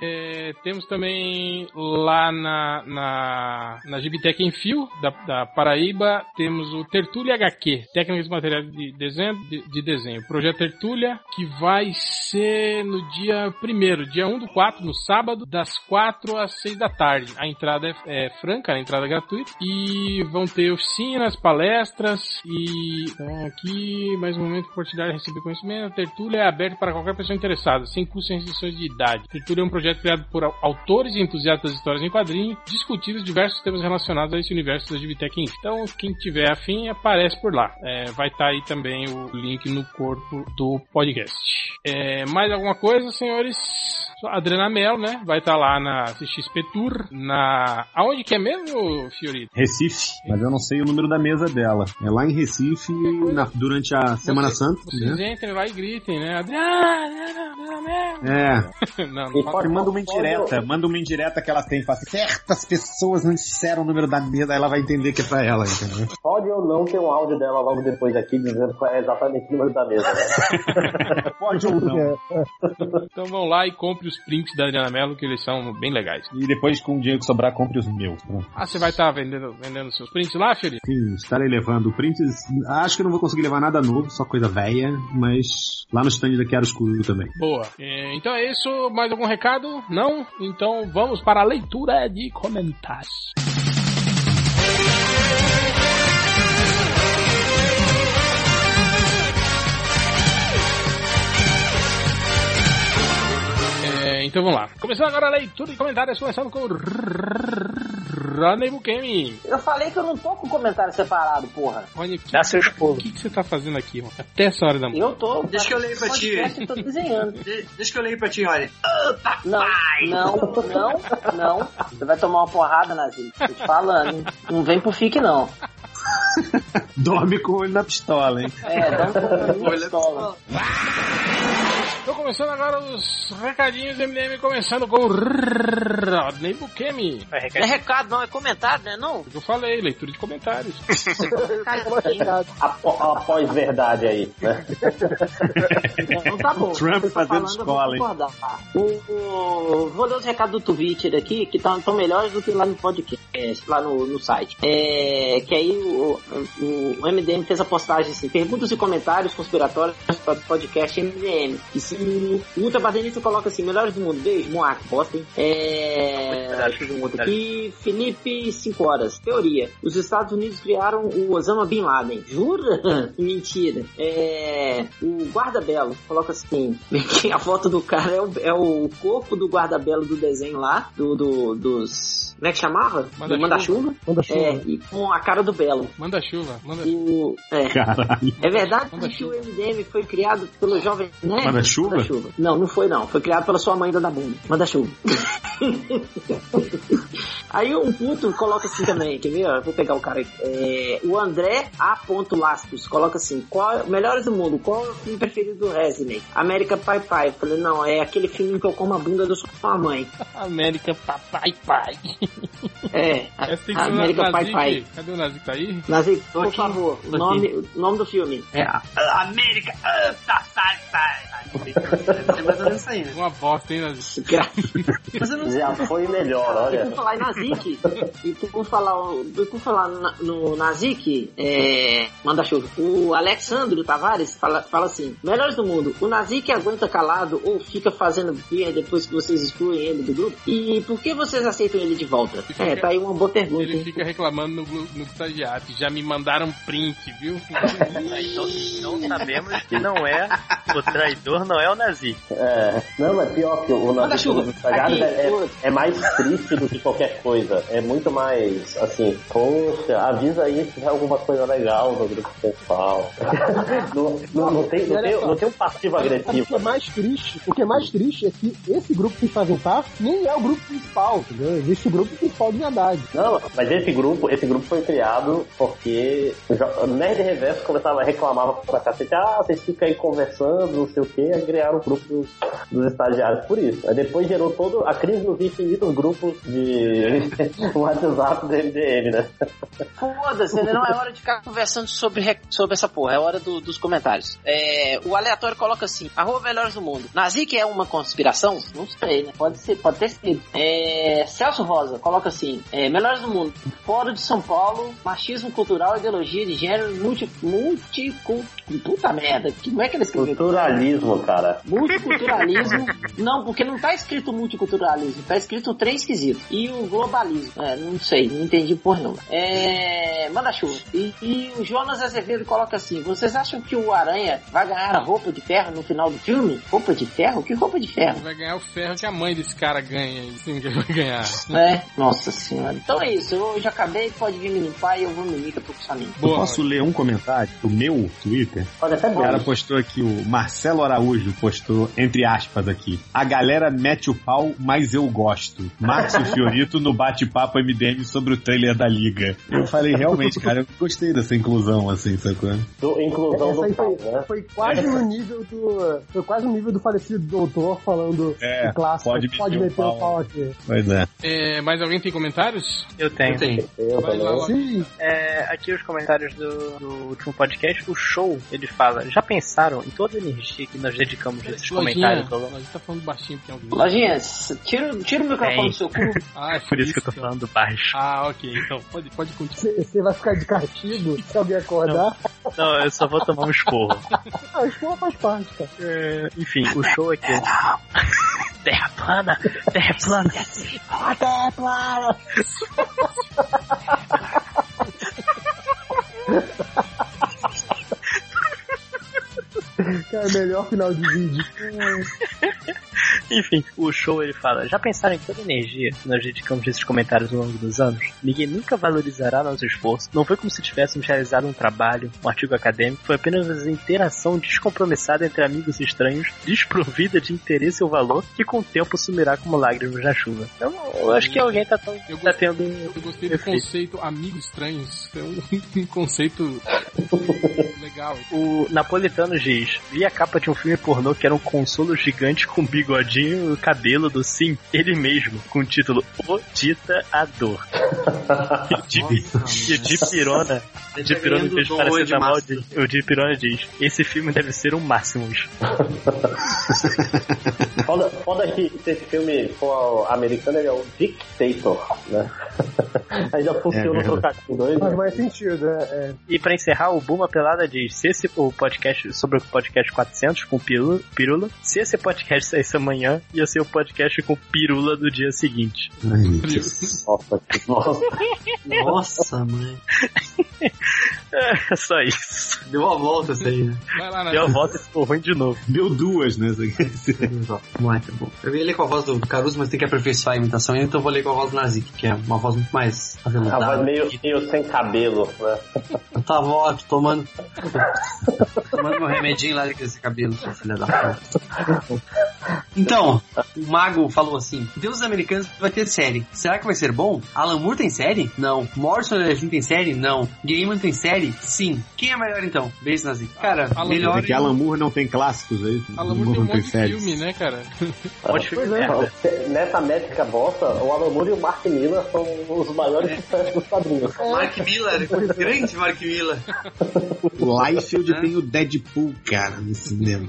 É, temos também lá na, na, na Gibitec em Fio, da, da Paraíba, temos o Tertúlia HQ, Técnicas e Materiais de Desenho, de, de desenho. Projeto Tertúlia, que vai ser no dia 1 dia 1 do 4, no sábado, das 4 às 6 da tarde. A entrada é, é franca, a entrada é gratuita. E vão ter oficinas, palestras e então, aqui, mais um momento, compartilhar e receber conhecimento. A Tertúlia é aberta para qualquer pessoa interessada, sem custo e restrições de idade. Tertúlia é um projeto criado por au- autores e entusiastas de histórias em quadrinhos, discutindo diversos temas relacionados a esse universo da Gibitec Inf. Então, quem tiver afim, aparece por lá. É, vai estar aí também o link no corpo do podcast. É, mais alguma coisa, senhores? Adriana Mello, né? Vai estar lá na CXP Tour, na... Aonde que é mesmo, Fiorito? Recife, mas eu não sei o número da mesa dela. É lá em Recife, na- durante a Semana Santa, Vocês né? entrem lá e gritem, né? Adriana, Adriana. É. não, não E pode, manda uma indireta, manda uma indireta que ela tem, fala certas pessoas não disseram o número da mesa, aí ela vai entender que é pra ela, entendeu? Pode ou não ter um áudio dela logo depois aqui dizendo qual é exatamente o número da mesa, né? Pode ou não. Então vão lá e compre os prints da Adriana Mello, que eles são bem legais. E depois, com o dinheiro que sobrar, compre os meus. Pronto. Ah, você vai estar vendendo, vendendo seus prints lá, Fiorito? Sim, estarei levando prints. Acho que não vou conseguir levar nada novo, só coisa velha, mas lá no stand da Quero Escuro também. Boa. É, então é isso. Mais algum recado? Não? Então vamos para a leitura de comentários. Então vamos lá. Começando agora a leitura de comentários, começando com o Ronnie Bukemi. Eu falei que eu não tô com comentário separado, porra. Rony, que, Dá seu o esposo. que, que você tá fazendo aqui, mano? Até essa hora da manhã. Eu tô. Deixa que eu leio pra ti. tô desenhando. De- deixa que eu leio pra ti, olha. Não, não, não, não. Você vai tomar uma porrada, Nazi. Tô te falando. hein? Não vem pro fique, não. Dorme com o olho na pistola, hein? É, dá um pouco Olha de pistola. Tô começando agora os recadinhos MDM, começando com o Rodney Bukemi. Vai, Não é recado, não, é comentário, né? Não. Eu falei, leitura de comentários. Após verdade aí, né? Então tá bom. Trump fazendo escola, hein? concordar. O, o- vou ler os recados do Twitter aqui, que estão melhores do que lá no podcast, lá no, no site. É, que aí o, o, o MDM fez a postagem assim, perguntas e comentários conspiratórios para o podcast MDM. E se o Ultra Badenista coloca assim, melhores do mundo, beijo, Moac, bosta, hein? É, outro aqui, Felipe, 5 horas. Teoria, os Estados Unidos criaram o Osama Bin Laden. Jura? Mentira. É, o guarda-belo, coloca assim, a foto do cara é o, é o corpo do guarda-belo do desenho lá, do, do- dos... Como é que chamava? Manda-chuva. do Manda-chuva. Manda-chuva. É, e com a cara do Belo. Manda chuva, manda O, é. Caralho. É verdade Manda que o MDM foi criado pelo jovem né? Manda-chuva? Manda-chuva. Não, não foi não. Foi criado pela sua mãe da bunda. Manda-chuva. Aí um puto coloca assim também, quer ver? Eu Vou pegar o cara aqui. É, o André A. Lastos coloca assim: qual, melhores do mundo, qual é o filme preferido do Resident? América Pai Pai. Eu falei, não, é aquele filme que eu como a bunda da sua mãe. América Papai Pai. É, ser América Pai. Pai. Cadê o Nazik? Tá aí? Nazik, por aqui. favor, o nome, nome do filme. É a, a América. Ah, tá, sai, sai. É mais ou menos isso aí, né? Uma bosta, hein, Nazik? Não Já foi melhor, E olha. por falar em Nazik, e por falar, e por falar na- no Nazik, é, manda chuva. O Alexandro Tavares fala, fala assim: melhores do mundo, o Nazik aguenta calado ou fica fazendo birra depois que vocês excluem ele do grupo? E por que vocês aceitam ele de volta? É, tá aí uma boa pergunta. Ele hein? fica reclamando no, no estagiário. Já me mandaram print, viu? Então, então sabemos que não é o traidor traidor não é o Nazi. É, não, mas pior que o Manda chuva. Nazi Sagrado Aqui, é, é, é mais triste do que qualquer coisa. É muito mais, assim, poxa, avisa aí se tiver alguma coisa legal no grupo principal. não, não, não tem, não, tem, não tem um passivo Sabe O que agressivo. é mais triste, o que é mais triste é que esse grupo que fazem parte nem é o grupo principal, entendeu? Existe o grupo principal de verdade. Não, mas esse grupo, esse grupo foi criado porque o Nerd Reverso começava a reclamar pra cacete, ah, vocês ficam aí conversando, não sei o aí criaram o grupo dos, estagiários por isso. Aí depois gerou todo a crise dos infinitos grupos de WhatsApp do MDM, né? Foda-se, né? não é hora de ficar conversando sobre, re- sobre essa porra, é hora do- dos comentários. É, o aleatório coloca assim: arroba melhores do mundo. Nazi que é uma conspiração? Não sei, né? Pode ser, pode ter sido. É, Celso Rosa coloca assim: é, melhores do mundo. Fórum de São Paulo, machismo cultural, ideologia de gênero, multi, multicul... Puta merda, como é que ele escreveu? Culturalismo, cara. Multiculturalismo. não, porque não tá escrito multiculturalismo, tá escrito trem esquisito. E o globalismo. É, não sei, não entendi por não. É. Manda chuva. E, e o Jonas Azevedo coloca assim: vocês acham que o Aranha vai ganhar a roupa de ferro no final do filme? Roupa de ferro? Que roupa de ferro? Vai ganhar o ferro que a mãe desse cara ganha. Sim, que ele vai ganhar. É, nossa senhora. Então é isso, eu já acabei, pode vir me limpar e eu vou me limpar pro caminho. Eu posso ler um comentário do meu Twitter? Pode até O cara postou aqui, o Marcelo Araújo postou, entre aspas aqui, a galera mete o pau, mas eu gosto. Márcio Fiorito no bate-papo MDM sobre o trailer da Liga. Eu falei, realmente, cara, eu gostei dessa inclusão, assim, sacou? Do, inclusão Essa aí do foi, pau, né? foi quase no nível do. Foi quase no nível do falecido doutor falando É, o clássico. pode Pode, meter o o pau. pau aqui. Pois é. É, mais alguém tem comentários? Eu tenho. Eu tenho. Eu também. lá. Sim, É, aqui os comentários do, do último podcast, o show, ele fala, já pensaram em toda a energia que nós dedicamos a esses Lojinha, comentários? Lojinha tá falando baixinho porque é alguém. Lojinha, tira, tira o microfone Bem. do seu cu. Ah, é Por isso que eu tô falando baixo. Ah, ok. Então, pode, pode continuar. você vai ficar de castigo se alguém acordar. Não, eu só vou tomar um esporro. Ah, não faz parte, cara. É, enfim, o show aqui. Terra plana, terra plana. Até, claro! Cara, melhor final de vídeo. Enfim, o show ele fala: Já pensaram em toda a energia que nós dedicamos nesses comentários ao longo dos anos? Ninguém nunca valorizará nosso esforço. Não foi como se tivéssemos realizado um trabalho, um artigo acadêmico, foi apenas uma interação descompromissada entre amigos estranhos, desprovida de interesse ou valor, que com o tempo sumirá como lágrimas na chuva. Então, eu acho que alguém tá, tão, Eu tá gostei, tendo. eu gostei do conceito amigos estranhos. É um, um conceito legal. O Napolitano diz: Vi a capa de um filme pornô que era um consolo gigante com bigodinho e o cabelo do Sim, ele mesmo, com o título O Ditador. E o Di- e o Di Pirona, Pirona fez parecer de da mal de- O Di Pirona diz: Esse filme deve ser um Máximos. Foda, foda que se esse filme for americano, ele é o Dictator, né? Ainda funciona É o trocadilho dois. Faz mais sentido, é. é. E pra encerrar, o Buma Pelada diz: se esse o podcast sobre o podcast 400 com Pirula, Pirula, se esse podcast saísse amanhã, ia ser o podcast com Pirula do dia seguinte. Ai, que nossa. Nossa, mãe. É só isso. Deu uma volta essa aí, né? Vai lá, Deu a Nath. volta e ficou ruim de novo. Deu duas, né? isso lá, tá bom. Eu ia ler com a voz do Caruso, mas tem que aperfeiçoar a imitação, então eu vou ler com a voz do Nazik, que é uma voz muito mais A voz aveludada. meio, meio sem cabelo, né? Tava, ó, tomando. tomando meu remedinho lá com esse cabelo, sua filha da puta. Então, o Mago falou assim: Deus Americanos vai ter série. Será que vai ser bom? Alan Moore tem série? Não. Morrison Elephant tem série? Não. Gaiman tem série? Sim. Quem é melhor então? Beijo, Nazik. Cara, Alan melhor. É que Alan Moore não tem clássicos aí. Alan Moore tem um monte de filme, né, cara? Pode filme Pois é. merda. Nessa métrica bosta, o Alan Moore e o Mark Miller são os maiores sucessos dos quadrinhos. Mark Miller, grande Mark Miller. O Liefeld tem o Deadpool, cara, no cinema.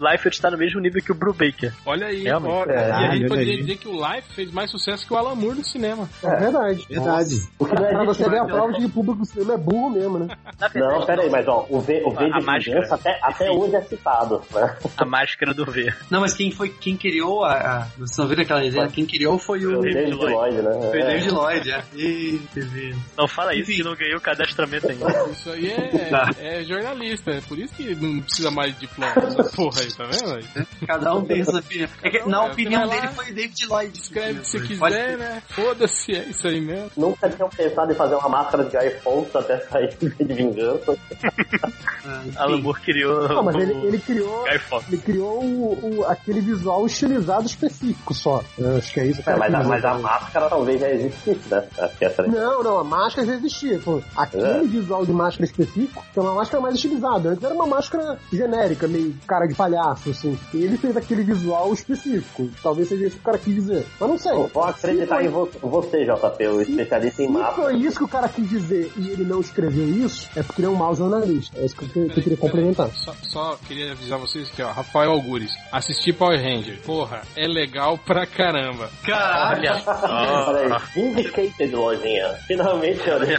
Liefeld tá no mesmo nível que o Brubaker. Olha aí, ó, É, e a gente poderia aí. dizer que o Life fez mais sucesso que o Alan Moore no cinema. É verdade. Verdade. O que não é Pra você ver a difícil, prova de que o público do cinema é burro mesmo, né? Verdade, Não, pera aí, mas ó, o V, o v A de máscara. vingança até, até hoje é citado, né? a máscara do V. Não, mas quem foi, quem criou a. a vocês estão vendo aquela resenha? Quem criou foi o. O David Lloyd, né? Foi o É. David Lloyd, é. Ih, TV. Não fala isso que não ganhou o cadastramento ainda. Isso aí é, Tá. é jornalista, é por isso que não precisa mais de diploma, essa porra aí, tá vendo? aí? Cada um tem sua opinião. É que, na Você opinião dele foi David Lloyd. Escreve o que você quiser, né? Foda-se, é isso aí mesmo. Nunca tinham pensado em fazer uma máscara de iPhone até sair de vingança. Alan Moore criou. Não, mas ele, ele criou. Guy Fawkes. Ele criou o, o- aquele visual estilizado específico só. Eu acho que é isso que É, mas, a, mas a máscara talvez já existisse, né? Essa Não, não, a máscara já existia. Pô, aquele É. visual de máscara específico é uma máscara mais estilizada. Antes era uma máscara genérica, meio cara de palhaço, assim. E ele fez aquele visual específico. Talvez seja isso que o cara quis dizer. Mas não sei. Vou vou acreditar Se em vo- você, JP, o especialista em Se máscara. foi isso que o cara quis dizer e ele não escreveu isso, é porque ele é um mau jornalista. É isso que eu, que eu queria complementar. Só, só queria avisar vocês que, ó, Rafael Algures, assisti Power Ranger. Porra, é legal pra caramba. Caralho. Olha só. Vindicated, lojinha. Finalmente, olha.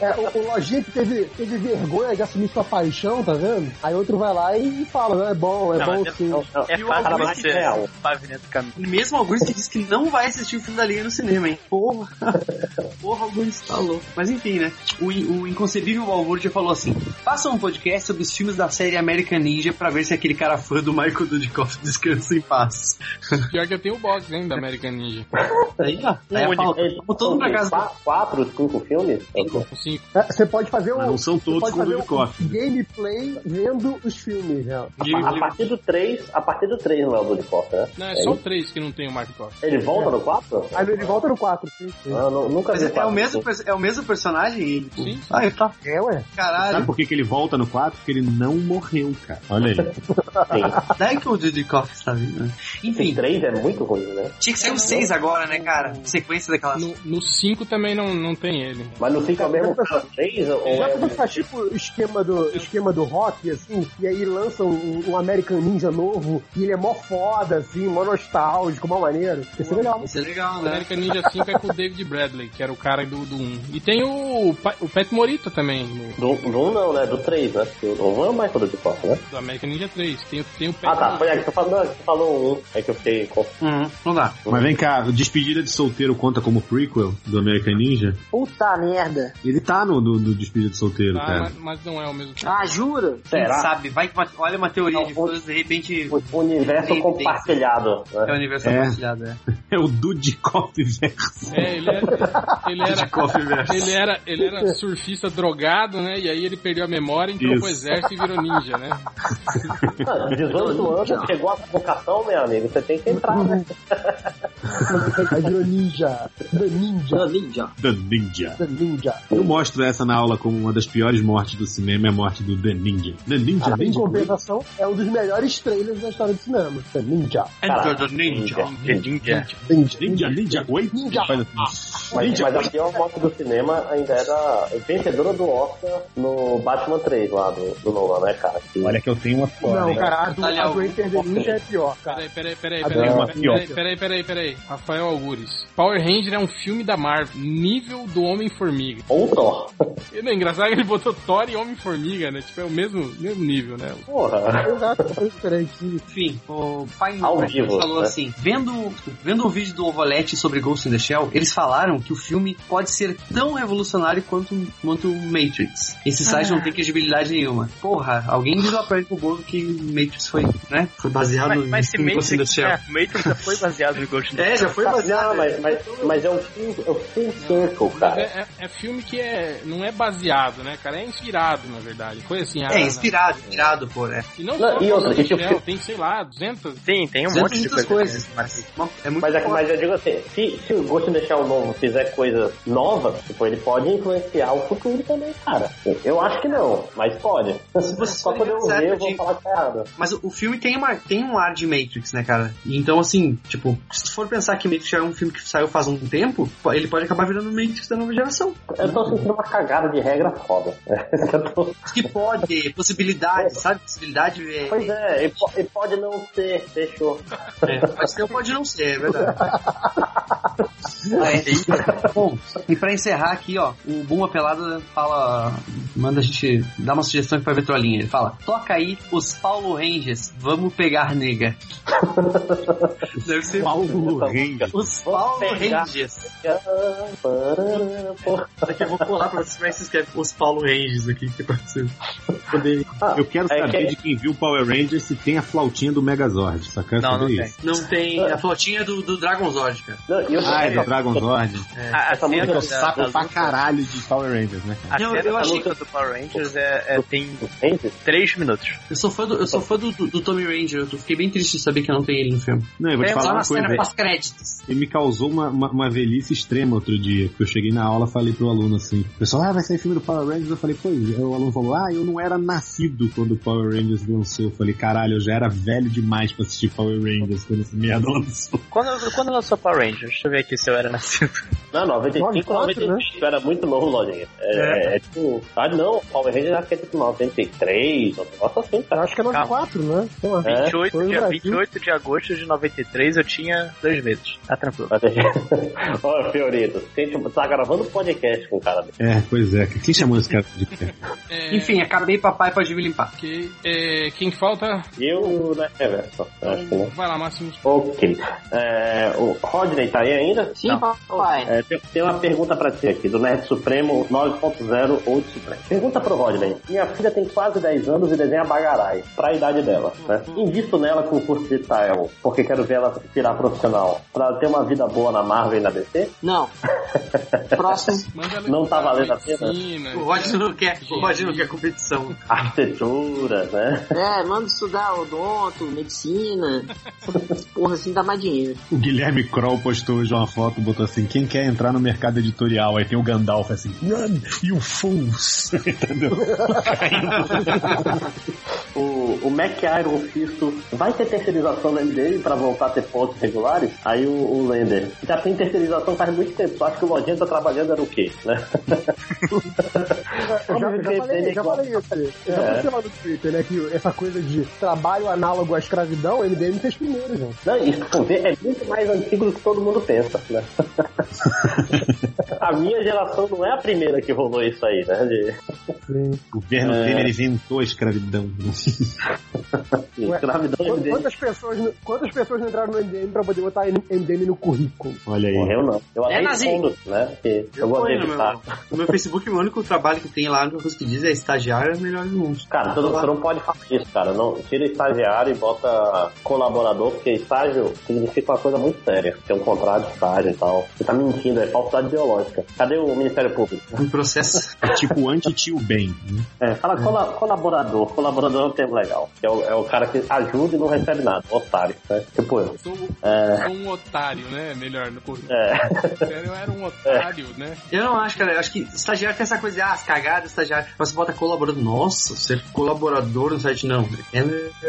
É, o, o Lojinha que teve, teve vergonha de assumir sua paixão, tá vendo? Aí outro vai lá e fala, não, é bom, é Não, bom sim. Não, não. É E o Augusto você real. caminho. E mesmo Augusto que disse que não vai assistir o filme da Liga no cinema, hein? Porra. Porra, Augusto, tá louco. Mas enfim, né? O, o inconcebível Balbúrdia falou assim: faça um podcast sobre os filmes da série American Ninja pra ver se aquele cara fã do Michael Dudikoff descansa em paz. Pior que eu tenho o box, hein, da American Ninja. Aí, ó. Aí ele- Vamos todo pra casa. Qua- Quatro, cinco filmes? Cinco. É, Você pode fazer um. Mas não são você todos com o fazer um Dudikoff. gameplay vendo os filmes, né? A partir do 3, a partir do 3 não é o Dudikoff, né? Não, é só o três que não tem o Mark Koff. Ele volta no 4? Aí ele volta no 4, sim. sim. Ah, não, nunca Mas vi é, é quatro. o mesmo, é o mesmo personagem? Ele, Sim. Ah, tá. É, ué. Caralho. Sabe por que, que ele volta no 4? Porque ele não morreu, cara. Olha aí. Sim. Daí que o Dudikoff está vindo, né? Enfim, O 3 é muito ruim, né? tinha que ser o 6 agora, né, cara? Sequência daquelas. No, no cinco também não, não tem ele. Mas não fica o mesmo cara 3 ou Já é faz tipo o esquema do, esquema do rock, assim, e aí lançam um, um American Ninja novo, e ele é mó foda, assim, mó nostálgico, mó maneiro. Isso é legal. Isso é legal, O né? American Ninja 5 é com o David Bradley, que era o cara do, do 1. E tem o, o Pat Morita também, no, Do, do 1 não, né? Do 3, né? Porque O 1 é o Michael Dudikoff, né? do American Ninja 3. Tem, o- tem o Pat Ah, tá. Foi aí que tu falou, que tu falou 1. É que eu fiquei. Uhum, não dá. Mas vem cá, o Despedida de Solteiro conta como prequel do American Ninja? Puta merda. Ele tá no do, do Despedida de Solteiro, Ah, cara. mas, mas não é o mesmo. Ah, jura? Quem Será? sabe? Vai olha uma teoria Não, de o- fãs, de repente O universo compartilhado. é o Né? universo É. compartilhado, é. É o Dudikoff verso. É, ele era, ele era, ele era, ele era surfista drogado, né? E aí ele perdeu a memória, entrou pro Isso. exército e virou ninja, né? Ah, 18 anos, chegou a vocação, meu amigo. Você tem que entrar, né? Aí virou ninja. The Ninja. Ah, ninja. The Ninja. The Ninja. Eu mostro essa na aula como uma das piores mortes do cinema, é a morte do The Ninja. The Ninja, Em Ninja. compensação, é um dos melhores trailers da história do cinema. The Ninja. Enter the Ninja. Ninja. Ninja. Ninja, Ninja, oi? Ninja. Assim. Mas, Ninja, mas oi? a pior morte do cinema ainda era vencedora do Oscar no Batman 3 lá do, do Nolan, né, cara? Olha que eu tenho uma foda, Não, cara, a do, a do Enter the Ninja é pior, cara. Peraí, peraí, peraí, Ah, peraí, peraí, peraí, peraí, peraí, peraí. Rafael Algures. Power Ranger é um filme da Marvel, nível do Homem-Formiga. Ou Thor. E não é engraçado que ele botou Thor e Homem-Formiga, né? Tipo, é o mesmo, mesmo nível, né? Porra. Exato. Enfim, o pai vivo, falou né? assim: vendo, vendo o vídeo do Ovolete sobre Ghost in the Shell, eles falaram que o filme pode ser tão revolucionário quanto, quanto Matrix. Esse site não tem credibilidade nenhuma. Porra, alguém diz lá pra ele pro bolo que Matrix foi, né? Foi baseado Mas, mas se em Ghost Matrix, Shell. é, Matrix já foi baseado no Ghost in the É, já foi baseado. Não, mas, mas, mas é o full, é o full circle, cara. é, é- é filme que é, não é baseado, né, cara? É inspirado, na verdade. Foi assim, ah, É, inspirado, inspirado, pô, é. E não, Não, só e outra, e tipo- Shell, tem, sei lá, 200... Sim, tem um monte de coisa. coisas. Mas, É muito Mas, é, mas eu digo assim, se, se o Ghost in the Shell novo fizer coisas novas, tipo, ele pode influenciar o futuro também, cara. Eu acho que não, mas pode. você Só for quando eu ver, eu vou de- falar que tá errado. Mas o- o filme tem, uma, tem um ar de Matrix, né, cara? E Então, assim, tipo, se tu for pensar que Matrix já é um filme que saiu faz um tempo, ele pode acabar virando o Matrix da nova geração. Eu tô sentindo uma cagada de regra foda. Tô- Que pode, possibilidade, sabe? Possibilidade é. Pois é, e, po- e pode não ser, fechou. é, pode ser ou pode não ser, é verdade. Bom, e pra encerrar aqui, ó, o Buma Pelada fala. Manda a gente dar uma sugestão aqui pra Vitrolinha. Ele fala: toca aí os Paulo Rangers, vamos pegar nega. Deve ser Paulo Rangers. Os Paulo. Rangers. Daqui eu vou colar pra vocês como é que se escreve os Paulo Rangers aqui, que é pra vocês poderem. Eu quero É saber que- de quem viu Power Rangers se tem a flautinha do Megazord. Só quero Não, saber não tem. isso. Não tem a flotinha do, do Dragon Zord, cara. Não, e outra Ah, é do Dragon Zord. A, a Essa cena da, Eu saco pra caralho de Power Rangers, né? A cena eu achei luta do Power Rangers é, é- tem 3 minutos. Eu sou fã do, eu sou fã do, do, do Tommy Ranger, eu fiquei bem triste de saber que não tem ele no filme. Não, eu vou te É, falar uma na cena pós-créditos. Ele me causou uma, uma, uma velhice extrema outro dia. Que eu cheguei na aula e falei pro aluno assim: o pessoal, ah, vai sair filme do Power Rangers. Eu falei, pois é. O aluno falou, ah, eu não era nascido quando o Power Rangers lançou. Eu falei, caralho, eu já era velho demais pra assistir Power Rangers quando essa merda lançou. Quando, quando lançou Power Rangers? Deixa eu ver aqui se eu era nascido. Não, 95, 94, 95 era muito novo, Lojinha. É, é. tipo. Ah, não, Power Ranger acho que é tipo 93, um negócio assim, Eu cara. acho que é 94, né? Sei lá. É, 28, foi no dia, Brasil. 28 de agosto de 93 eu tinha dois meses. Tá tranquilo. Olha, Fiorito, a gente tá gravando podcast com o cara dele. É, pois é. Quem chamou esse cara de pé? É, Enfim, acabei papai pode me limpar. ok. É, quem falta? Eu, né, que não. Vai lá, Máximo. Ok. É, o Rodney tá aí ainda? Sim, papai. É, tem, tem uma pergunta pra ti aqui, do Nerd Supremo 9.0 ou Supremo. Pergunta pro Rodney. Minha filha tem quase 10 anos e desenha bagarai, pra idade dela, né? Invisto nela com o curso de style, porque quero ver ela virar profissional. Pra ter uma vida boa na Marvel e na DC? Não. Próximo. Não tá valendo a pena? medicina. O Rod não quer, o Rod não quer competição. Arquitetura, né? É, manda estudar odonto, medicina. Porra, assim dá mais dinheiro. O Guilherme Kroll postou hoje uma foto, botou assim: quem quer entrar no mercado editorial? Aí tem o Gandalf assim: Run, you fools! Entendeu? O, o Mac Iron Fisto vai ter terceirização no MDM pra voltar a ter pontos regulares? Aí o, o Lender. Já tem terceirização faz muito tempo. Tu acha que o Lojinha tá trabalhando era o quê? Né? Eu já, eu já falei, já falei isso. Eu já É. no Twitter, né? Que essa coisa de trabalho análogo à escravidão, o MDM fez primeiro, gente. Não, isso é muito mais antigo do que todo mundo pensa, né? a minha geração não é a primeira que rolou isso aí, né? De... O governo É. Temer inventou a escravidão. Ué, Escravidão Quantas, MDM. quantas pessoas, não- quantas pessoas não entraram no MDM pra poder botar MDM no currículo? Olha aí. Morreu não. Eu É, até Nazi. escondo, né? Eu, Eu de ponho meu, no meu Facebook, o único trabalho que tem lá, a única coisa que diz é estagiário é o melhor do mundo. Cara, tu, não- tu não pode falar isso, cara. Não, tira estagiário e bota colaborador, porque estágio significa uma coisa muito séria. Tem um contrato de estágio tal. Você tá mentindo, é falsidade ideológica. Cadê o Ministério Público? Um processo. É tipo anti-tio Ben. né? É, fala cola- colaborador. Colaborador é um termo legal. É o, é o cara que ajuda e não recebe nada. Otário, né? Tipo eu. Sou, É. sou um otário, né? Melhor no currículo. É. Eu era um otário, né? Eu não acho, cara. Eu acho que estagiário tem essa coisa de, ah, as cagadas, estagiário. Mas você bota colaborador. Nossa, você é colaborador no site. Não, é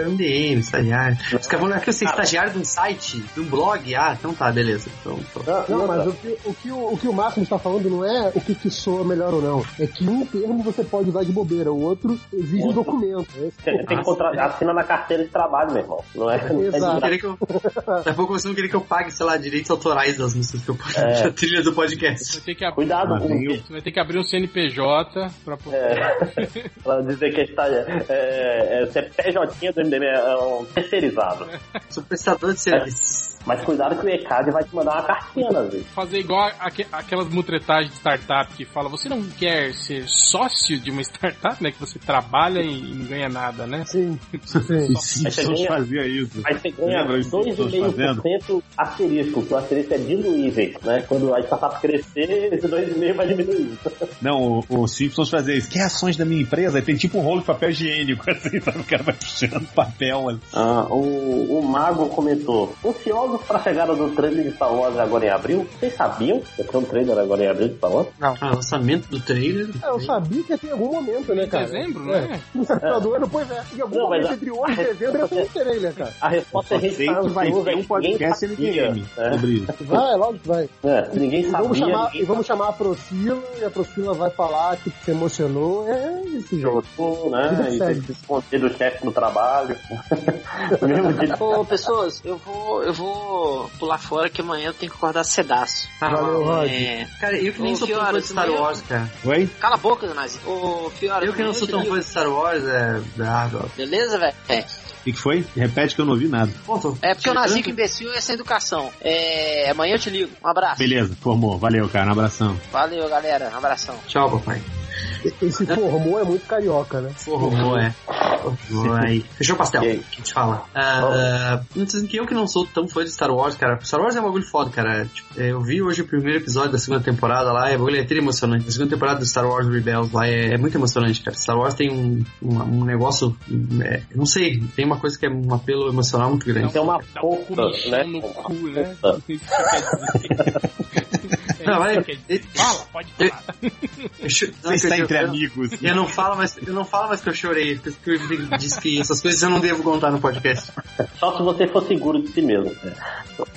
MDM, estagiário. Os caras vão, que você é estagiário de um site, de um blog. Ah, então tá, beleza. Então, Não, mas o que o, que o, que o Máximo está falando não é o que, que soa melhor ou não. É que um termo você pode usar de bobeira, o outro exige um documento. Esse Tem, tem que contra... assina na carteira de trabalho, meu irmão. Não é. é Exato. que eu... Daqui a pouco você não querer que eu pague, sei lá, direitos autorais das músicas que eu É. trilha do podcast. Vai ter que, ab- Cuidado com isso. você vai ter que abrir um CNPJ pra poder. É, pra dizer que está, é, é, você é PJ do MDM, é um terceirizado. Sou prestador de serviço. Mas cuidado que o ECAD vai te mandar uma cartinha Fazer igual aque- aquelas mutretagens de startup que fala, você não quer ser sócio de uma startup, né? Que você trabalha e não ganha nada, né? Sim, sim. Os Simpsons ganha- fazia isso. Aí você ganha Lembra os Simpsons fazendo? 2,5% asterisco, que o asterisco é diluível, né? Quando a startup crescer, esse 2,5% vai diminuir. Não, o, o Simpsons fazia isso. Quer ações da minha empresa? Aí tem tipo um rolo de papel higiênico, assim, sabe? O cara vai puxando papel. Assim. Ah, o, o Mago comentou: ansiosos para a chegada do trailer de Star Wars agora em abril? Vocês sabiam? Vai ter um trailer agora em abril de Wars? Não. Ah, lançamento do trailer. É, eu sabia que ia ter em algum momento, né, cara? dezembro, é. né? No final do ano, pois é. Em algum Não, mas momento a- entre hoje e dezembro ia ter um trailer, cara. A resposta é que vai ter é um que podcast MDM né? sobre isso. Vai, logo que vai. É, ninguém E sabia. vamos, chamar, e vamos chamar a Procila, e a Procila vai falar que se emocionou. É isso, gente. sabia, né? E tem que esconder do chefe no trabalho. Mesmo. Ô, pessoas, eu vou, eu vou pular fora que amanhã eu tenho que acordar cedaço. Valeu, Rod. É... Cara, eu que nem Ô, sou tão fã de Star amanhã- Wars, cara. Oi? Cala a boca, Nazi. Ô, Fiora, Eu que não sou tão fã de Star Wars, é. Ah. Beleza, velho? É. O que que foi? Repete que eu não ouvi nada. É porque o Nazico imbecil é sem educação. É. Amanhã eu te ligo. Um abraço. Beleza, formou. Valeu, cara. Um abração. Valeu, galera. Um abração. Tchau, papai. Esse formou é muito carioca, né? Formou, é. Formou aí. Fechou o pastel, que a gente fala. Não dizem que eu que não sou tão fã de Star Wars, cara. Star Wars é um bagulho foda, cara. Tipo, eu vi hoje o primeiro episódio da segunda temporada lá, o bagulho é emocionante. A segunda temporada do Star Wars Rebels lá é, é muito emocionante, cara. Star Wars tem um, um, um negócio, é, não sei, tem uma coisa que é um apelo emocional muito grande. Tem uma Dá um força, comichão né? no cu, né? Não dizer. É dizer. Fala, pode falar. Eu Você está eu- entre eu- amigos. Eu não falo, mas eu não falo mais que eu chorei, porque eu disse que essas coisas eu não devo contar no podcast. Só se você for seguro de si mesmo.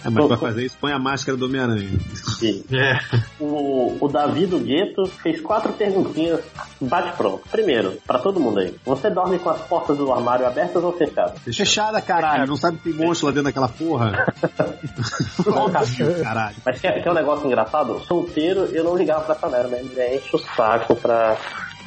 É, mas pra fazer isso, põe a máscara do Homem-Aranha. Sim. É. O, o Davi do Gueto fez quatro perguntinhas bate pronto. Primeiro, pra todo mundo aí. Você dorme com as portas do armário abertas ou fechadas? Fechada, caralho. Não sabe que tem monstro lá dentro daquela porra? Óbvio, caralho. Mas quer, quer um negócio engraçado? Solteiro, eu não ligava pra mas me enche o saco pra.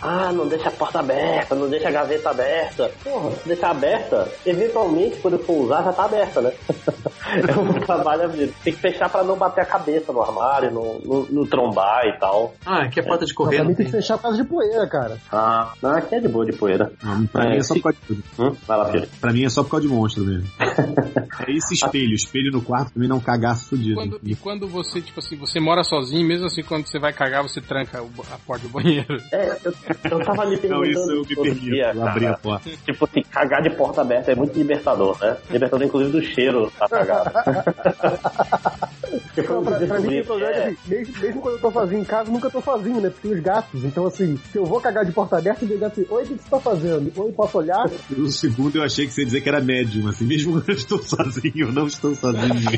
Ah, não deixa a porta aberta, não deixa a gaveta aberta. Porra, se deixar aberta, eventualmente, quando eu for usar, já tá aberta, né? é um trabalho a vida. Tem que fechar pra não bater a cabeça no armário, no, no, no trombar e tal. Ah, aqui é porta de Não, correr, pra não mim tem que fechar por causa de poeira, cara. Ah, não, aqui é de boa de poeira. Não, pra É, mim é só se- por causa de... Hum? Vai lá, filho. Pra mim é só por causa de monstro mesmo. É esse espelho. Espelho no quarto também dá um cagaço fudido. Quando, e quando você, tipo assim, você mora sozinho, mesmo assim, quando você vai cagar, você tranca a porta do banheiro. É, eu, eu tava me perguntando. Não, isso eu me todo permito. dia, Eu abri a porta. Tipo assim, cagar de porta aberta é muito libertador, né? Libertador, inclusive, do cheiro da cagada. Porque foi Não, um pra, pra mim que é- assim, mesmo, mesmo quando eu tô sozinho em casa, nunca tô sozinho, né? Porque tem os gatos. Então, assim, se eu vou cagar de porta aberta, eu digo assim, oi, o que você tá fazendo? Oi, posso olhar? No segundo eu achei que você ia dizer que era médium, assim, mesmo quando eu estou sozinho, eu não estou sozinho.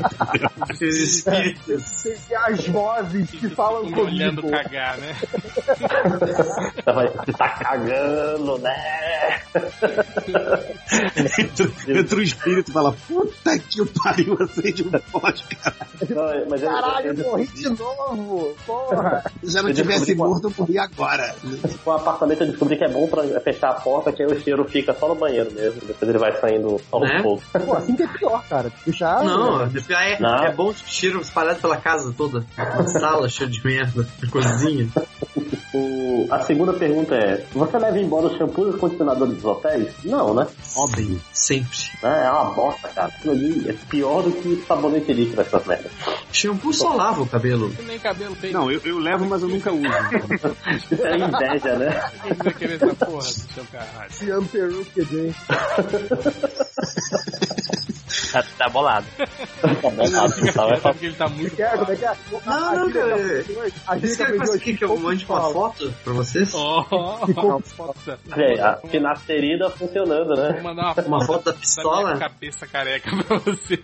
É, as vozes que falam Me olhando comigo. cagar, né? Você tá cagando, né? entra, entra o espírito e fala, puta que o pariu, acende um pote, cara. Não, mas eu- Caralho, eu, eu morri de novo! Porra! Se já não Eu tivesse morto, eu morri agora. Com o apartamento eu descobri que é bom pra fechar a porta, que aí o cheiro fica só no banheiro mesmo. Depois ele vai saindo aos Né? poucos. Pô, assim que é pior, cara. Deixar. Não, é, Não. é bom cheiro espalhado pela casa toda. Na sala, cheio de merda, de cozinha. O- a segunda pergunta é: Você leva embora o shampoo e o condicionador dos hotéis? Não, né? Óbvio, sempre. É, é uma bosta, cara. Aquilo ali é pior do que sabonete líquido, essas merdas. Shampoo só lava o cabelo. Nem cabelo tem. Não, eu, eu levo, mas eu nunca uso. Isso é inveja, né? Ninguém vai querer essa porra do seu caralho. Cian Peruque, gente. Tá, tá bolado. Tá bom, tá, vai Porque ele tá muito. Que é, como é que é? Não, não, cara. A Isso gente que aprendeu faz o aqui que? Que eu mande uma foto pra vocês? Oh, Ficou- foda. É, a finasterida funcionando, né? Vou mandar uma, Uma foto da da pistola? minha cabeça careca pra você.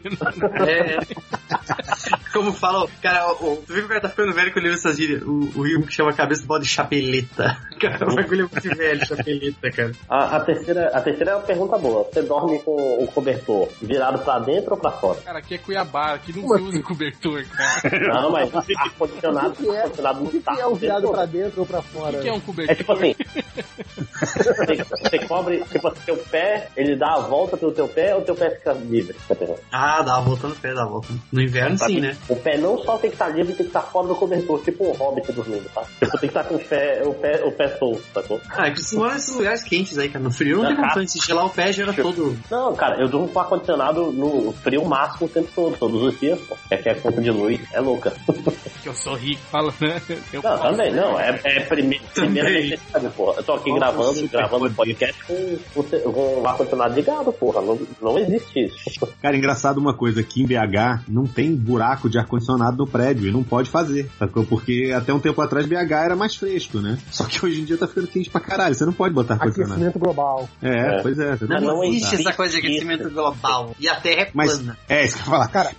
É. Como fala, cara, o, tu viu que o cara tá ficando velho com o livro dessas gírias? O, o Rio que chama a cabeça do bode de chapeleta. Cara, o bagulho é muito velho, chapeleta, cara. A, a terceira, a terceira é uma pergunta boa. Você dorme com o cobertor virado pra dentro ou pra fora? Cara, aqui é Cuiabá, aqui não se usa cobertor, cara. Não, mas ar-condicionado, O que é, ar-condicionado o no que, que é saco o virado dentro. pra dentro ou pra O fora? que, que é um cobertor? É tipo assim. Você, você cobre, tipo assim, teu pé, ele dá a volta pelo teu pé ou teu pé fica livre? Tá? Ah, dá a volta no pé, dá a volta. No inverno, Pra sim, né? O pé não só tem que estar livre, tem que estar fora do cobertor, tipo um hobbit dormindo, tá? Tipo, tem que estar com o pé, o pé, o pé solto, sacou? Ah, é que você mora nesses lugares quentes aí, cara. No frio não tem condição de se gelar o pé, gera todo. Não, cara, eu durmo com ar-condicionado no frio máximo o tempo todo, todos os dias, pô. É que a conta de luz é louca. que eu sou rico, fala, né? Eu Não, posso. também, não. É, é prime, primeira necessidade, porra. Eu tô aqui Nossa, gravando, gravando podcast com, com, com o ar-condicionado ligado, porra. Não, não existe isso. Cara, engraçado uma coisa, aqui em BH não tem buraco de ar-condicionado no prédio e não pode fazer, sacou? Porque até um tempo atrás BH era mais fresco, né? Só que hoje em dia tá ficando quente pra caralho, você não pode botar ar-condicionado. Aquecimento global. É, É. pois é. você Não, Não pode existe essa coisa de aquecimento global. E a Terra é Mas, plana. é, isso que eu ia falar. Cara,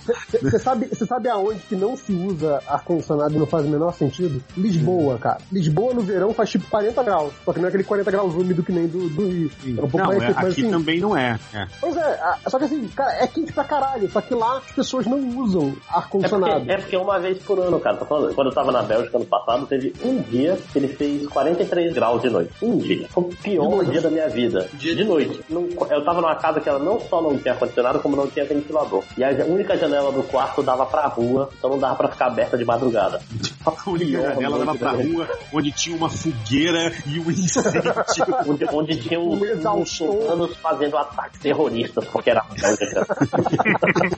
você sabe, cê sabe aonde que não se usa ar-condicionado e não faz o menor sentido? Lisboa, cara. Lisboa no verão faz tipo 40 graus. Só que não é aquele 40 graus úmido que nem do, do Rio. É um pouco Não, mais é, aqui assim, também não é. é. Pois é, a- só que assim, cara, é quente pra caralho. Só que lá as pessoas não usam É ar-condicionado. porque, é porque uma vez por ano, cara. Tô falando, quando eu tava na Bélgica ano passado, teve um dia que ele fez 43 graus de noite. Um dia. Foi o pior dia da minha vida. De noite. Não- eu tava numa casa que ela não só não tinha ar-condicionado, como não tinha ventilador. E a única janela do quarto dava pra rua, então não dava pra ficar aberta de madrugada. A única janela dava pra rua onde tinha uma fogueira e um incêndio. onde, onde tinha um, uns humanos fazendo ataques terroristas, porque era a Bélgica.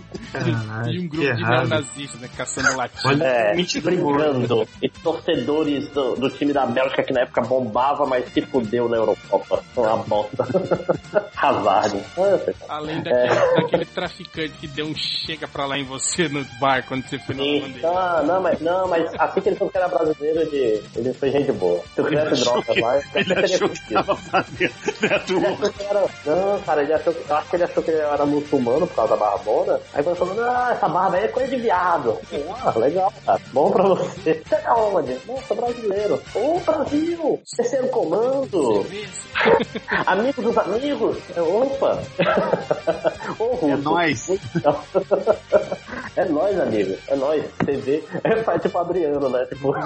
E um grupo de neonazistas, né? Caçando latim. Olha, É, mentira. brigando. E torcedores do, do time da Bélgica que na época bombava, mas se fudeu na Eurocopa. Uma bosta. Hazard. Ah, Além daquele, daquele traficante que deu um chega pra lá em você no bar quando você foi na dele. Ah, não, mas, não, mas assim que ele falou que era brasileiro, ele, ele foi gente boa. Se eu Ele tivesse achou droga que- lá, eu ele achou que tava fazendo Neto Ele achou que era. Não, cara, ele achou, eu acho que ele achou que ele era muçulmano por causa da barbona. Aí quando falou, ah, essa barba aí é coisa de viado. Ah, legal, cara. Bom pra você. Você é da onde? Não, sou brasileiro. Ô, Brasil! Terceiro comando! Amigos dos amigos! Opa! Ô. É nóis. É nóis, amigo. É nóis. Você vê. É faz tipo Adriano, né? Tipo.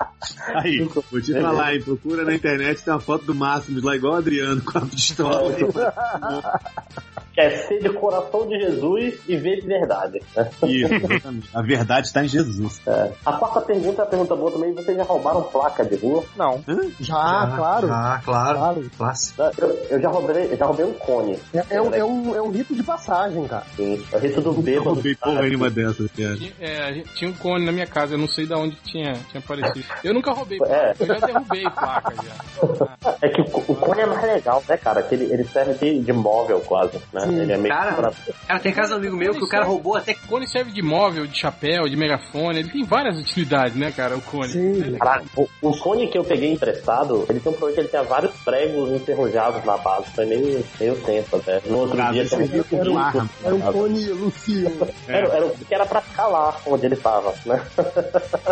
Aí, vou te falar, hein? Procura na internet, tem uma foto do Máximos lá, igual o Adriano, com a pistola. Quer ser de coração de Jesus e ver de verdade. Isso, exatamente. A verdade está em Jesus. É. A quarta pergunta é a pergunta boa também. Vocês já roubaram placa de rua? Não. Já, claro. Ah, claro. Claro. Clássico. Eu, eu já roubei, eu já roubei um cone. É, é um, é, um, é um rito de passagem, cara. Sim. Eu rito do Eu bêbado. roubei porra nenhuma dessas, cara. Tinha, é, tinha um cone na minha casa, eu não sei de onde tinha, tinha aparecido. Eu nunca roubei É. eu já derrubei placa já. É que o, o cone é mais legal, né, cara? Que ele, ele serve de, de móvel quase, né? Sim. Ele é meio Cara, pra- Cara, tem casa do amigo meu que o cara roubou até. Cone serve de móvel, de chapéu, de megafone, ele tem várias utilidades, né, cara, o cone. Sim. Caraca, o, o cone que eu peguei emprestado, ele tem um problema que ele tinha vários pregos enferrujados na base. Foi meio, meio tenso até. No outro Cara, dia também. com eu- arma. Era um cone Lucio. Era, era o que era pra ficar lá onde ele tava, né?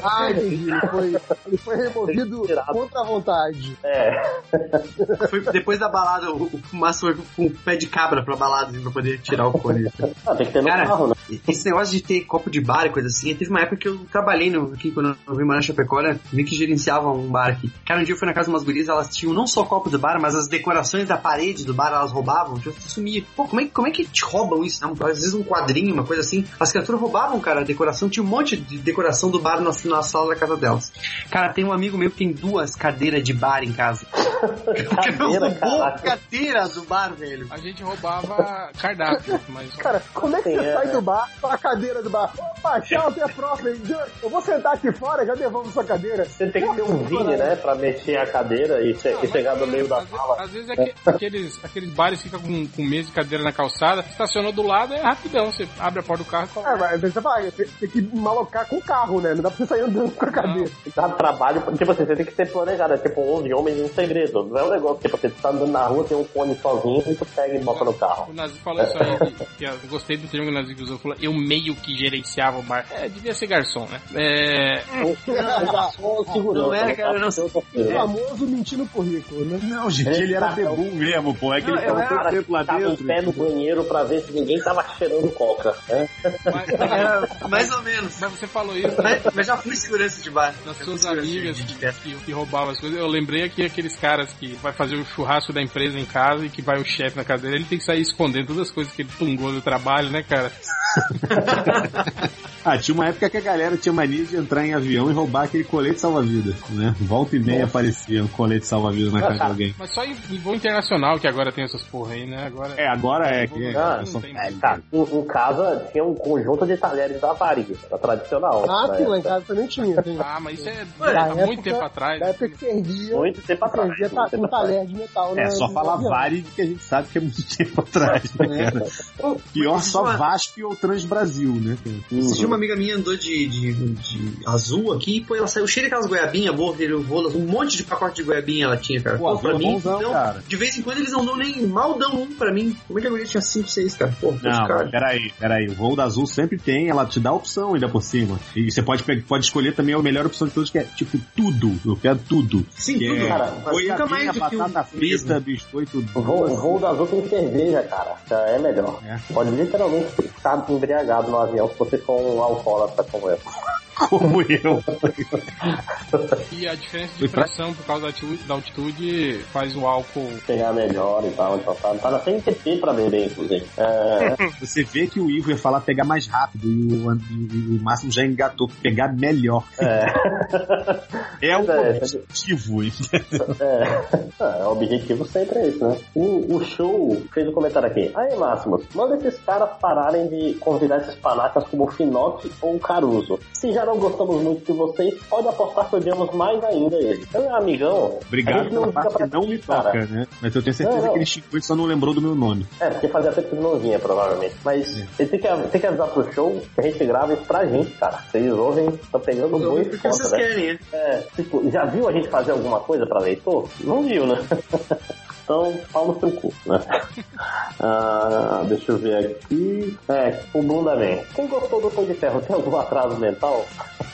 Ah, entendi. Foi, ele foi removido contra a vontade. É. Foi depois da balada, o, o Márcio foi com o pé de cabra pra balada, assim, pra poder tirar o cone. Ah, tem que ter no Cara, carro, né? Esse negócio de ter copo de bar e coisa assim, teve uma época que eu trabalhei no, aqui quando eu vim morar em Chapecó, né, vi que gerenciava um bar aqui. Cara, um dia eu fui na casa de umas gurias, elas tinham não só copo do bar, mas as decorações da parede do bar elas roubavam, tipo, sumia. Pô, como é, como é que te roubam isso? Não? Às vezes um quadrinho, uma coisa assim. As criaturas roubavam, cara, a decoração. Tinha um monte de decoração do bar na, na sala da casa delas. Cara, tem um amigo meu que tem duas cadeiras de bar em casa. Cadeira, roubou caraca. cadeira do bar, velho. A gente roubava cardápio, mas... Cara, como é que você é, sai é. do bar pra cadeira do bar? Opa, tchau, até a próxima. Eu vou sentar aqui fora, já devolvo sua cadeira. Você tem que ter um Vini, né? Pra mexer a cadeira e, che- Não, e chegar no às meio da sala. Às vezes é que- aqueles, aqueles bares ficam com, com mesa e cadeira na calçada, estacionou do lado, é rapidão. Você abre a porta do carro e É, coloca. mas você vai, tem, tem que malocar com o carro, né? Não dá pra você sair andando com a cadeira. Dá trabalho, tipo assim, você tem que ser planejado. É tipo 11 homens e um segredo. Não é um negócio, tipo, você tá andando na rua, tem um cone sozinho e tu pega e bota no carro. O Nazi falou isso aí, que, eu gostei do termo que o Nazi usou. Falou, eu meio que gerenciava o bar. É, devia ser garçom, né? É, Segurança, Não era, né? cara, não. O É. famoso mentir no currículo, né? Não, gente, ele era bebum mesmo, pô. É que ele ficava tanto tempo lá Tava em dentro. pé no banheiro pra ver se ninguém tava cheirando coca. Né? mas, Era mais ou menos. mas você falou isso, né? Mas, já fui segurança de bar. Já suas de que, que, que roubavam as coisas. Eu lembrei aqui aqueles caras que vai fazer o churrasco da empresa em casa e que vai o chefe na cadeira, ele tem que sair escondendo todas as coisas que ele tungou do trabalho, né, cara? Ah, tinha uma época que a galera tinha mania de entrar em avião e roubar aquele colete salva-vida, né? Volta e meia aparecia um colete salva-vida na casa de alguém. Mas só em, em voo internacional que agora tem essas porra aí, né? Agora... É, agora é que é, Ah, só- é, tá. Em, em casa tinha um conjunto de talheres da Varig, a tradicional. Ah, né? sim, lá em casa também tinha. Tem. Ah, mas isso é Há muito época- tempo atrás. Da época que servia, Muito tempo atrás. muito tempo um talher de metal. É, no- só falar avião. Varig que a gente sabe que é muito tempo atrás, né, cara? Pior só Vasp ou Transbrasil, né? dia uma amiga minha andou de, de, de azul aqui e pô, ela saiu cheia daquelas goiabinhas rolo, um monte de pacote de goiabinha ela tinha, cara. Pô, Pô, pra é mim, bonzão, não, cara. de vez em quando eles não dão nem, mal dão um pra mim. Como é que a guria tinha 5, 6, cara? Pô, Não, cara. peraí, peraí. O voo da Azul sempre tem, ela te dá opção ainda por cima. E você pode, pode escolher também a melhor opção de todos, que é tipo tudo. Eu quero tudo. Sim, que tudo, é cara. Nunca mais do que um frita, biscoito. O voo, voo da Azul tem cerveja, cara. Já é melhor. É. Pode literalmente ficar embriagado no avião se você for um alcoólatra como eu. Como eu. E a diferença de pressão por causa da altitude, faz o álcool. Pegar melhor e tal. Então tá, tá na CNTP pra beber, inclusive. É, Você vê que o Ivo ia falar pegar mais rápido e o, e o Máximo já engatou pegar melhor. é, É o É, objetivo. é, é, o objetivo sempre é isso, né? O, o show fez um comentário aqui. Aí, Máximos, manda esses caras pararem de convidar esses panacas como o Finoc ou o Caruso. Se já não gostamos muito de vocês, pode apostar que odiamos mais ainda eles. Então, amigão, Obrigado gente não pela parte que não me ti, cara. toca, né? Mas eu tenho certeza Não, não. que ele xingou e só não lembrou do meu nome. É, porque fazia tempo que ele não vinha, provavelmente. Mas É. ele tem que, tem que avisar pro show que a gente grava isso pra gente, cara. Vocês ouvem, estão pegando Eu muito porque conta, vocês né? querem, né? É, tipo, já viu a gente fazer alguma coisa pra leitor? Não viu, né? Então, pau no seu cu, né? Ah, deixa eu ver aqui. É, o Bunda Man. Quem gostou do Pão de Ferro tem algum atraso mental?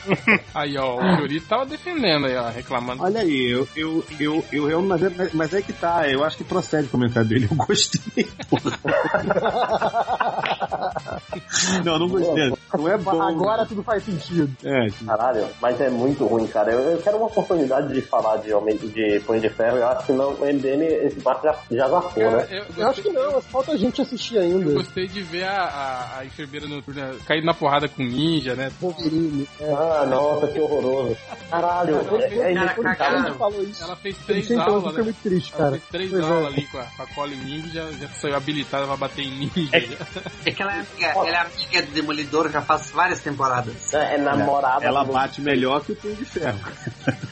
Aí, ó, o Fiorito tava defendendo aí, ó, reclamando. Olha aí, eu, eu, eu, eu, eu- mas, é, mas é que tá, eu acho que procede o comentário dele, eu gostei. não, não gostei. Não é bom. Agora tudo faz sentido. É, Caralho, mas é muito ruim, cara. Eu, eu quero uma oportunidade de falar de Homem de Punho de Ferro. Eu acho que não, o MDM, esse barco já, já Cara, né? eu, Eu acho que não, falta gente assistir ainda. Gostei de ver a, a, a enfermeira noturna cair na porrada com ninja, né? Wolverine. É. Ah, nossa, que horroroso. Caralho, é, é falou isso. Ela fez três aulas, fica né? muito triste, Ela cara. fez três Pois é. aulas ali com a, com a Colin e já, já saiu habilitada pra bater em ninja. já. É que ela é amiga, ela é amiga do Demolidor já faz várias temporadas. É, é namorada. ela bate melhor que o Punho de Ferro.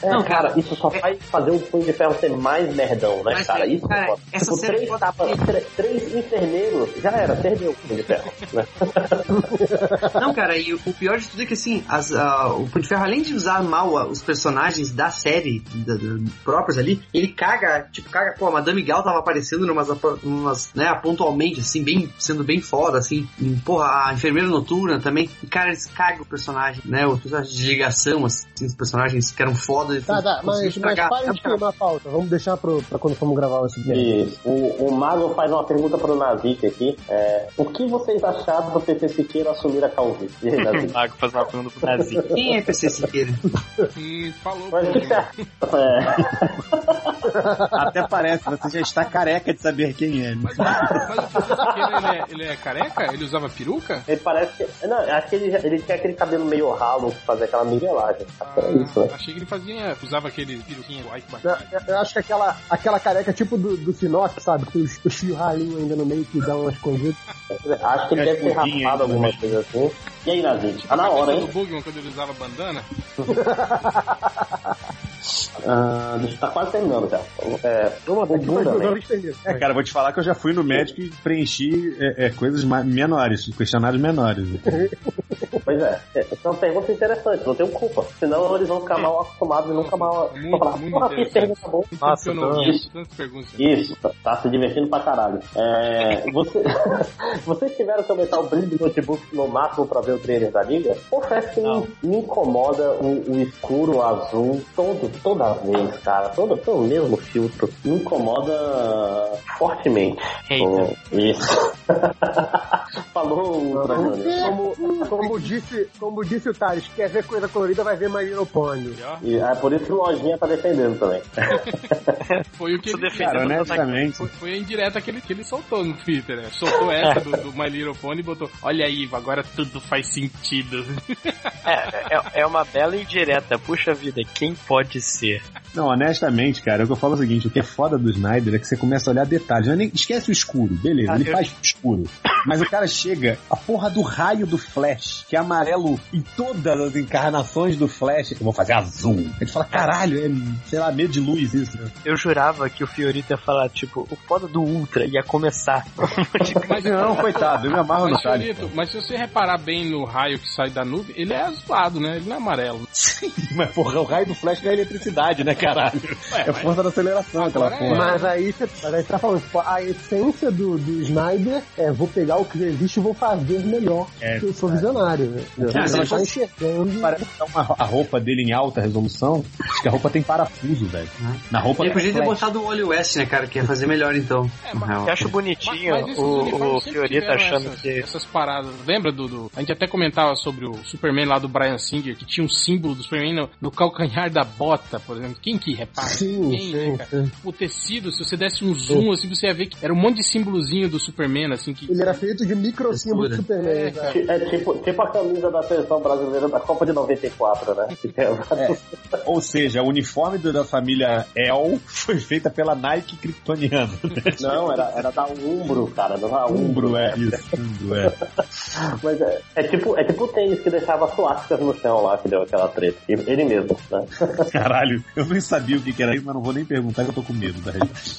É, Não, cara, cara, isso só faz fazer o Punho de Ferro ser mais merdão, né, cara? é, Isso cara, é essa tipo, série três, pode- tapas, três, três enfermeiros, já era, perdeu o Punho de Ferro, né? Não, cara, e o o pior de tudo é que assim, as, ah, o Punho de Ferro, além de usar mal os personagens da série da- da- próprios ali, ele caga, tipo, caga, pô, a Madame Gal tava aparecendo numas, numas né, pontualmente, assim, bem, sendo bem foda, assim, e, porra, a enfermeira noturna também, e cara, eles cagam o personagem, né, os personagens de ligação, assim, os personagens que eram foda, Tá, tá, mas, mas parem de queimar a pauta. Vamos deixar pro, pra quando formos gravar Isso. O, o Mago faz uma pergunta pro Nazik aqui. É, o que vocês acharam do PC Siqueira assumir a calvície? Nazik? Mago faz uma pergunta pro Nazi. Quem é PC Siqueira? Falou. Mas o que você acha? É, Até parece, você já está careca de saber quem é. né? Mas, mas o professor Siqueira, ele é, ele é careca? Ele usava peruca? ele parece que. Não, acho que ele, ele tinha aquele cabelo meio ralo que fazia aquela miguelagem. Que era isso, né? Ah, achei que ele fazia, usava aquele peruquinha white eu- eu acho que aquela, aquela careca tipo do, do Sinox, sabe? Que os, os fios ralinhos ainda no meio que dá uma escondida. Acho que ele É deve ter ainda, alguma né? coisa assim. E aí, Nazik? Tá na hora, do hein? Bugman quando ele usava bandana? Ah, tá quase terminando já. É, né? termina. É, cara, vou te falar que eu já fui no médico e preenchi é, é, coisas menores, questionários menores. Pois é, é, é uma pergunta interessante, não tenho culpa. Senão eles vão ficar mal acostumados e nunca mal. Muito, falar, muito porra, que pergunta boa. Nossa, então, isso. tantas perguntas. Isso, tá, tá se divertindo pra caralho. É, você, vocês tiveram que aumentar o brilho do notebook no máximo pra ver o trailer da liga? Confesso que me, me incomoda o, o escuro, o azul, todo, toda vez, cara. Todo, todo o mesmo filtro. Me incomoda fortemente. Eita. Isso. Falou. Como, como, disse, como disse o Thales, quer ver coisa colorida, vai ver My Little Pony. E, é por isso que o Lojinha tá defendendo também. Foi o que ele Cara, honestamente. Foi, foi a indireta que ele, que ele soltou no Twitter, né? Soltou essa do, do My Little Pony e botou: Olha aí, agora tudo faz sentido. É, é, é uma bela indireta. Puxa vida, quem pode ser? Não, honestamente, cara, o que eu falo é o seguinte: o que é foda do Snyder é que você começa a olhar detalhes. Não é nem, esquece o escuro, beleza, Ah, ele eu- faz o escuro. Mas o cara chega, a porra do raio do Flash, que é amarelo em todas as encarnações do Flash. Eu vou fazer azul. A gente fala, caralho, é, sei lá, medo de luz isso. né? Eu jurava que o Fiorito ia falar, tipo, o foda do Ultra ia começar. Mas Não, coitado, eu me amarro no Mas. Fiorito, mas se você reparar bem no raio que sai da nuvem, ele é azulado, né? Ele não é amarelo. Mas porra, o raio do Flash não é eletricidade, né, caralho? é força da aceleração, aquela Agora é. porra. Mas aí você mas aí você tá falando, tipo, a essência do, do Snyder é vou pegar o que existe vou fazer melhor. É, eu sou visionário, né? É, Você se tá enxergando. Parece que tá uma, a roupa dele em alta resolução. Acho que a roupa tem parafuso, velho. Na roupa Ele podia ter botado o Wally West, né, cara, que ia fazer melhor então. na real. Eu acho bonitinho Mas esses o, o tiveram achando essas, que. essas paradas. Lembra do, do- A gente até comentava sobre o Superman lá do Brian Singer, que tinha um símbolo do Superman no, no calcanhar da bota, por exemplo. Quem que repara? Sim, sim, né, cara? O tecido, se você desse um zoom, assim, você ia ver que era um monte de símbolozinho do Superman, assim, que. Ele era feito de micro símbolo de Superman. É, né? É tipo, tipo a camisa da seleção brasileira da Copa de 94, né? Vários- Ou seja, o uniforme do- da família El foi feita pela Nike Kryptoniana. né? Não, era, era da Umbro, cara, da Umbro. Umbro, é isso. Umbro, é. Mas é, é tipo, é tipo o tênis que deixava suásticas no chão lá, que deu aquela treta. Ele mesmo, né? Caralho, eu nem sabia o que que era isso, mas não vou nem perguntar que eu tô com medo da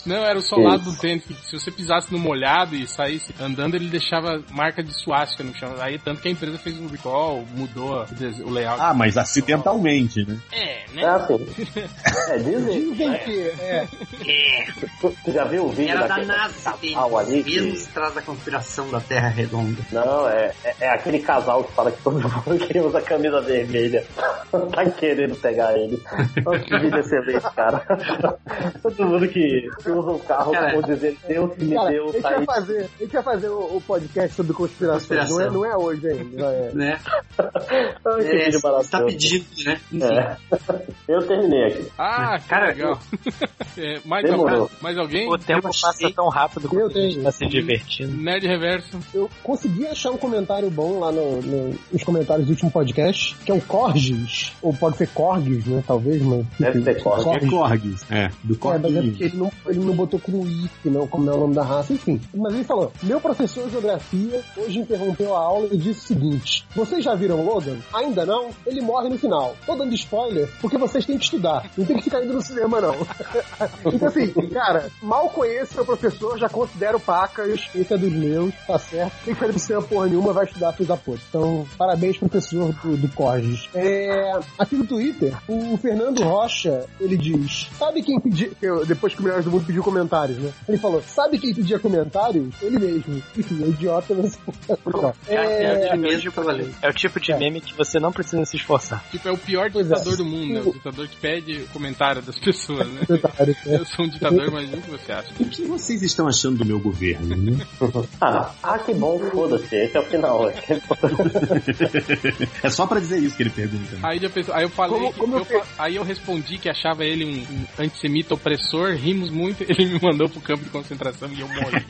Não, era o solado do tênis, que se você pisasse no molhado e saísse andando, ele deixava marca de suástica no chão. Aí, tanto que a empresa fez um recall, mudou o layout. Ah, mas acidentalmente, né? É, É assim. É, dizem. Dizem que é. Tu já viu o vídeo Era da NASA, casal ali? que- mesmo se traz da conspiração da Terra redonda. Não, é, é, é aquele casal que fala que todo mundo que usa camisa vermelha tá querendo pegar ele. Nossa, que vídeo excelente, cara. Todo mundo que, que usa um carro Cara, dizer Deus que me Cara, a deu, gente tá vai aí. fazer, a gente vai fazer o, o podcast sobre conspirações. Conspiração. Não, é, não é hoje ainda. É. Né? Ai, que É, maravilhoso. pedindo, né? É. Eu terminei aqui. Ah, que Cara, legal. É, mais, Demorou. alguém, mais alguém? O tempo passa tão rápido Eu gente tenho. tá se divertindo. Nerd Reverso. Eu consegui achar um comentário bom lá no- no- nos comentários do último podcast, que é o Corgis, ou pode ser Corgis, né? Talvez, mas. Deve ser Corgis. É Corgis. É, do É, mas é Corgis. porque ele não, ele não botou como if, não, como é o nome da raça, enfim. Mas ele falou: Meu professor de geografia hoje interrompeu a aula e disse o seguinte: Vocês já viram Logan? Ainda não? Ele morre no final. Tô dando spoiler porque vocês têm que estudar. Não tem que ficar indo no cinema, não. então, assim, cara, mal conheço meu professor, já considero pacas, esse é dos meus, tá certo. Tem que fazer pro cinema porra nenhuma, vai estudar filho da puta. Então, parabéns, professor do, do Corges. É, aqui no Twitter, o Fernando Rocha, ele diz: Sabe quem pediu. Depois que o Melhores do Mundo pediu comentários, né? Ele falou: Sabe quem pedia comentários? Ele mesmo. Enfim, é idiota, mas. É, É, Ele mesmo pra valer. é o tipo de meme que você não precisa se esforçar. Tipo, é o pior Pois é. ditador do mundo, né? O ditador que pede comentário das pessoas, né? Eu sou um ditador, mas o que você acha? O que vocês estão achando do meu governo, né? Ah, ah, que bom, foda-se. Esse é o final. É só pra dizer isso que ele pergunta. Aí, já pensou- aí eu falei Como- que- como eu eu fa- aí eu respondi que achava ele um, um antissemita opressor, rimos muito, ele me mandou pro campo de concentração e eu morri.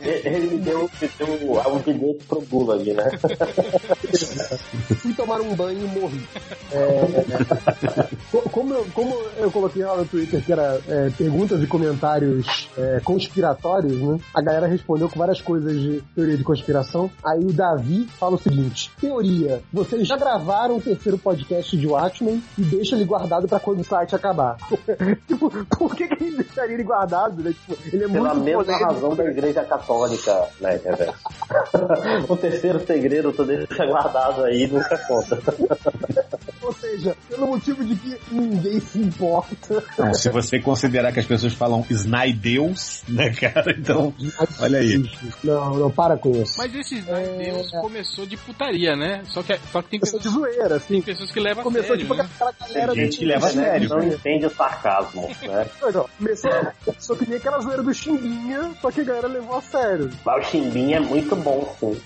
Ele me deu, me deu um bilhete pro Gulag, né? fui tomar um banho e morri. É, co- como, eu, como eu coloquei lá no Twitter que era é, perguntas e comentários é, conspiratórios, né? A galera respondeu com várias coisas de teoria de conspiração. Aí o Davi fala o seguinte: teoria, vocês já gravaram o terceiro podcast de Watchmen e deixam ele guardado pra quando o site acabar. tipo, por que, que ele deixaria ele guardado, né? Tipo, ele é Pela muito mesma razão da igreja católica, né, O terceiro segredo tu deixa guardado aí e nunca conta. Ou seja, pelo motivo de que ninguém se importa. Não, se você considerar que as pessoas falam Snydeus, né, cara? Então, olha aí. Não, não, para com isso. Mas esse Deus começou de putaria, né? Só que, só que tem Começou de pessoas, zoeira, assim. tem pessoas que levam a Começou sério, tipo né? aquela galera Tem gente do- que leva a sério. Não entende o sarcasmo, né? Não, Começou, começou que nem aquela zoeira do Chimbinha, só que a galera levou a sério. Mas o Chimbinha é muito bom, sim.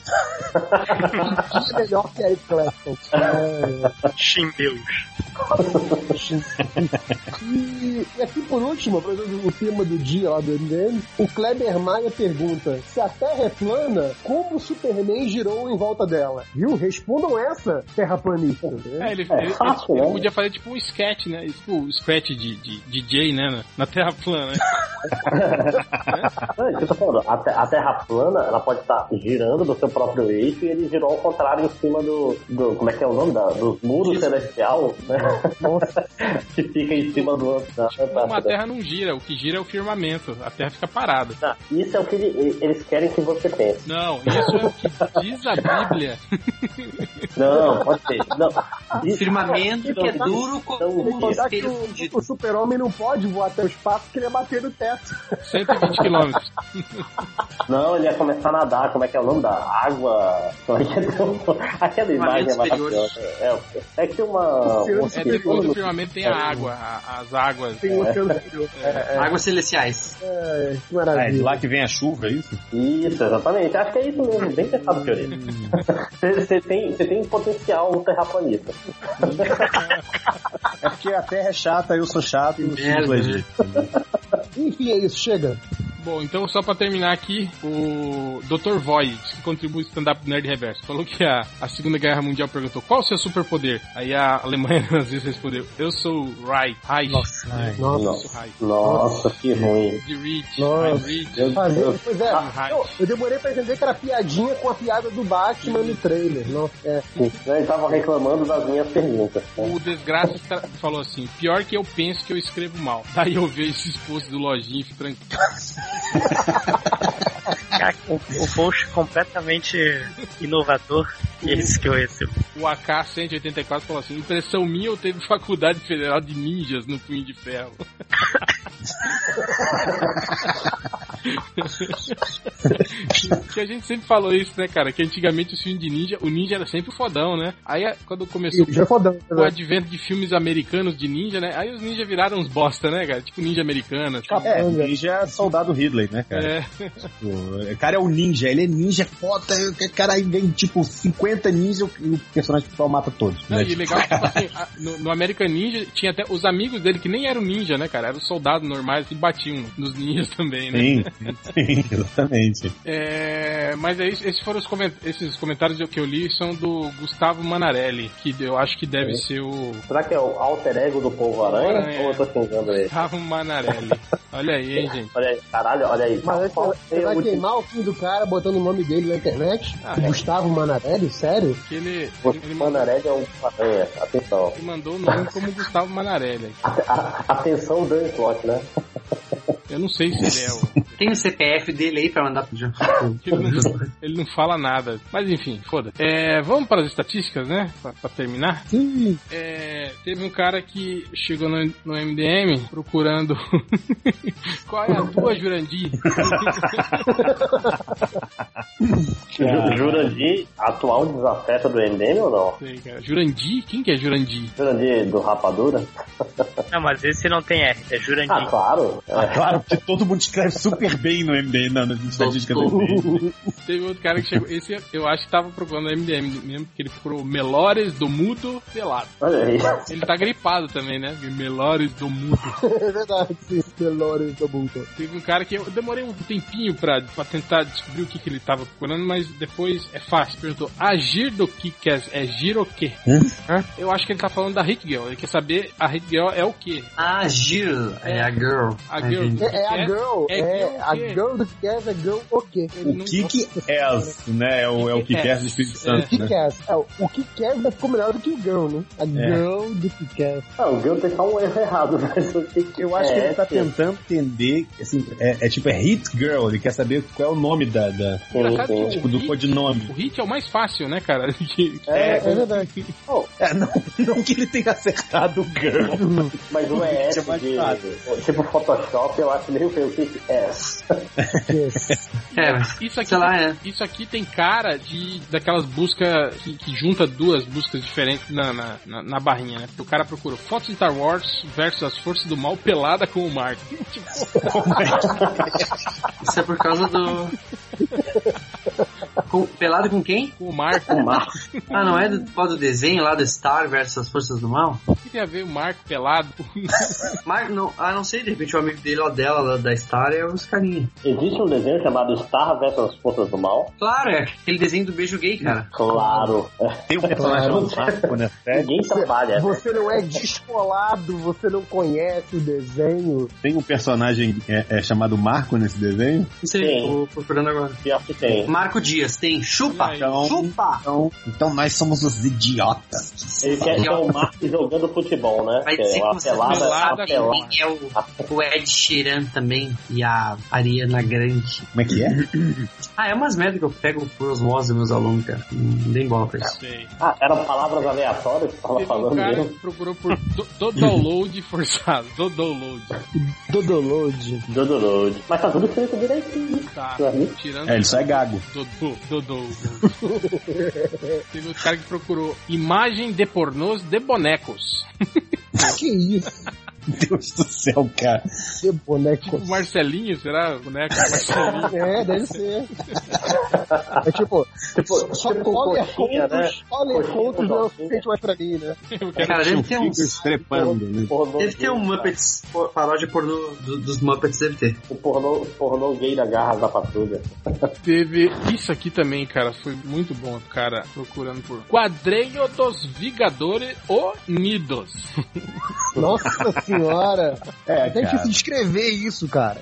É melhor que Eric Clapton. Chimbinha meus. E, e aqui por último, aproveitando o tema do dia lá do MDM, o Kleber Maia pergunta: se a Terra é plana, como o Superman girou em volta dela? Viu? Respondam essa, terraplanista. É, ele, É ele- fácil, ele né? podia fazer tipo um sketch, né? Tipo um sketch de, de, de DJ, né? Na, na Terra plana. né? Não, é isso que eu tô falando. A, a Terra plana, ela pode estar girando do seu próprio eixo e ele girou ao contrário em cima do, do como é que é o nome? Da, dos muros celestial, né? que fica em cima do da Não, a Antártida. Terra não gira, o que gira é o firmamento. A Terra fica parada. Tá, Isso é o que ele- eles querem que você pense. Não, isso é o que diz a Bíblia. Não, pode ser. Não. Isso- Firmamento que é duro como um que espelho o, o super-homem não pode voar até o espaço porque ele ia bater no teto. 120 quilômetros. Não, ele ia começar a nadar, como é que é o nome da água? Como é que é? Aquela imagem é maravilhosa. É, é que uma. Um É, depois do firmamento tem a água, a- as águas. Tem um oceano superior. Águas celestiais. É, que Ah, é de maravilha. lá que vem a chuva, é isso? Isso, exatamente. Acho que é isso mesmo, bem pensado, Fiorito. Você tem, você tem potencial terraplanista. É porque a Terra é chata, eu sou chato e o é. Enfim, é isso, chega. Bom, então só pra terminar aqui, o Dr. Void, que contribui no stand-up do Nerd Reverso, falou que a, a Segunda Guerra Mundial perguntou qual o seu superpoder? Aí a Alemanha às vezes respondeu, eu sou Reich. Reich. Nossa. Nossa. Eu sou Reich. Nossa, que ruim. De Rich, Nossa. Fazer, pois é, Ah, eu, eu demorei pra entender que era piadinha com a piada do Batman no trailer. Nossa, é. Ele tava reclamando das minhas perguntas. né? O Desgraça falou assim, pior que eu penso que eu escrevo mal. Daí eu vejo esses posts do Lojinha e um post completamente inovador. E esse que eu recebo. O AK-184 falou assim, impressão minha eu teve faculdade federal de ninjas no Punho de Ferro. que a gente sempre falou isso, né, cara? Que antigamente os filmes de ninja, o ninja era sempre o fodão, né? Aí quando começou Já é fodão. o advento de filmes americanos de ninja, né? Aí os ninjas viraram uns bosta, né, cara? Tipo ninja americana. Assim. É, ninja é soldado Ridley, né, cara? É. Tipo, o cara é o ninja, ele é ninja foda, o cara aí vem tipo 50 ninjas e o personagem principal mata todos. Não, né? e legal, tipo assim, no, no American Ninja tinha até os amigos dele que nem eram ninja, né, cara? Eram soldados normais que batiam nos ninjas também, né? Sim, sim, exatamente. É, mas é isso, esses foram os coment esses comentários que eu li são do Gustavo Manarelli, que eu acho que deve ser o Será que é o alter ego do povo aranha? Aranha. Ou eu tô xingando ele? Gustavo Manarelli. Olha aí, hein, gente. Olha aí, caralho, olha aí. Mas aí, vai o- queimar o filho do cara botando o nome dele na internet? Ah, é. Gustavo Manarelli? Sério? Que ele, ele, mandou, Manarelli é um aranha, atenção. ele mandou o nome como Gustavo Manarelli. Ate- a- Atenção, Dan Slot, né? Eu não sei se ele é o. Tem o CPF dele aí pra mandar pro John. Ele não, ele não fala nada. Mas enfim, foda. É, vamos para as estatísticas, né? Pra, pra terminar. Sim. É, teve um cara que chegou no, no MDM procurando qual é a tua, Jurandir? Ju- Jurandir, atual desafeto do MDM ou não? Sei, cara. Jurandir? Quem que é Jurandir? Jurandir do Rapadura? Não, mas esse não tem R, é Jurandir. Ah, claro. Ah, claro, porque todo mundo escreve super bem no MD, na, nas estatísticas do MD. Teve outro cara que chegou. Esse eu acho que tava procurando no MDM mesmo, porque ele procurou Melores do Mudo Pelado. Olha aí. Ele tá gripado também, né? Melores do Mudo. É verdade, sim. Delores da Bunker. Teve um cara que eu demorei um tempinho pra, pra tentar descobrir o que, que ele tava procurando, mas depois é fácil. Perguntou, agir do que quer é giro o quê? Hã? Eu acho que ele tá falando da Hit Girl. Ele quer saber a Hit Girl é o quê? Ah, Gil. É a girl. A girl. É, é a girl, É é, girl o a girl do que quer, é girl o quê? O não- Kick Ass, né? É o, é o Kick Ass do Espírito Santo, O que né? quer? É, o que quer ficou melhor do que o girl, né? A girl do que quer. Não, o Gil tem só um erro errado, mas o que que Eu acho que é, ele tá que- tentando entender, assim, é, é tipo, é Hit Girl, ele quer saber qual é o nome da, da Engraçado que tipo, o do hit- codinome. O hit é o mais fácil, né, cara? Que- É, é verdade. É, não, não que ele tenha acertado o Girl. Mas o É ES mais de, fácil. tipo Photoshop, eu acho meio feio. O que que é? É, Isso aqui, sei lá, é. isso aqui tem cara de daquelas buscas que, que junta duas buscas diferentes na, na, na, na barrinha, né? Porque o cara procura fotos de Star Wars versus as forças do mal pelada com o Mark. Tipo, Isso é por causa do. Com- pelado com quem? Com o Marco. O Marco. Ah, não é do, do desenho lá do Star versus as Forças do Mal? O que tem a ver o Marco pelado? Mar, não, ah, não sei, de repente o amigo dele ou dela lá da Star é os carinha. Existe um desenho chamado Star vs as Forças do Mal? Claro, é aquele desenho do beijo gay, cara. Claro. Tem um personagem chamado Marco, né? Ninguém trabalha. Você não é descolado, você não conhece o desenho. Tem um personagem é, é chamado Marco nesse desenho? Tem. tô procurando agora. Pior que tem. Marco Dias, tem. Chupa! Então, Chupa! então, então nós somos os idiotas. Ele quer ser o Marco jogando futebol, né? Vai dizer é que uma você pelada, é o, o Ed Sheeran também e a Ariana Grande. Como é que é? Ah, é umas merda que eu pego por osmose dos meus alunos, cara. Não dei bola pra isso. Sei. Ah, eram palavras aleatórias que tava Teve um falando cara mesmo. que procurou por do, do download forçado. Do download. Dodoload. Dodoload. Mas tá tudo escrito direitinho. Tá. Uhum. Tirando É, ele só é gago. Dodô, Dodô. Teve outro cara que procurou imagem de pornôs de bonecos. Que isso? Deus do céu, cara. Que boneco. Tipo Marcelinho, será? Boneco Marcelinho. É, deve ser. É tipo, Tipo, só tipo olha coxinha, né? contos, olha contos não é o docinho. suficiente mais pra mim, né? Cara, deve ter um estrepando, né? Pornô Deve ter um Muppets, paródia pornô do- dos Muppets, deve ter. O pornô, pornô gay da garras da patrulha. Teve isso aqui também, cara, foi muito bom, o cara procurando por quadrinho dos Vingadores Unidos. Nossa senhora. É, Tem cara. que descrever isso, cara.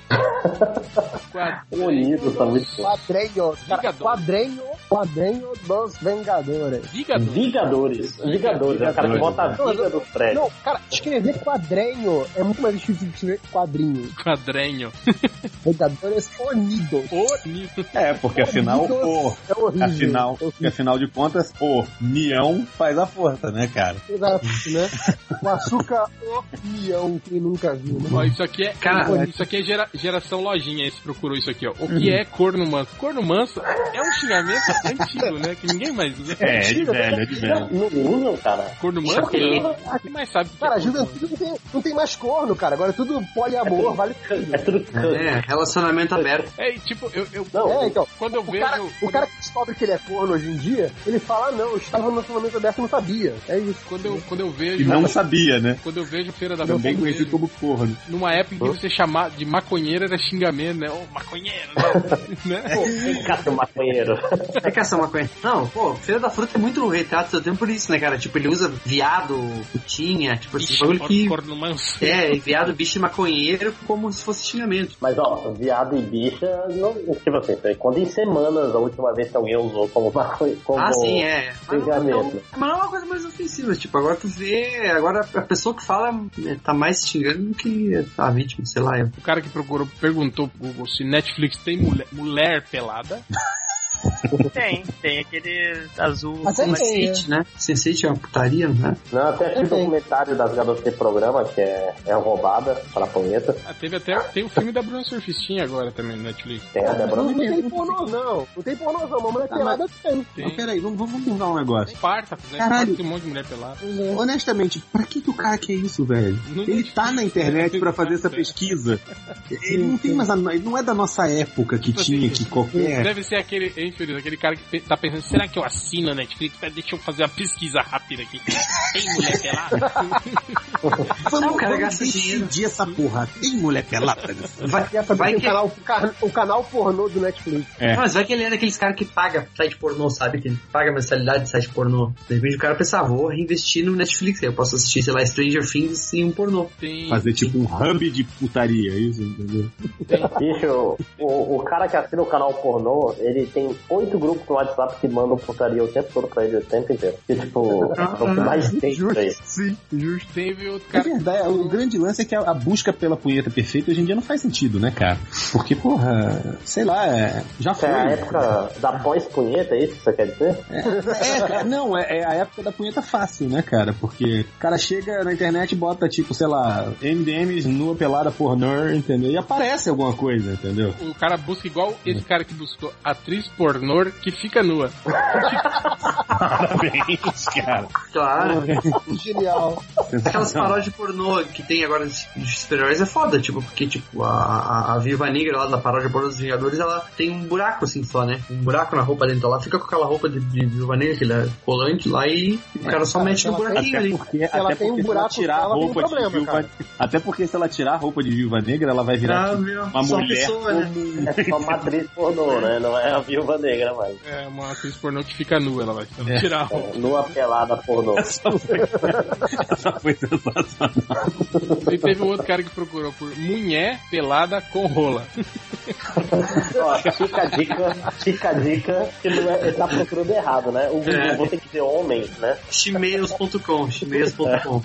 Unidos tá muito. Quadrenho, cara, Vingadores. quadrenho, quadrenho dos Vingadores. Vingadores. Vigadores. Vigadores. É o cara que bota a viga dos prédios. Não, cara, escrever quadrenho é muito mais difícil de escrever quadrinho. Quadrinho. Vingadores Unidos. Unidos. É, porque afinal, o. é horrível. Afinal, porque afinal de contas, o Nião faz a força, né, cara? Exato, né? O açúcar união, quem nunca viu, né? Ó, isso aqui é, Cara, isso aqui é gera- geração lojinha, esse procurou isso aqui, ó. O que é corno manso? Corno manso é um xingamento antigo, né? Que ninguém mais usa. É, é de velho, é de velho. Não usam, cara. Corno manso? Não. Quem mais sabe? Cara, é juventude não tem, não tem mais corno, cara. Agora é tudo poliamor, vale tudo. É tudo canto. É, relacionamento aberto. É, e tipo, eu, eu Não, É, então. quando eu O vejo. cara, o cara que descobre que ele é corno hoje em dia, ele fala, ah, não, eu estava no relacionamento aberto e não sabia. É isso. Quando eu, quando eu vejo. E não sabia, né? Quando eu vejo Feira da Também Fruta, conhecido como corno. numa época em que você chamar de maconheiro era xingamento, né? Ô, maconheiro, né? né? Caça maconheiro. É caçar maconha. Não, pô, Feira da Fruta é muito retrato do seu tempo por isso, né, cara? Tipo, ele usa viado, putinha, tipo, esse Ixi, bagulho que. corno manso. É, viado, bicho e maconheiro como se fosse xingamento. Mas ó, viado e bicha, não, tipo assim, foi quando em semanas a última vez que alguém usou como maconha. Como Ah, sim, é. Mas não, não- mas não é uma coisa mais ofensiva. Tipo, agora tu vê. Agora a pessoa que fala né, tá mais xingando do que a vítima, sei lá. Eu. O cara que procurou perguntou pro Google se Netflix tem mulher, mulher pelada. Tem, tem aquele azul. Tem, Sense8, né? Sense8 é uma putaria, né? Não, até aquele documentário das garotas de programa, que é, é roubada para punheta. Ah, teve até tem o filme da Bruna Surfistinha agora também no Netflix. Tem a Débora Não, não tem pornô, não. Não tem pornô, não. Uma mulher pelada tem. Mas peraí, vamos, vamos mudar um negócio. Spartacus, né? Caralho. Tem um monte de mulher pelada. Honestamente, pra que, que o cara quer isso, velho? Não Ele tá na internet pra fazer essa pesquisa. Ele não tem mais a, ele não é da nossa época que tinha que qualquer. Deve ser aquele, hein, Feliz, aquele cara que tá pensando, será que eu assino a Netflix? Deixa eu fazer uma pesquisa rápida aqui. Tem mulher pelada? Vamos, cara vamos gasta dinheiro. decidir essa porra. Tem mulher pelada? Vai, Quer saber vai que o, canal, o ca- o canal pornô do Netflix. É. Mas vai que ele é daqueles caras que paga site pornô, sabe? Que paga mensalidade de site pornô. De repente o cara pensa, ah, vou reinvestir no Netflix. Aí eu posso assistir, sei lá, Stranger Things e um pornô. Tem. Fazer tipo um hub de putaria, é isso, entendeu? Bicho, o, o cara que assina o canal pornô, ele tem oito grupos no WhatsApp que mandam putaria o tempo todo pra ele, o tempo inteiro. E tipo, é o que mais tem isso aí. Sim, justo. Teve outro É cara. verdade, o grande lance é que a, a busca pela punheta perfeita hoje em dia não faz sentido, né, cara? Porque, porra, sei lá, é, já foi. é a época da pós-punheta, é isso que você quer dizer? É, cara, não, é, é a época da punheta fácil, né, cara? Porque o cara chega na internet e bota, tipo, sei lá, MDMs nua pelada pornô, entendeu? E aparece alguma coisa, entendeu? O cara busca igual esse cara que buscou atriz pornô pornô que fica nua. Parabéns, cara. Claro. Genial. Aquelas paródias pornô que tem agora de de super-heróis é foda, tipo, porque, tipo, a, a, a Viúva Negra lá da paródia pornô dos Vingadores, ela tem um buraco assim só, né? Um buraco na roupa dentro. Ela fica com aquela roupa de, de Viúva Negra, aquele colante lá e o cara só mexe no ela tem- buraquinho ali. Porque, Se ela tem um se buraco ela tirar a só, ela tem um roupa problema, de viúva, cara. até porque se ela tirar a roupa de viúva negra, ela vai virar Ah, tipo, meu, uma só mulher pessoa, né? É só matriz pornô, né? Não é a viúva negra mais. É uma atriz pornô que fica nua, ela vai É. tirar a roupa. É, nua pelada pornô. Essa foi, essa foi sensacional. E teve um outro cara que procurou por mulher pelada com rola. Ó, fica a dica, fica a dica que não é, ele tá procurando errado, né? O Google, É. vou ter que dizer homem, né? Chimeos.com, chimeos.com.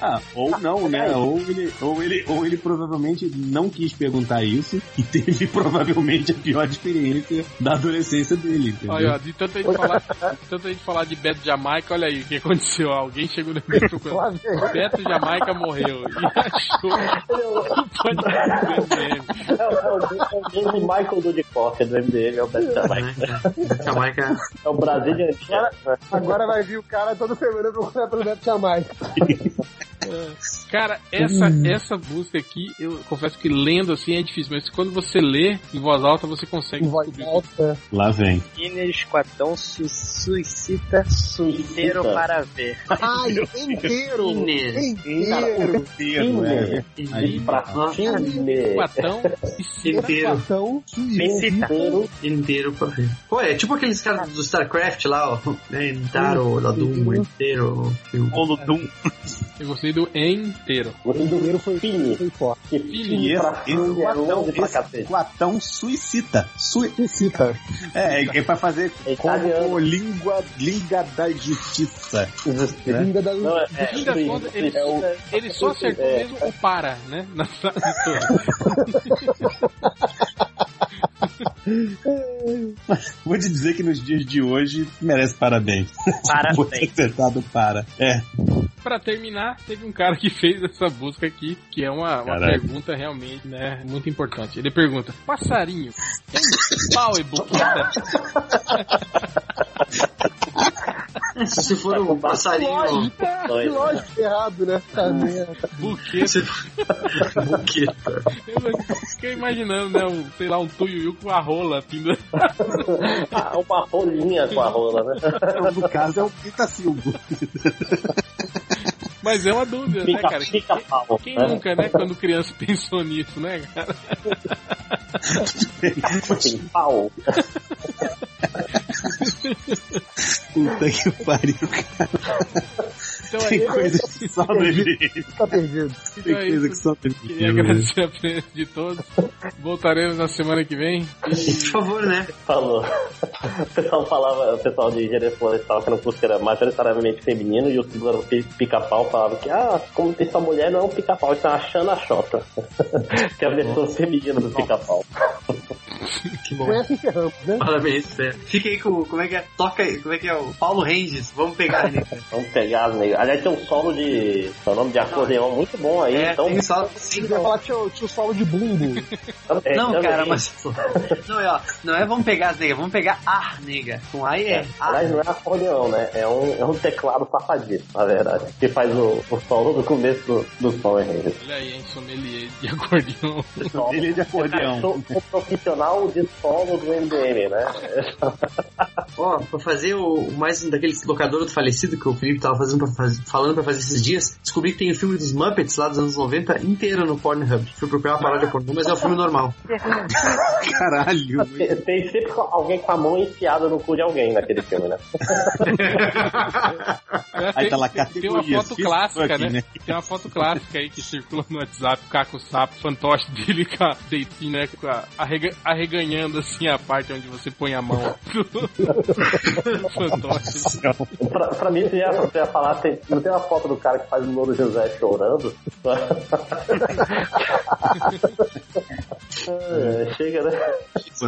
Ah, ou não, né? Ou ele, ou, ele, ou ele provavelmente não quis perguntar isso e teve provavelmente a pior experiência da adolescência dele, entendeu? Olha, de tanto a gente falar, de tanto a gente falar de Beto Jamaica, olha aí o que aconteceu. Alguém chegou no meio procurando. Beto Jamaica morreu e achou o do MDM. É, o- é o, é o James Michael Dudikoff do MDM, é o Beto Jamaica. Jamaica. É o Brasília Antiga. Agora vai vir o cara toda semana procurar pelo Beto Jamaica. Cara, essa, essa música aqui, eu confesso que lendo assim é difícil, mas quando você lê em voz alta, você consegue Em voz descobrir. alta. Lá vem. Guinness Esquadrão su suicida inteiro para ver. Ai, inteiro! Inês. Inteiro! Inteiro, é. De pra cine. Quatão e cita. Inteiro. Então, Inteiro. Inteiro pra ver. Pô, é tipo aqueles caras do StarCraft lá, ó. Né, Intaro, da Doom, inteiro. filme. Bolo Dum. Eu gostei do inteiro. O primeiro foi Fini. foi forte. E Fini pra é guatão, longe pra cacete. guatão suicida. Sui, Cita. é, é, é pra fazer É como língua, língua da justiça. Da é, é, fim das sim, contas, ele, é ele só acertou é, mesmo o para, né? Na frase toda. Vou te dizer que nos dias de hoje merece parabéns. Parabéns. Por ter acertado para. É. Pra terminar, teve um cara que fez essa busca aqui, que é uma, uma pergunta realmente, né, muito importante. Ele pergunta, passarinho, tem pau e buqueta? Se for um passarinho. Lógico, que lógico que é errado, né? Tá merda. Buqueta. Se. Buqueta. Eu fiquei imaginando, né, um, sei lá, um tuiuiu com a rola pendurada. Ah, uma rolinha com a rola, né? No caso é o Pitacilgo. Mas é uma dúvida, né, Fica, cara? fica pau. Quem né? nunca, né, quando criança pensou nisso, né, cara? Pau. Puta que pariu, cara. Então é Tem isso. coisa que só MDM. Tá perdido. Tem Então é coisa que só no Queria agradecer a presença de todos. Voltaremos na semana que vem. Por favor, né? Falou. O pessoal falava, o pessoal de engenharia florestal que no curso era majoritariamente feminino e o segundo pica-pau falava que, ah, como tem sua mulher, não é um pica-pau, isso é uma xana-xota. que é a versão feminina do pica-pau. Que bom. Né? Parabéns, é. Fica aí com. Como é que é? Toca aí. Como é que é? O Paulo Ranges. Vamos pegar, né? Vamos pegar as negras. Aliás, tem um solo de. É o nome de acordeão muito bom aí, É, então. tem só. Você vai falar que tinha, o solo de bumbo. É, Não, também. cara, mas. Não, é, ó, não é vamos pegar as negas, vamos pegar a nega. Com A e é. A. Aliás, não é acordeão, né? É um, é um teclado safadíssimo, na verdade. Que faz o, o solo do começo do, do Power Rangers. Olha aí, hein, sommelier de acordeão. Ele é de acordeão. Sou o profissional de solo do MDM, né? Ó, pra fazer o, mais um daqueles locador do falecido que o Felipe tava fazendo pra faz- falando pra fazer esses dias, descobri que tem o filme dos Muppets lá dos anos 90 inteiro no Pornhub. Fui procurar uma paródia pornô, mas é o filme normal. Caralho. Tem, tem sempre alguém com a mão enfiada no cu de alguém naquele filme, né? Aí tá lá tem, tem uma foto clássica, né? né? Tem uma foto clássica aí que circula no WhatsApp, o Caco Sapo, fantoche dele com a deitinho, né? Com a, arrega- arreganhando assim a parte onde você põe a mão fantoche. Pra, pra mim, você ia, você ia falar, tem, não tem uma foto do cara que faz o Louro José chorando? É, chega, né?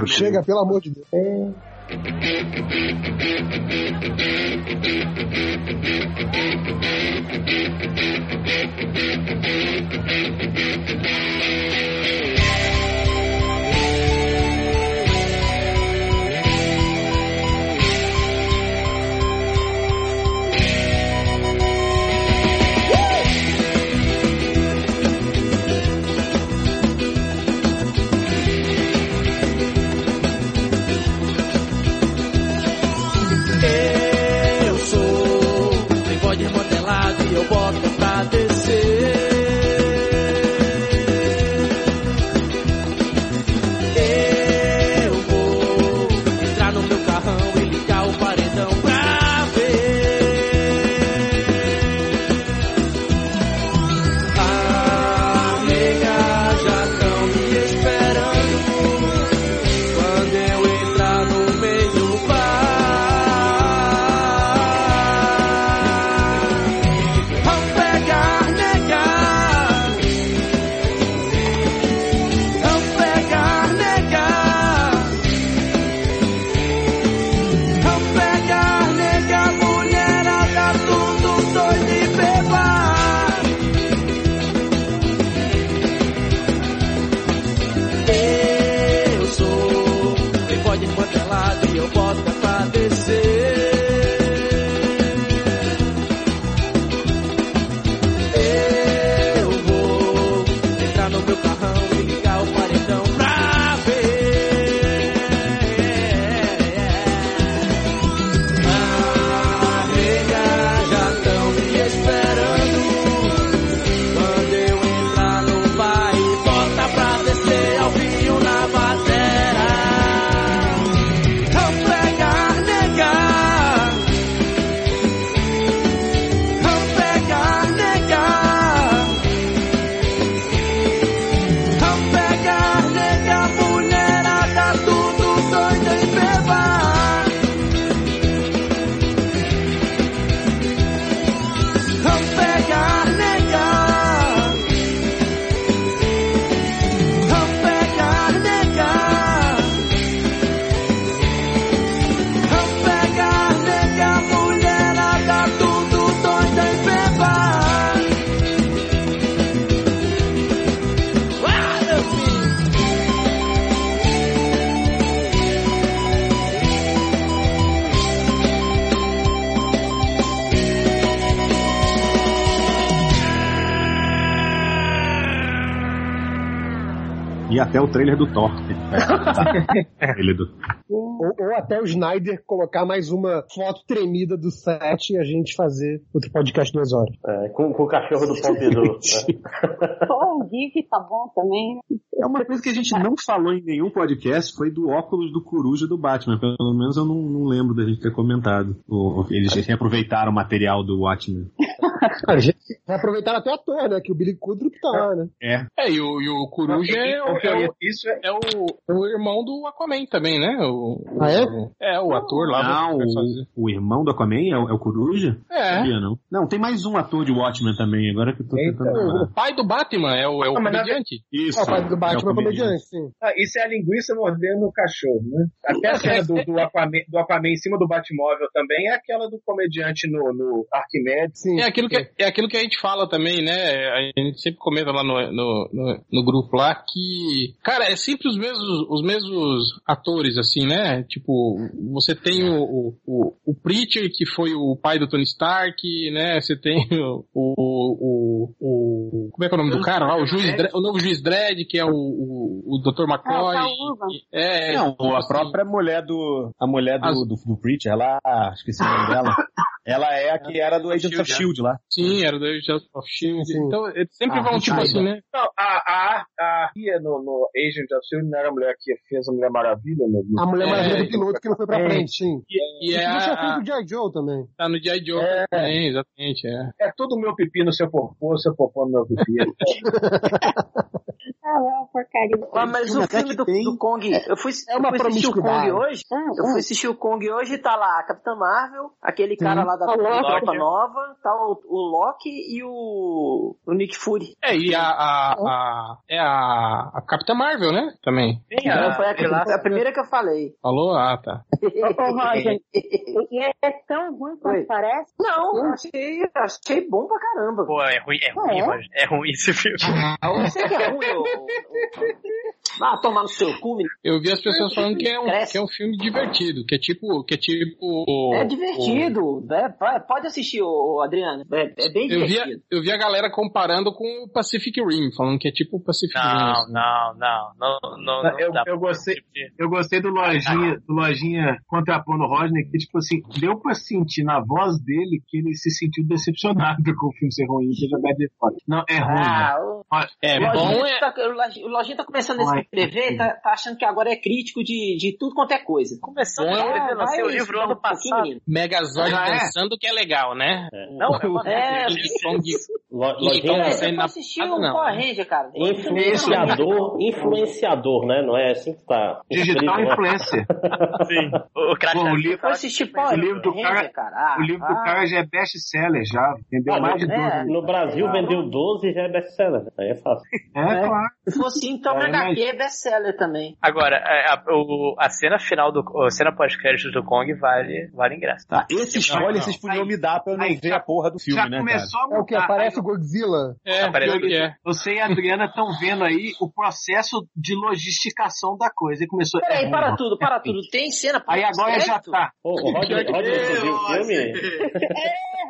Chega, pelo amor de Deus. E até o trailer do Thor. Ele do... Ou, ou até o Snyder colocar mais uma foto tremida do set e a gente fazer outro podcast duas horas. É, com, com o cachorro do Pompidou. né? Pô, o GIF tá bom também. É uma coisa que a gente não falou em nenhum podcast, foi do óculos do coruja do Batman. Pelo menos eu não, não lembro da gente ter comentado. O- Eles reaproveitaram o material do Watchmen. A gente vai aproveitar até o ator, né? Que o Billy Kudrup tá lá, né? É. É, e o, e o Coruja é, o- é, o, Isso é. é o, o irmão do Aquaman também, né? O, o- Ah, é? É, o ator lá. Não, o, o irmão do Aquaman é o, é o coruja? É. Sabia, não. Não, tem mais um ator de Watchmen também, agora que eu tô tentando O pai do Batman é o, é o Ah, comediante. Isso. É o pai do Batman é comediante, sim. Ah, isso é a linguiça mordendo o cachorro, né? Até a cena do, do, Aquaman, do Aquaman em cima do Batmóvel também é aquela do comediante no, no Arquimedes. Sim. É aquilo, que, é aquilo que a gente fala também, né? A gente sempre comenta lá no, no, no, no grupo lá que, cara, é sempre os mesmos, os mesmos atores, assim, né? Tipo, você tem o, o, o, o Preacher, que foi o pai do Tony Stark, né? Você tem o, o, o, o- como é que é o nome do cara lá? O, juiz, Dredd- o novo juiz Dredd, que é o, o, o Dr. McCoy. É, tá uva. É, Não, tipo a assim, própria mulher do. A mulher do, As- do, do Preacher, ela. Esqueci o nome dela. Ela é a que era do Agents of Shield lá. Sim, era do Agents of Shield. Sim, sim. Então, eles sempre Ah, vão, tipo assim, né? Não, a, a, a Ria no, no Agent of Shield não era a mulher que fez a Mulher Maravilha? No- A Mulher É, Maravilha do piloto que não foi pra é. frente, sim. E, e E é já a, fez o G.I. Joe também. Tá no G.I. Joe É. também, exatamente, é. É tudo meu pipi no seu popô, seu popô no meu pipi. Ah, é uma porcaria. Ah, mas o filme do, do Kong, eu fui, É uma eu fui assistir o Kong hoje, eu fui assistir o Kong hoje e tá lá a Capitã Marvel, aquele cara lá da O Loki. Tropa Nova, tá o, o Loki e o, o Nick Fury. É, e a, a, a, é a, a Capitã Marvel, né? Também. Sim, a, foi a, lá, a primeira que eu falei. Falou? Ah, tá. Ô, Roger, e é tão ruim quanto Oi. parece? Não, eu achei, achei bom pra caramba. Pô, é ruim, é ruim, É? É ruim esse filme. Eu sei que é ruim, ô. Vá tomar no seu cu, menino. Eu vi as pessoas falando que é um, Cresce. que é um filme divertido, que é tipo. Que é tipo. É divertido. É, vai- pode assistir, ô, Adriano. É, é bem Eu vi, divertido. a, eu vi a galera comparando com o Pacific Rim, falando que é tipo o Pacific Rim. Não, assim. não, não, não, não, não eu, eu, gostei, assistir. eu gostei do Lojinha, do Lojinha contrapondo o Rodney, que, tipo assim, deu pra sentir na voz dele que ele se sentiu decepcionado com o filme ser ruim, que jogar de fora. Não, é ruim. Ah, né? o, É, o Lojinha bom é. tá, o Lojinha- o Lojinha tá começando a Ai, escrever, tá, tá achando que agora é crítico de, de tudo quanto é coisa. Começando Bom, a Ah, o vai livro ano passado. Megazord Ah, é? dançando que é legal, né? Não, é uma É, Lojinha É, é você assistir porrada, o não. Power Ranger, cara. influenciador, influenciador, né? Não é assim que tá. Digital escrito, né? influencer. Sim. O crash Pô, o livro- assistir O Power livro do Ranger, cara- cara. Ah, O livro do ah. cara já é best-seller, já. Vendeu Ah, mais de no, é. 12. no Brasil vendeu 12 e já é best-seller. Aí é fácil. É, claro. Se fosse então, É, na HQ é best-seller também. Agora, a, a- o- a cena final do. A cena pós-créditos do Kong vale, vale ingresso. Tá, esse spoiler não. vocês podiam me dar pra eu não ver a porra do filme, já né, cara? começou a É o que aparece o Godzilla. É, Parece pior que é. Você e a Adriana estão vendo aí o processo de logisticação da coisa. E começou. Peraí, é, para ruim, tudo, é para tudo. Tem cena Aí agora já tá. Ô, o Roger, Roger, você viu o filme? É,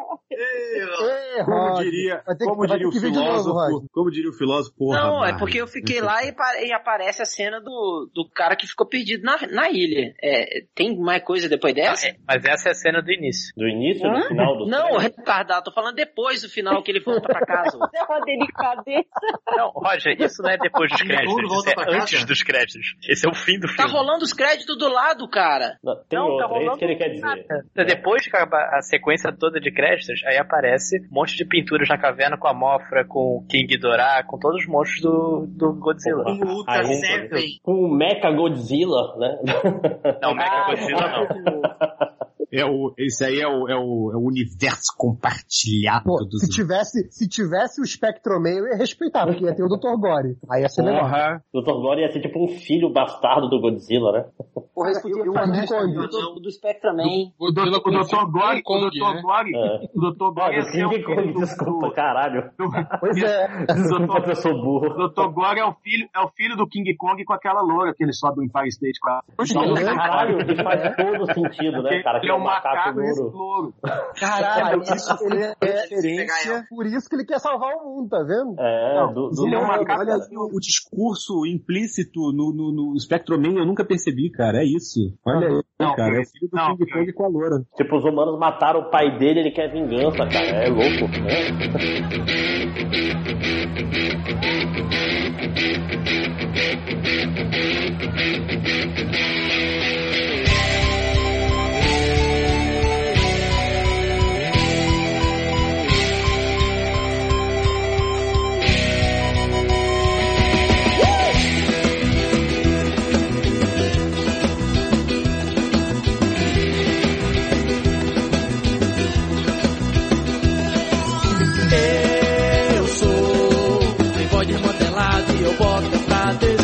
Como diria, que- como diria o novo, filósofo, Roger. como diria o filósofo, porra. Não, é porque eu fiquei lá e, e aparece a cena do, do cara que ficou perdido na, na ilha. É, tem mais coisa depois dessa? É, mas essa é a cena do início. Do início, do final do Não, retardado, tô falando depois do final que ele volta pra casa. É uma delicadeza. Não, Roger, isso não é depois dos créditos, é antes dos créditos. Esse é o fim do Tá filme. rolando os créditos do lado, cara. Não, Tem Não, tá outro, é isso rolando que ele quer dizer. É, Depois que acaba a sequência toda de créditos, aí aparece um monte de pinturas na caverna com a Mofra, com o King Ghidorah, com todos os monstros do, do Godzilla. Um Ultra Aí, Seven. Com o Mecha Godzilla, né? Não, Mega Godzilla não. É o, esse aí é o, é o, é o universo compartilhado Pô, dos se tivesse, se tivesse o Spectroman, eu ia respeitar, porque ia ter o Dr. Gore. Aí ia ser. Porra. Dr. Gore ia ser tipo um filho bastardo do Godzilla, né? Porra, eles podiam eu- fazer eu- um do, do Spectraman. O Godzilla O Dr. Gore, o Dr. né? Gore, É. o Dr. Gore ia ser o filho do- desculpa, caralho. Pois é. Desculpa eu sou burro. O Dr. Gore é o filho, é o filho do King Kong com aquela loura que ele sobe o Empire State com a. Caralho, que faz todo sentido, né, cara? Ele é um macaco e esse louro. Caralho, isso ele é é- referência. Por isso que ele quer salvar o mundo, tá vendo? É, Não, do, do ele é um macaco. Olha o, o discurso implícito no, no, no Spectroman, eu nunca percebi, cara. É isso. Olha aí, Não, cara. É o filho do não, King Kong com a loura. Tipo, os humanos mataram o pai dele, ele quer vingança, cara. É louco, né? eu boto pra descer.